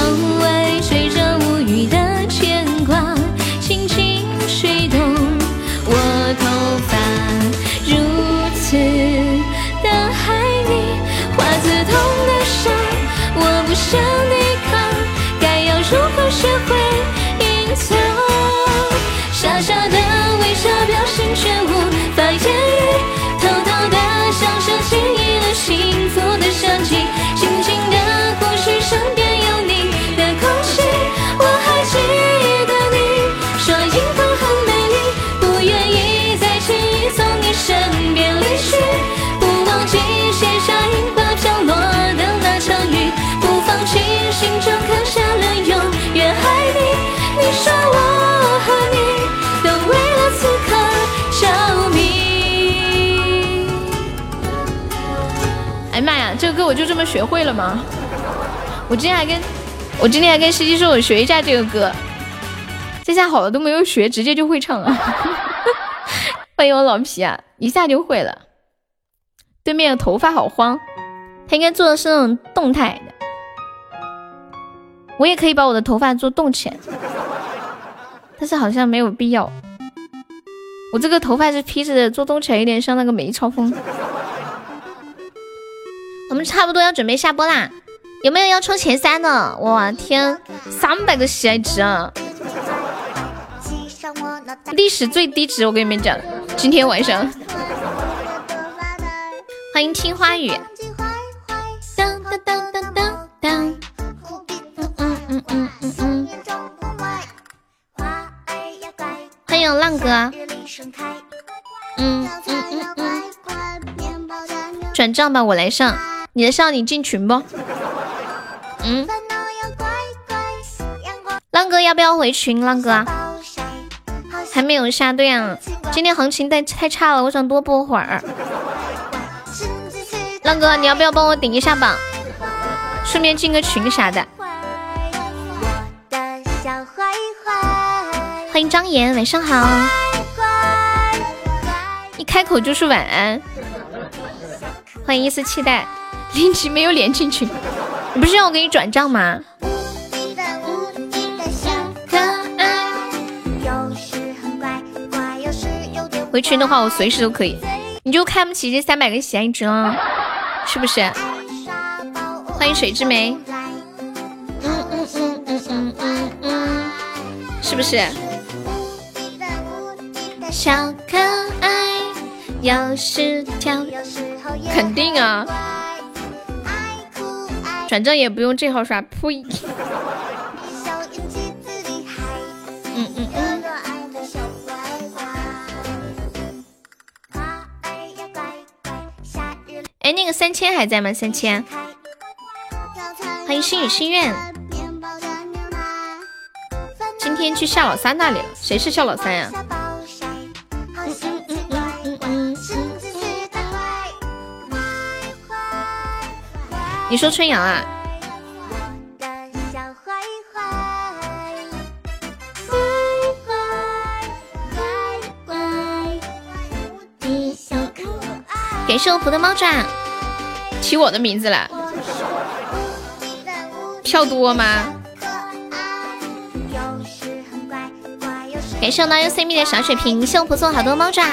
想抵抗，该要如何学会隐藏？傻傻的微笑，表情却无法言语，偷偷的享受记忆了幸福的香气，轻轻的呼吸，身边我就这么学会了吗？我今天还跟我今天还跟司机说，我学一下这个歌，这下好了都没有学，直接就会唱了。[LAUGHS] 欢迎我老皮啊，一下就会了。对面的头发好慌，他应该做的是那种动态的。我也可以把我的头发做动起来，但是好像没有必要。我这个头发是披着的，做动起来有点像那个梅超风。我们差不多要准备下播啦，有没有要冲前三的？我天，三百个喜爱值啊！历史最低值，我跟你们讲，今天晚上。欢迎听花语。当当当当当当。嗯嗯嗯嗯。欢迎浪哥。嗯嗯嗯嗯。转账吧，我来上。你的上，你进群不？嗯。浪哥要不要回群？浪哥。还没有下，对啊。今天行情太太差了，我想多播会儿。浪哥，你要不要帮我顶一下榜？顺便进个群啥的。欢迎张岩，晚上好。一开口就是晚安。欢迎一丝期待，林奇没有连进群，你不是让我给你转账吗？回群的话，我随时都可以。你就看不起这三百个喜爱值了？是不是？欢迎水之梅。嗯嗯嗯嗯嗯嗯嗯，是不是？小可爱有时跳，肯定啊！转账也不用这号刷，呸！嗯嗯嗯哎，那个三千还在吗？三千，欢迎心语心愿。今天去夏老三那里了，谁是夏老三呀？你说春阳啊？感谢我福的猫爪，起我的名字了，票多吗？感谢我 U C 蜜的小水瓶，谢我福送好多猫爪。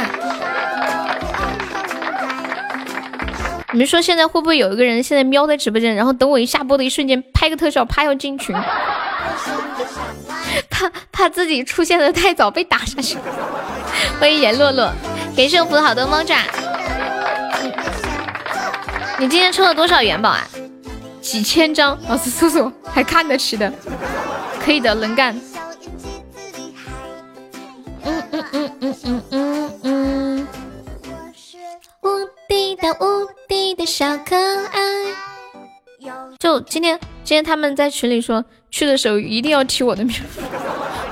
你们说现在会不会有一个人现在喵在直播间，然后等我一下播的一瞬间拍个特效，啪要进群，怕怕自己出现的太早被打下去。欢迎严洛洛，感谢我福好多猫爪。你今天抽了多少元宝啊？几千张，老师叔叔还看得起的，可以的，能干。嗯嗯嗯嗯嗯嗯嗯。敌的无敌的小可爱。就今天，今天他们在群里说，去的时候一定要提我的名。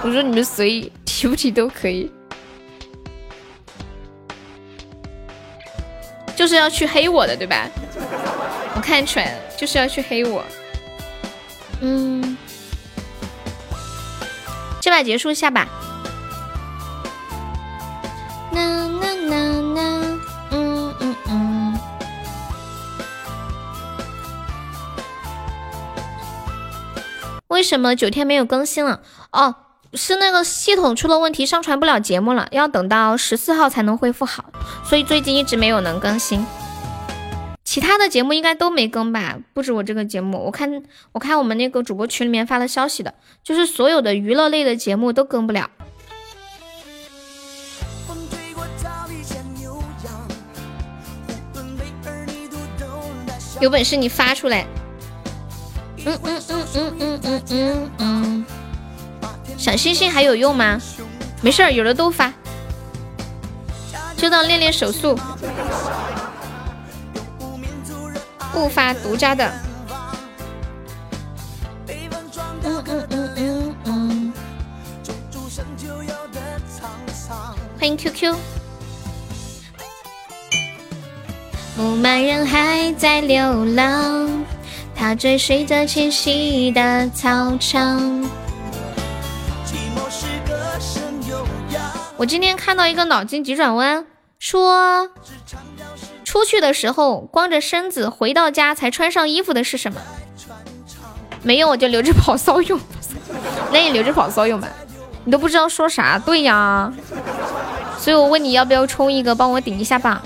我说你们随意提不提都可以。就是要去黑我的，对吧？我看出来了，就是要去黑我。嗯，这把结束下吧。啦啦啦啦，为什么九天没有更新了？哦。是那个系统出了问题，上传不了节目了，要等到十四号才能恢复好，所以最近一直没有能更新。其他的节目应该都没更吧？不止我这个节目，我看我看我们那个主播群里面发的消息的，就是所有的娱乐类的节目都更不了。有本事你发出来！嗯嗯嗯嗯嗯嗯嗯嗯。小星星还有用吗？没事儿，有的都发，就当练练手速。不发独家的。嗯嗯嗯嗯嗯。欢迎 QQ。牧马人还在流浪，他追随着迁徙的草场。我今天看到一个脑筋急转弯，说出去的时候光着身子，回到家才穿上衣服的是什么？没有我就留着跑骚用，[LAUGHS] 那你留着跑骚用吧。你都不知道说啥？对呀，所以我问你要不要冲一个，帮我顶一下榜。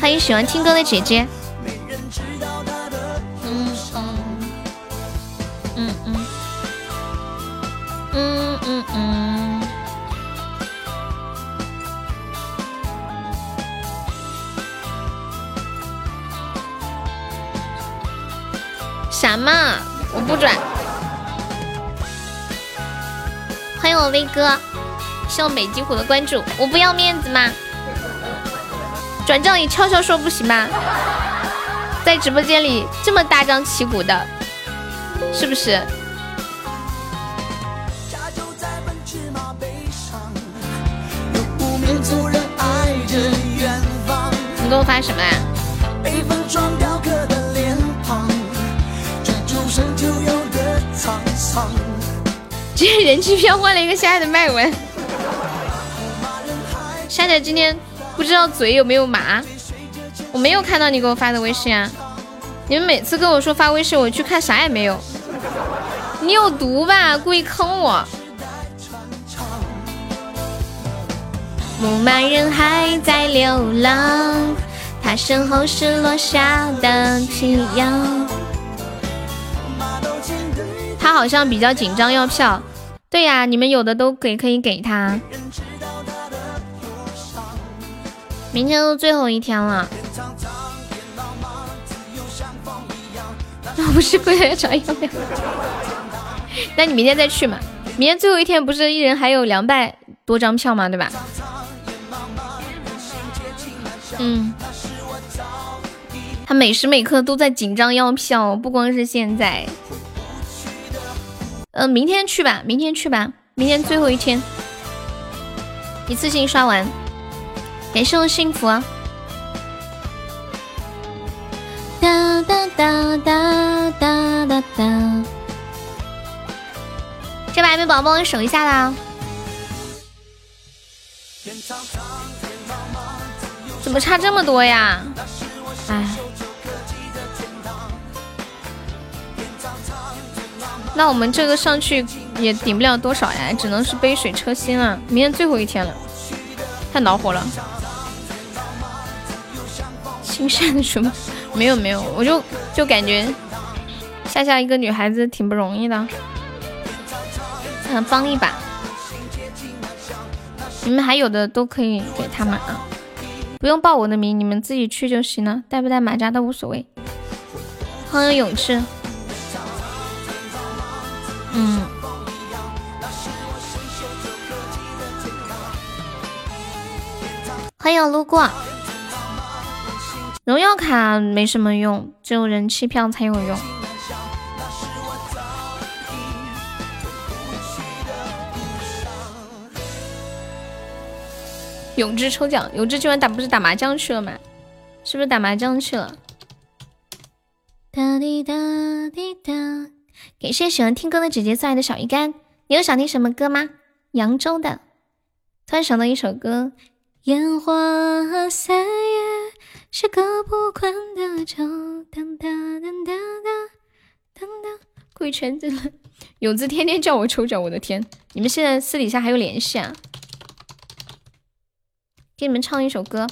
欢迎喜欢听歌的姐姐。嗯嗯嗯嗯嗯嗯。啥嘛？我不转。欢迎我威哥，谢我美吉虎的关注。我不要面子吗？转账你悄悄说不行吗？在直播间里这么大张旗鼓的，是不是？你给我发什么呀？今天人气票换了一个夏夏的麦文，[LAUGHS] 夏夏今天不知道嘴有没有麻，我没有看到你给我发的微信啊！你们每次跟我说发微信，我去看啥也没有，你有毒吧？故意坑我！牧马人还在流浪，他身后是落下的夕阳。他好像比较紧张要票，对呀，你们有的都给可以给他。明天都最后一天了，那 [LAUGHS] 不是跪下找要票？那你明天再去嘛。明天最后一天不是一人还有两百多张票吗？对吧？嗯，他每时每刻都在紧张要票，不光是现在。嗯，明天去吧，明天去吧，明天最后一天，一次性刷完。感谢我幸福啊。哒哒哒哒哒哒哒。这把没宝宝守一下啦。怎么差这么多呀？哎。那我们这个上去也顶不了多少呀，只能是杯水车薪了。明天最后一天了，太恼火了。亲善的什么？[LAUGHS] 没有没有，我就就感觉夏夏一个女孩子挺不容易的，想帮一把。你们还有的都可以给他们啊，不用报我的名，你们自己去就行了，带不带马甲都无所谓。欢迎勇士。嗯，欢迎路过。荣耀卡没什么用，只有人气票才有用。永志抽奖，永志今晚打不是打麻将去了吗？是不是打麻将去了？哒滴哒滴哒。感谢喜欢听歌的姐姐送来的小鱼干，你有想听什么歌吗？扬州的，突然想到一首歌，烟花三月是个不困的酒，当当当当当当，贵圈子了。永子天天叫我抽奖，我的天，你们现在私底下还有联系啊？给你们唱一首歌，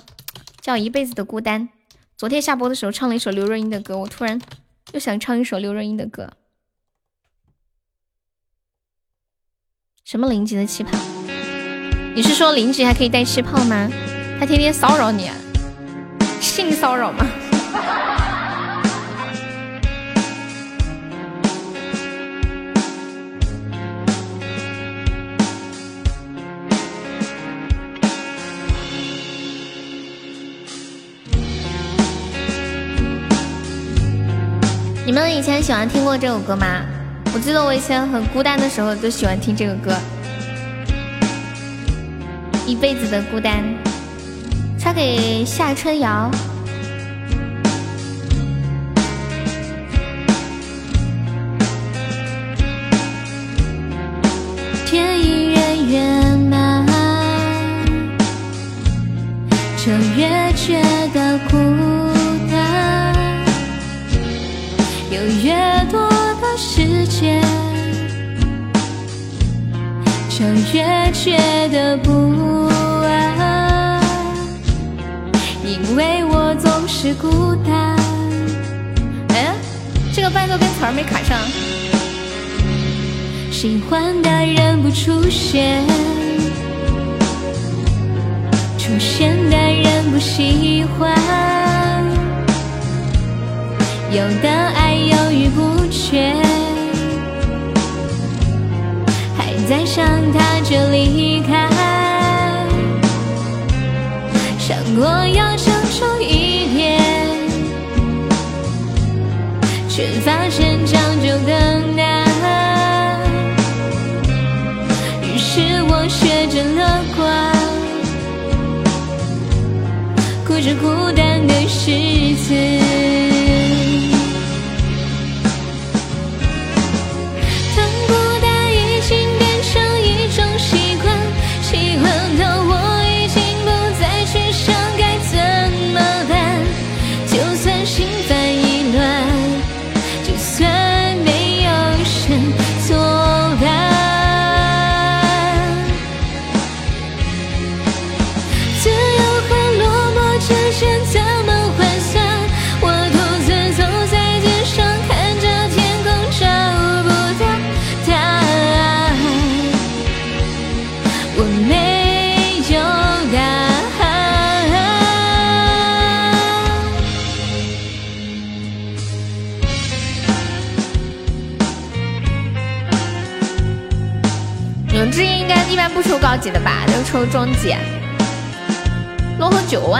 叫《一辈子的孤单》。昨天下播的时候唱了一首刘若英的歌，我突然又想唱一首刘若英的歌。什么零级的气泡？你是说零级还可以带气泡吗？他天天骚扰你，啊？性骚扰吗？你们以前喜欢听过这首歌吗？我记得我以前很孤单的时候，就喜欢听这个歌，《一辈子的孤单》，他给夏春瑶。天已远圆满，就越觉得孤单，有越多的。时间就就越觉得不是孤单。哎，这个伴奏跟词儿没卡上。喜欢的人不出现，出现的人不喜欢，有的爱犹豫不决，还在想他就离开，想过要成熟却发现将就更难。于是我学着乐观，过着孤单的日子。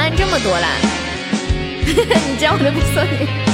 后九万这么多了，[LAUGHS] 你这样我都不送你。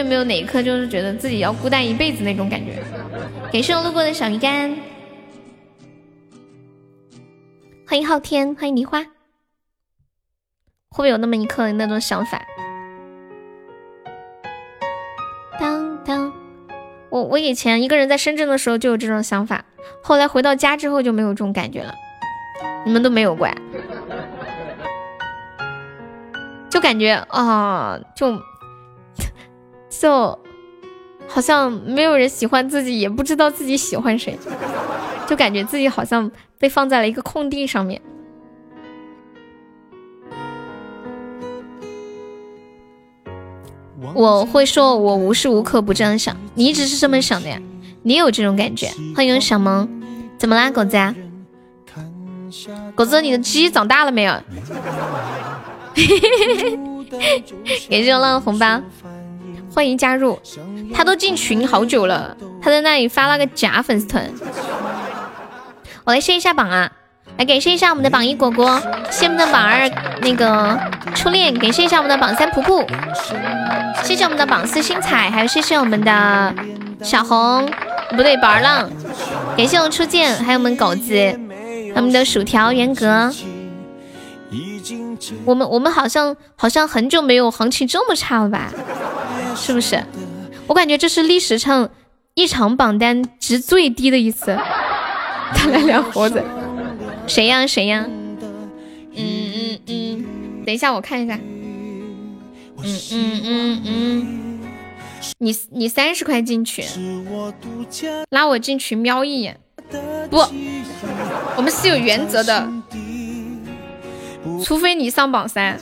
有没有哪一刻就是觉得自己要孤单一辈子那种感觉？感谢我路过的小鱼干，欢迎昊天，欢迎梨花，会不会有那么一刻那种想法？当当，我我以前一个人在深圳的时候就有这种想法，后来回到家之后就没有这种感觉了。你们都没有过呀？就感觉啊，就就好像没有人喜欢自己，也不知道自己喜欢谁，就感觉自己好像被放在了一个空地上面。我会说，我无时无刻不这样想，你一直是这么想的呀？你有这种感觉？欢迎小萌，怎么啦，狗子啊？狗子，你的鸡长大了没有？感谢我浪的红包，欢迎加入。他都进群好久了，他在那里发了个假粉丝团。我来谢一下榜啊，来感谢一下我们的榜一果果，谢我们的榜二那个初恋，感谢一下我们的榜三噗噗，谢谢我们的榜四星彩，还有谢谢我们的小红，不对，宝儿浪，感谢我们初见，还有我们狗子，我们的薯条元格。我们我们好像好像很久没有行情这么差了吧？是不是？我感觉这是历史上一场榜单值最低的一次。[LAUGHS] 他来两活子，谁呀谁呀？嗯嗯嗯，等一下我看一下。嗯嗯嗯嗯，你你三十块进群，拉我进群瞄一眼。不，我们是有原则的，除非你上榜三。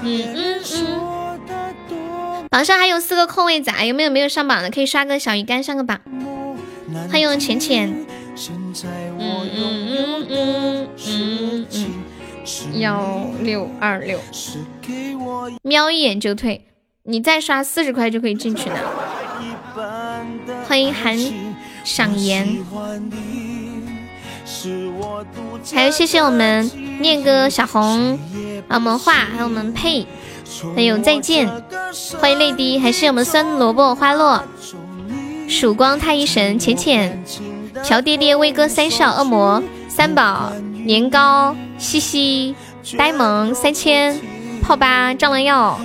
嗯嗯嗯，榜上还有四个空位子，啊，有没有没有上榜的？可以刷个小鱼干上个榜。欢迎浅浅。嗯嗯嗯嗯嗯嗯，幺六二六，瞄一眼就退，你再刷四十块就可以进去了。欢迎韩赏颜，还有谢谢我们念哥小红，还有我们画，还有我们佩，还有再见，欢迎泪滴，还是我们酸萝卜花落，曙光太一神浅浅。乔爹爹、威哥、三少、恶魔、三宝、年糕、西西、呆萌、三千、泡吧、蟑螂药，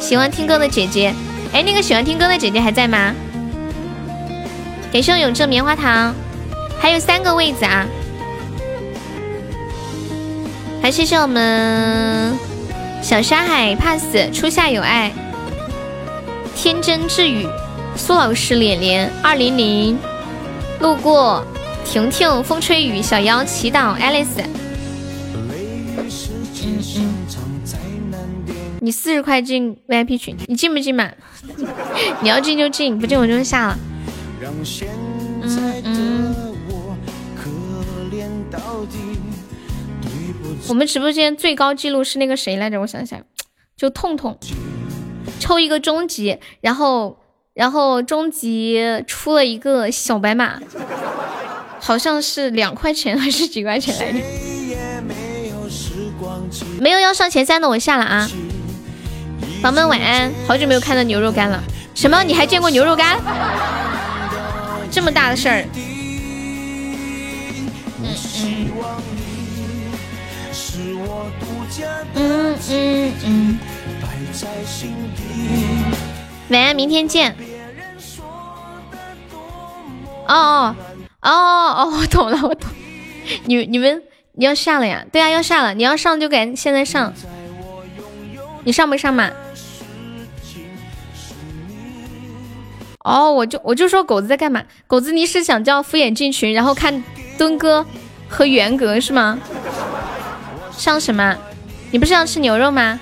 喜欢听歌的姐姐，哎，那个喜欢听歌的姐姐还在吗？感谢永正棉花糖，还有三个位子啊！还谢谢我们小沙海怕死，初夏有爱，天真智语，苏老师脸脸二零零。路过，婷婷，风吹雨，小妖，祈祷，Alice。你四十块进 VIP 群，你进不进嘛？[LAUGHS] 你要进就进，不进我就下了。嗯嗯。我们直播间最高记录是那个谁来着？我想想，就痛痛，抽一个终极，然后。然后终极出了一个小白马，好像是两块钱还是几块钱来着？没有要上前三的我下了啊！宝们晚安，好久没有看到牛肉干了。什么？你还见过牛肉干？这么大的事儿？嗯嗯嗯嗯。晚安，明天见。哦哦哦哦，我懂了，我懂。你你们你要下了呀？对啊，要下了。你要上就赶现在上。你上不上嘛？哦，我就我就说狗子在干嘛？狗子你是想叫敷衍进群，然后看墩哥和元格是吗？上什么？你不是要吃牛肉吗？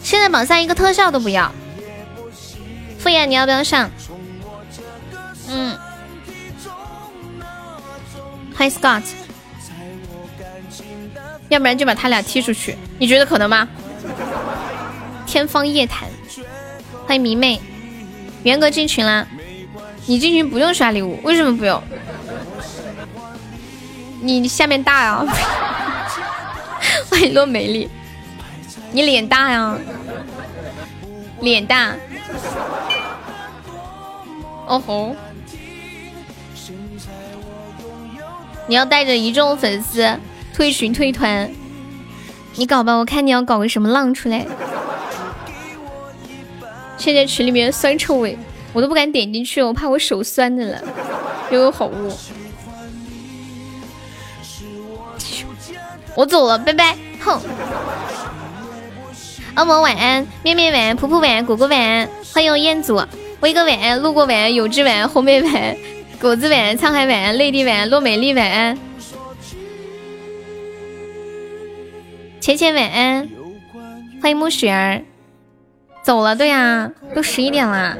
现在榜三一个特效都不要，傅衍你要不要上？嗯，欢迎 Scott，要不然就把他俩踢出去，你觉得可能吗？天方夜谭，欢迎迷妹，元哥进群啦，你进群不用刷礼物，为什么不用？你下面大呀，[LAUGHS] 欢迎洛美丽。你脸大呀，脸大。哦吼！你要带着一众粉丝退群退团，你搞吧，我看你要搞个什么浪出来。现在群里面酸臭味，我都不敢点进去，我怕我手酸的了，又有好物。我走了，拜拜，哼。恶魔晚安，面面晚安，噗噗晚安，果果晚安，欢迎彦祖，威哥晚安，路过晚安，有志晚安，红梅晚安，果子晚安，沧海晚安，泪滴晚安，洛美丽晚。安，浅浅晚安，欢迎暮雪儿，走了，对呀，都十一点了，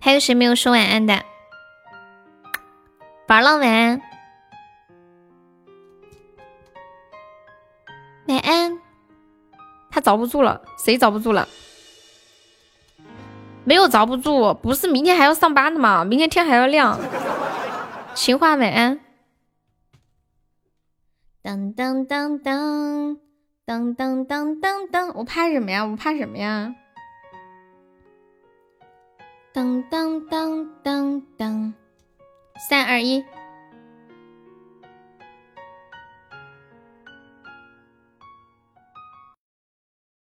还有谁没有说晚安的？宝浪晚安。晚安，他遭不住了，谁遭不住了？没有遭不住，不是明天还要上班的吗？明天天还要亮。情话晚安。当当当当当当当当当，我怕什么呀？我怕什么呀？当当当当当，三二一。